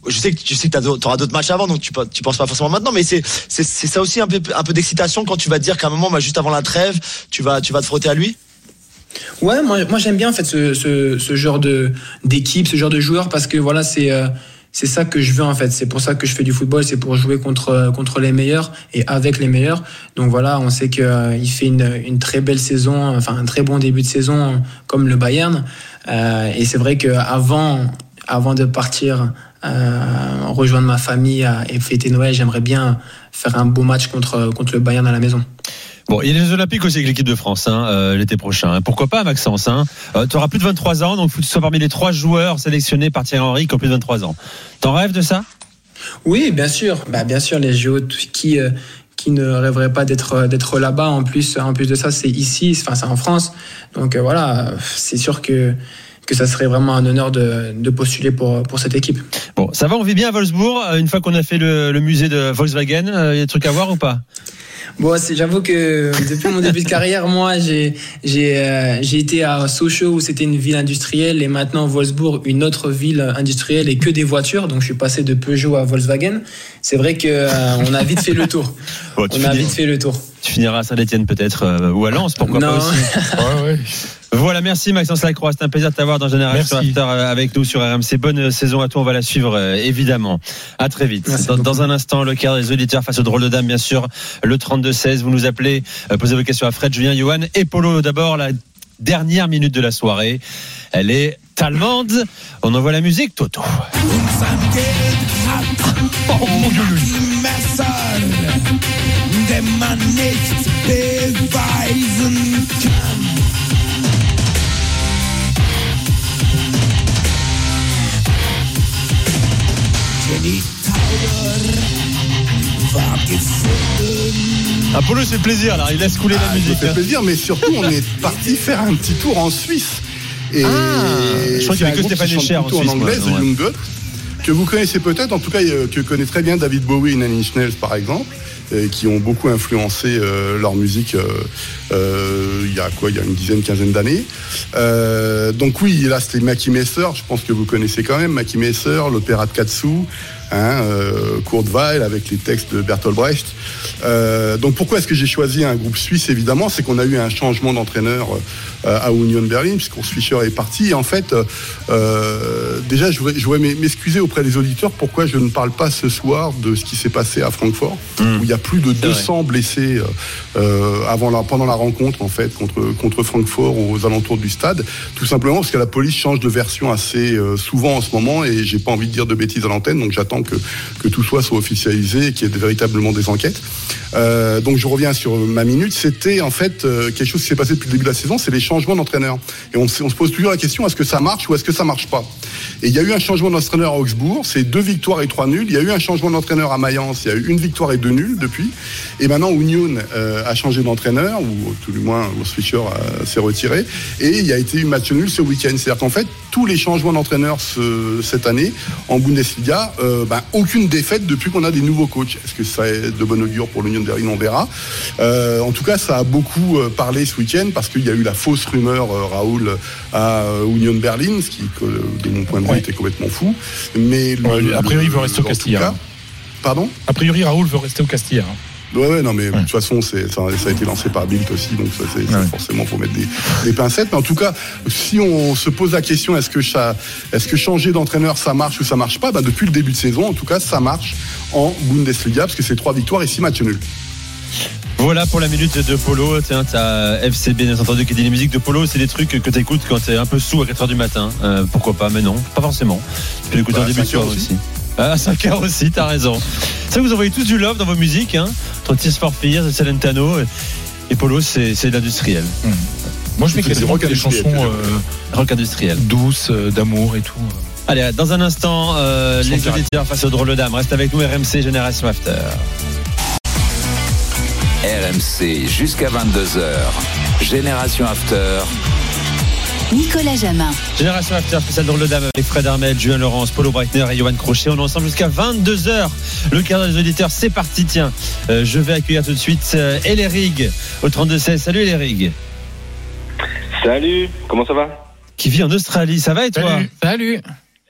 Je sais que tu sais que t'auras d'autres matchs avant, donc tu, tu penses pas forcément maintenant, mais c'est ça aussi un peu un peu d'excitation quand tu vas te dire qu'à un moment, bah, juste avant la trêve, tu vas tu vas te frotter à lui. Ouais, moi, j'aime bien en fait ce, ce, ce genre d'équipe, ce genre de joueur parce que voilà c'est euh, c'est ça que je veux en fait. C'est pour ça que je fais du football, c'est pour jouer contre contre les meilleurs et avec les meilleurs. Donc voilà, on sait que euh, fait une, une très belle saison, enfin un très bon début de saison comme le Bayern. Euh, et c'est vrai que avant de partir euh, rejoindre ma famille euh, et fêter Noël, j'aimerais bien faire un beau match contre contre le Bayern à la maison. Bon, il y a les Olympiques aussi avec l'équipe de France hein, euh, l'été prochain. hein. Pourquoi pas, Maxence hein? Euh, Tu auras plus de 23 ans, donc il faut que tu sois parmi les trois joueurs sélectionnés par Thierry Henry qui ont plus de 23 ans. T'en rêves de ça? Oui, bien sûr. Bah, bien sûr, les JO, qui, euh, qui ne rêverait pas d'être là-bas. En plus, en plus de ça, c'est ici, c'est en France. Donc voilà, c'est sûr que, que ça serait vraiment un honneur de, de postuler pour, pour cette équipe. Bon, ça va, on vit bien à Wolfsburg. euh, Une fois qu'on a fait le, le musée de Volkswagen, euh, il y a des trucs à voir ou pas? Bon, c'est- j'avoue que depuis mon début de carrière, moi, j'ai j'ai euh, j'ai été à Sochaux où c'était une ville industrielle et maintenant Wolfsburg, une autre ville industrielle et que des voitures. Donc je suis passé de Peugeot à Volkswagen. C'est vrai que euh, on a vite fait le tour. Bon, on a vite fait le tour. Tu finiras à Saint-Etienne peut-être euh, ou à Lens, pourquoi Non. pas aussi. Voilà, merci Maxence Lacroix. C'est un plaisir de t'avoir dans Génération Merci. After euh, avec nous sur RMC. Bonne euh, saison à toi, on va la suivre euh, évidemment. À très vite. Dans, un instant, le quart des auditeurs face au drôle de dame, bien sûr. Le 32-16, vous nous appelez, euh, posez vos questions à Fred, Julien, Johan et Polo. D'abord, la dernière minute de la soirée. Elle est allemande. On envoie la musique, Toto. Den man nicht beweisen kann. Jenny Tauber war gefunden. Ah, c'est plaisir, là. Il laisse couler la Ah, musique. fait hein. plaisir, mais surtout, on est parti faire un petit tour en Suisse. Et Ah, je crois qu'il y c'est avait un que Stéphane Echer en Suisse, en anglais, moi, The ouais. Young Goat, que vous connaissez peut-être, en tout cas, euh, que connaît très bien David Bowie et Nanny Schnells, par exemple, euh, qui ont beaucoup influencé euh, leur musique euh, euh, il y a quoi, il y a une dizaine, quinzaine d'années. Donc oui, là c'était Mackie Messer, je pense que vous connaissez quand même Mackie Messer, l'opéra de Katsu, hein, euh, Kurt Weill avec les textes de Bertolt Brecht. Euh, donc pourquoi est-ce que j'ai choisi un groupe suisse Évidemment, c'est qu'on a eu un changement d'entraîneur euh, à Union Berlin, puisqu'Urs Fischer est parti. Et en fait, déjà, je voudrais, je voudrais m'excuser auprès des auditeurs pourquoi je ne parle pas ce soir de ce qui s'est passé à Francfort, où il y a plus de 200 blessés avant la, pendant la rencontre en fait contre contre Francfort aux alentours du stade, tout simplement parce que la police change de version assez souvent en ce moment et j'ai pas envie de dire de bêtises à l'antenne, donc j'attends que tout soit soit officialisé et qu'il y ait véritablement des enquêtes. Euh, donc je reviens sur ma minute. C'était en fait euh, quelque chose qui s'est passé depuis le début de la saison, c'est les changements d'entraîneur. Et on, se- pose toujours la question est-ce que ça marche ou est-ce que ça marche pas? Et il y a eu un changement d'entraîneur à Augsbourg, c'est deux victoires et trois nuls. Il y a eu un changement d'entraîneur à Mayence, il y a eu une victoire et deux nuls depuis. Et maintenant Union euh, a changé d'entraîneur ou tout du moins Urs Fischer s'est retiré et il y a été eu match nul ce week-end. C'est-à-dire qu'en fait tous les changements d'entraîneur ce- cette année en Bundesliga, ben, aucune défaite depuis qu'on a des nouveaux coachs. Est-ce que ça est de bon augure pour l'Union de Berlin On verra. Euh, en tout cas, ça a beaucoup euh, parlé ce week-end parce qu'il y a eu la fausse rumeur, euh, Raoul, à euh, Union de Berlin, ce qui, de mon point de vue, Ouais. était complètement fou. Mais le- a priori, il veut rester au Castilla. cas- Pardon? A priori, Raoul veut rester au Castilla. Ouais, ouais, non, mais de toute façon, c'est, ça, ça a été lancé par Bilt aussi, donc ça, c'est, c'est forcément, faut mettre des, des pincettes. Mais en tout cas, si on se pose la question, est-ce que ça, est-ce que changer d'entraîneur, ça marche ou ça marche pas? Ben, depuis le début de saison, en tout cas, ça marche en Bundesliga, parce que c'est trois victoires et six matchs nuls. Voilà pour la minute de Polo. Tiens, t'as FCB, bien entendu, qui dit les musiques de Polo. C'est des trucs que t'écoutes quand t'es un peu sous à 4h du matin. Euh, pourquoi pas, mais non, pas forcément. Tu peux l'écouter Bah, en début de 5 heures soirée aussi. aussi. Ah, à 5h aussi, t'as raison. Ça, vous envoyez tous du love dans vos musiques, hein. Entre Tears for Fears, Celentano. Et, et Polo, c'est, de l'industriel. Moi, je mets C'est quasiment rock que des chansons euh, Rock industriel. douces, euh, d'amour et tout. Allez, dans un instant, euh, les auditeurs face au drôle de dame. Reste avec nous, RMC Génération After. RMC jusqu'à 22h. Génération After. Nicolas Jamin. Génération After, spécial drôle de dame avec Fred Armel, Julien Laurence, Paulo Breitner et Johan Crochet. On est ensemble jusqu'à 22h. Le quart des auditeurs, c'est parti. Tiens, euh, je vais accueillir tout de suite euh, Elerig au 32-16. Salut Elerig. Salut, comment ça va? Qui vit en Australie. Ça va et toi? Salut. Salut.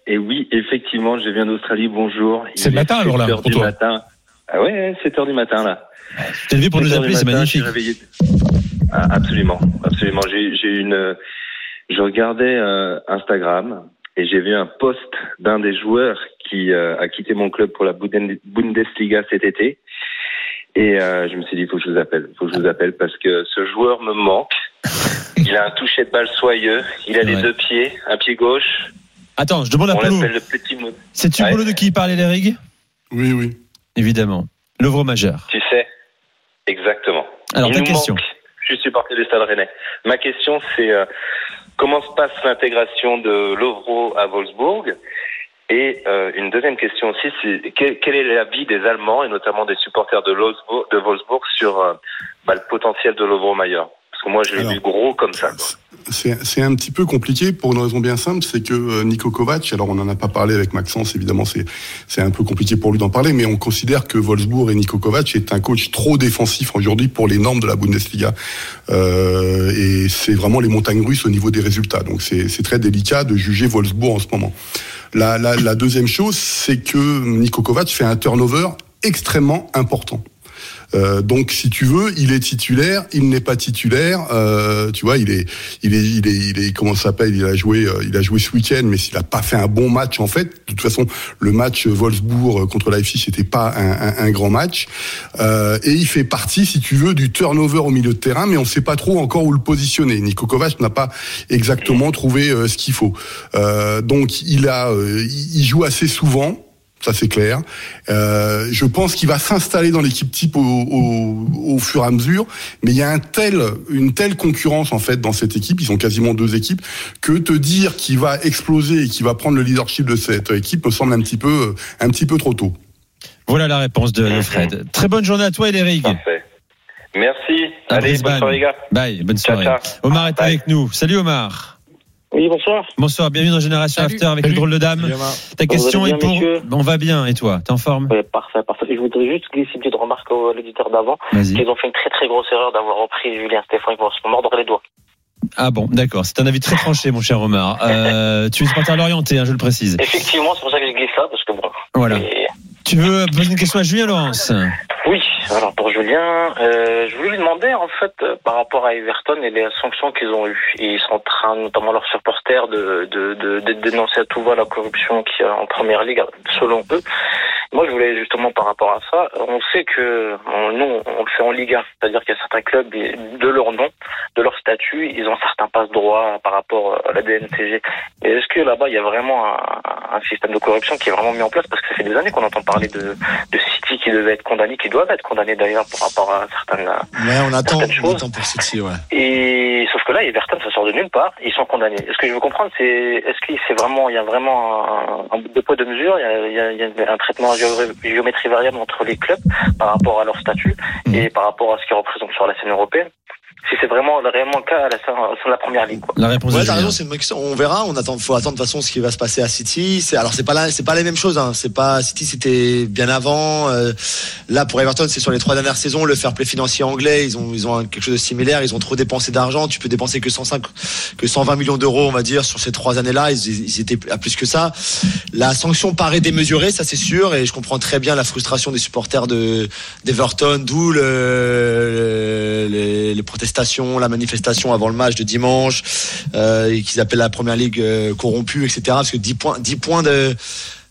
Et oui, effectivement, je viens d'Australie, bonjour. C'est le matin, alors, là, 7 heures pour du toi. matin. Ah ouais, 7h du matin là. Tu t'es levé pour nous 7 heures appeler, c'est matin, je suis magnifique. réveillé. Ah, absolument, absolument. J'ai j'ai une, euh, je regardais euh, Instagram et j'ai vu un post d'un des joueurs qui euh, a quitté mon club pour la Bundesliga cet été. Et euh, je me suis dit, il faut que je vous appelle, faut que je vous appelle parce que ce joueur me manque. Il a un toucher de balle soyeux, il a les Ouais. deux pieds, un pied gauche. Attends, je demande à l'appelle le petit mot. C'est-tu Ouais. Paulo de qui il parle, Elerig Oui, oui. Évidemment. L'œuvre majeur. Tu sais, exactement. Alors, Il ta question. manque- Je suis supporter du Stade Rennais. Ma question, c'est euh, comment se passe l'intégration de Lovro à Wolfsburg Et euh, une deuxième question aussi, c'est quel, est l'avis des Allemands et notamment des supporters de Wolfsburg, sur euh, bah, le potentiel de Lovro Maillard Parce que moi, je l'ai vu gros comme ça. C'est un petit peu compliqué pour une raison bien simple, c'est que euh, Niko Kovac, alors on n'en a pas parlé avec Maxence, évidemment c'est un peu compliqué pour lui d'en parler, mais on considère que Wolfsburg et Niko Kovac est un coach trop défensif aujourd'hui pour les normes de la Bundesliga. Euh, et c'est vraiment les montagnes russes au niveau des résultats. Donc c'est c'est très délicat de juger Wolfsburg en ce moment. La, la, la deuxième chose, c'est que Niko Kovac fait un turnover extrêmement important. Euh, donc, si tu veux, il est titulaire, il n'est pas titulaire. Euh, tu vois, il est, il est, il est, il est, comment s'appelle Il a joué, euh, il a joué ce week-end, mais s'il a pas fait un bon match en fait. De toute façon, le match Wolfsburg contre Leipzig, c'était pas un, un, un grand match. Euh, et il fait partie, si tu veux, du turnover au milieu de terrain, mais on sait pas trop encore où le positionner. Niko Kovac n'a pas exactement trouvé euh, ce qu'il faut. Donc, il a, il joue assez souvent. Ça c'est clair. Euh, je pense qu'il va s'installer dans l'équipe type au, au, au fur et à mesure, mais il y a un tel, une telle concurrence en fait dans cette équipe, ils sont quasiment deux équipes, que te dire qu'il va exploser et qu'il va prendre le leadership de cette équipe me semble un petit peu, un petit peu trop tôt. Voilà la réponse de Fred. Très bonne journée à toi, Eric. Parfait. Merci. À Allez, Brisbane. bonne soirée, les gars. Bye, bonne Ciao, soirée. ciao. Omar est avec nous. Salut Omar. Oui, bonsoir. Bonsoir, bienvenue dans Génération After avec le drôle de dame. Ta question est pour. On va bien, et toi T'es en forme Ouais, parfait, parfait. Je voudrais juste glisser une petite remarque à l'éditeur d'avant. Vas-y. Qu'ils ont fait une très très grosse erreur d'avoir repris Julien Stéphane. Ils vont se mordre les doigts. Ah bon, d'accord. C'est un avis très tranché, mon cher Omar. Euh, tu es supporter l'orienté, hein, je le précise. Effectivement, c'est pour ça que je glisse ça, parce que bon. Voilà. Et- Tu veux poser une question à Julien Laurence? Alors pour Julien, euh, je voulais lui demander en fait euh, par rapport à Everton et les sanctions qu'ils ont eues. Ils sont en train, notamment leurs supporters, de, de, dénoncer à tout va la corruption a en première ligue, selon eux. Moi, je voulais justement par rapport à ça, on sait que nous, on le fait en Liga, c'est-à-dire qu'il y a certains clubs, de leur nom, de leur statut, ils ont certains passe-droits par rapport à la DNTG. Et est-ce que là-bas, il y a vraiment un, un système de corruption qui est vraiment mis en place? Parce que ça fait des années qu'on entend parler de, de Qui devait être condamné, qui doivent être condamnés d'ailleurs par rapport à certaines, Ouais, on attend, certaines on choses. attend pour City, ouais. Et sauf que là, Everton, ça sort de nulle part. Ils sont condamnés. Ce que je veux comprendre, c'est est-ce qu'il c'est vraiment, il y a vraiment un, un deux poids deux mesures. Il y a, il y un traitement à géo- géométrie variable entre les clubs par rapport à leur statut et par rapport à ce qu'ils représentent sur la scène européenne? Si c'est vraiment réellement le cas à la la première ligue. Quoi. La réponse Ouais, Julien. raison, c'est une bonne question. On verra. On attend, faut attendre de toute façon ce qui va se passer à City. C'est, alors c'est pas là, c'est pas les mêmes choses. Hein. C'est pas City, c'était bien avant. Euh, là, pour Everton, c'est sur les trois dernières saisons. Le fair play financier anglais, ils ont, ils ont quelque chose de similaire. Ils ont trop dépensé d'argent. Tu peux dépenser que 105, que 120 millions d'euros, on va dire, sur ces trois années-là. Ils, ils étaient à plus que ça. La sanction paraît démesurée, ça c'est sûr, et je comprends très bien la frustration des supporters de d'Everton, d'où le, les, les protestations, la manifestation avant le match de dimanche, euh, qu'ils appellent la première ligue euh, corrompue, etc. Parce que 10 points, 10 points de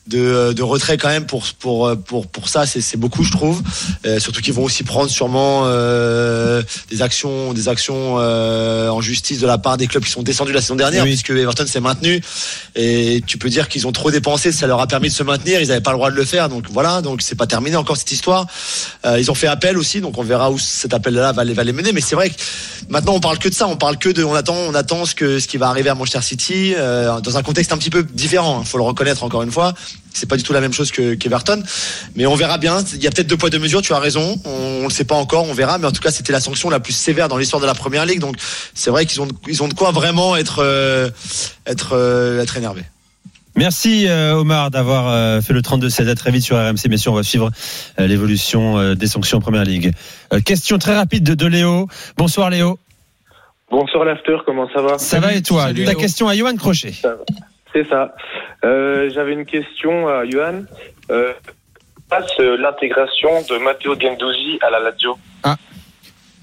de, de retrait quand même pour pour pour pour ça c'est beaucoup je trouve. Euh, surtout qu'ils vont aussi prendre sûrement euh, des actions des actions euh, en justice de la part des clubs qui sont descendus la saison dernière Oui. puisque Everton s'est maintenu. Et tu peux dire qu'ils ont trop dépensé ça leur a permis de se maintenir ils n'avaient pas le droit de le faire. Donc voilà donc c'est pas terminé encore cette histoire. Euh, ils ont fait appel aussi donc on verra où cet appel là va les va les mener. Mais c'est vrai que maintenant on parle que de ça. On parle que de on attend on attend ce que ce qui va arriver à Manchester City euh, dans un contexte un petit peu différent il faut le reconnaître encore une fois c'est pas du tout la même chose que qu'Everton. Mais on verra bien. Il y a peut-être deux poids deux mesures. Tu as raison. On, on le sait pas encore. On verra. Mais en tout cas c'était la sanction la plus sévère dans l'histoire de la première ligue. Donc c'est vrai qu'ils ont ils ont de quoi vraiment être euh, être euh, être énervés. Merci euh, Omar d'avoir fait le 32-16 à très vite sur RMC. Bien sûr, on va suivre l'évolution des sanctions en Première Ligue. Question très rapide de, de Léo. Bonsoir Léo. Bonsoir l'after, comment ça va? Ça va et toi? Ta question à Johan Crochet. C'est ça. Euh, J'avais une question à Johan. Euh, passe euh, l'intégration de Matteo Gendouzi à la Lazio.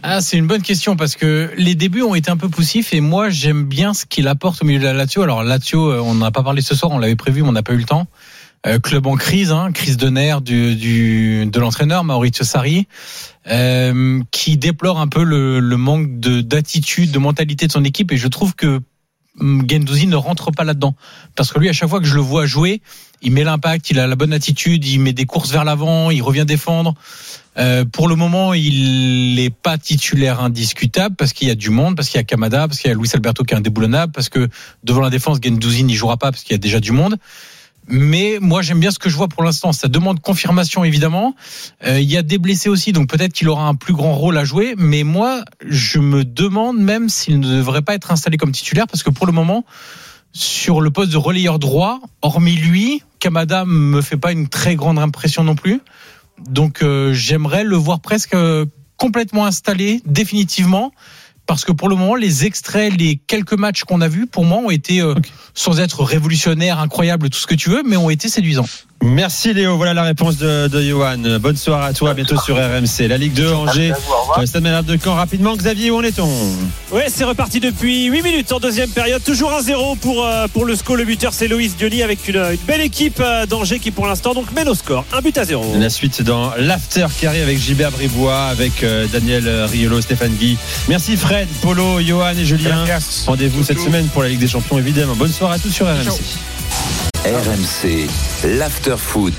Ah, c'est une bonne question parce que les débuts ont été un peu poussifs et moi j'aime bien ce qu'il apporte au milieu de la Lazio. Alors Lazio, euh, on n'en a pas parlé ce soir, on l'avait prévu, mais on n'a pas eu le temps. Club en crise, hein, crise de nerfs du, de l'entraîneur Maurizio Sarri, qui déplore un peu le, manque de d'attitude, de mentalité de son équipe. Et je trouve que Gendouzi ne rentre pas là-dedans. Parce que lui, à chaque fois que je le vois jouer, il met l'impact, il a la bonne attitude, il met des courses vers l'avant, il revient défendre. Euh, pour le moment, il n'est pas titulaire indiscutable parce qu'il y a du monde, parce qu'il y a Kamada, parce qu'il y a Luis Alberto qui est indéboulonnable, parce que devant la défense, Gendouzi n'y jouera pas parce qu'il y a déjà du monde. Mais moi, j'aime bien ce que je vois pour l'instant. Ça demande confirmation, évidemment. Euh, il y a des blessés aussi, donc peut-être qu'il aura un plus grand rôle à jouer. Mais moi, je me demande même s'il ne devrait pas être installé comme titulaire, parce que pour le moment, sur le poste de relayeur droit, hormis lui, Kamada me fait pas une très grande impression non plus. Donc euh, j'aimerais le voir presque euh, complètement installé définitivement parce que pour le moment les extraits les quelques matchs qu'on a vus pour moi ont été euh, sans être révolutionnaires incroyables tout ce que tu veux mais ont été séduisants. Merci Léo, voilà la réponse de, de Johan. Bonne soirée à toi, à bientôt sur RMC. La Ligue 2, Angers, Stade Malherbe de Caen. Rapidement, Xavier, où en est-on? Ouais, c'est reparti depuis 8 minutes en deuxième période. Toujours 1-0 pour, euh, pour le SCO. Le buteur, c'est Loïs Diony avec une, une belle équipe euh, d'Angers qui, pour l'instant, donc mène au score. Un but à 0. La suite dans l'after carry avec Gilbert Bribois, avec euh, Daniel Riolo, Stéphane Guy. Merci Fred, Polo, Johan et Julien. Rendez-vous cette semaine pour la Ligue des Champions, évidemment. Bonne soirée à tous sur RMC. RMC, l'after foot.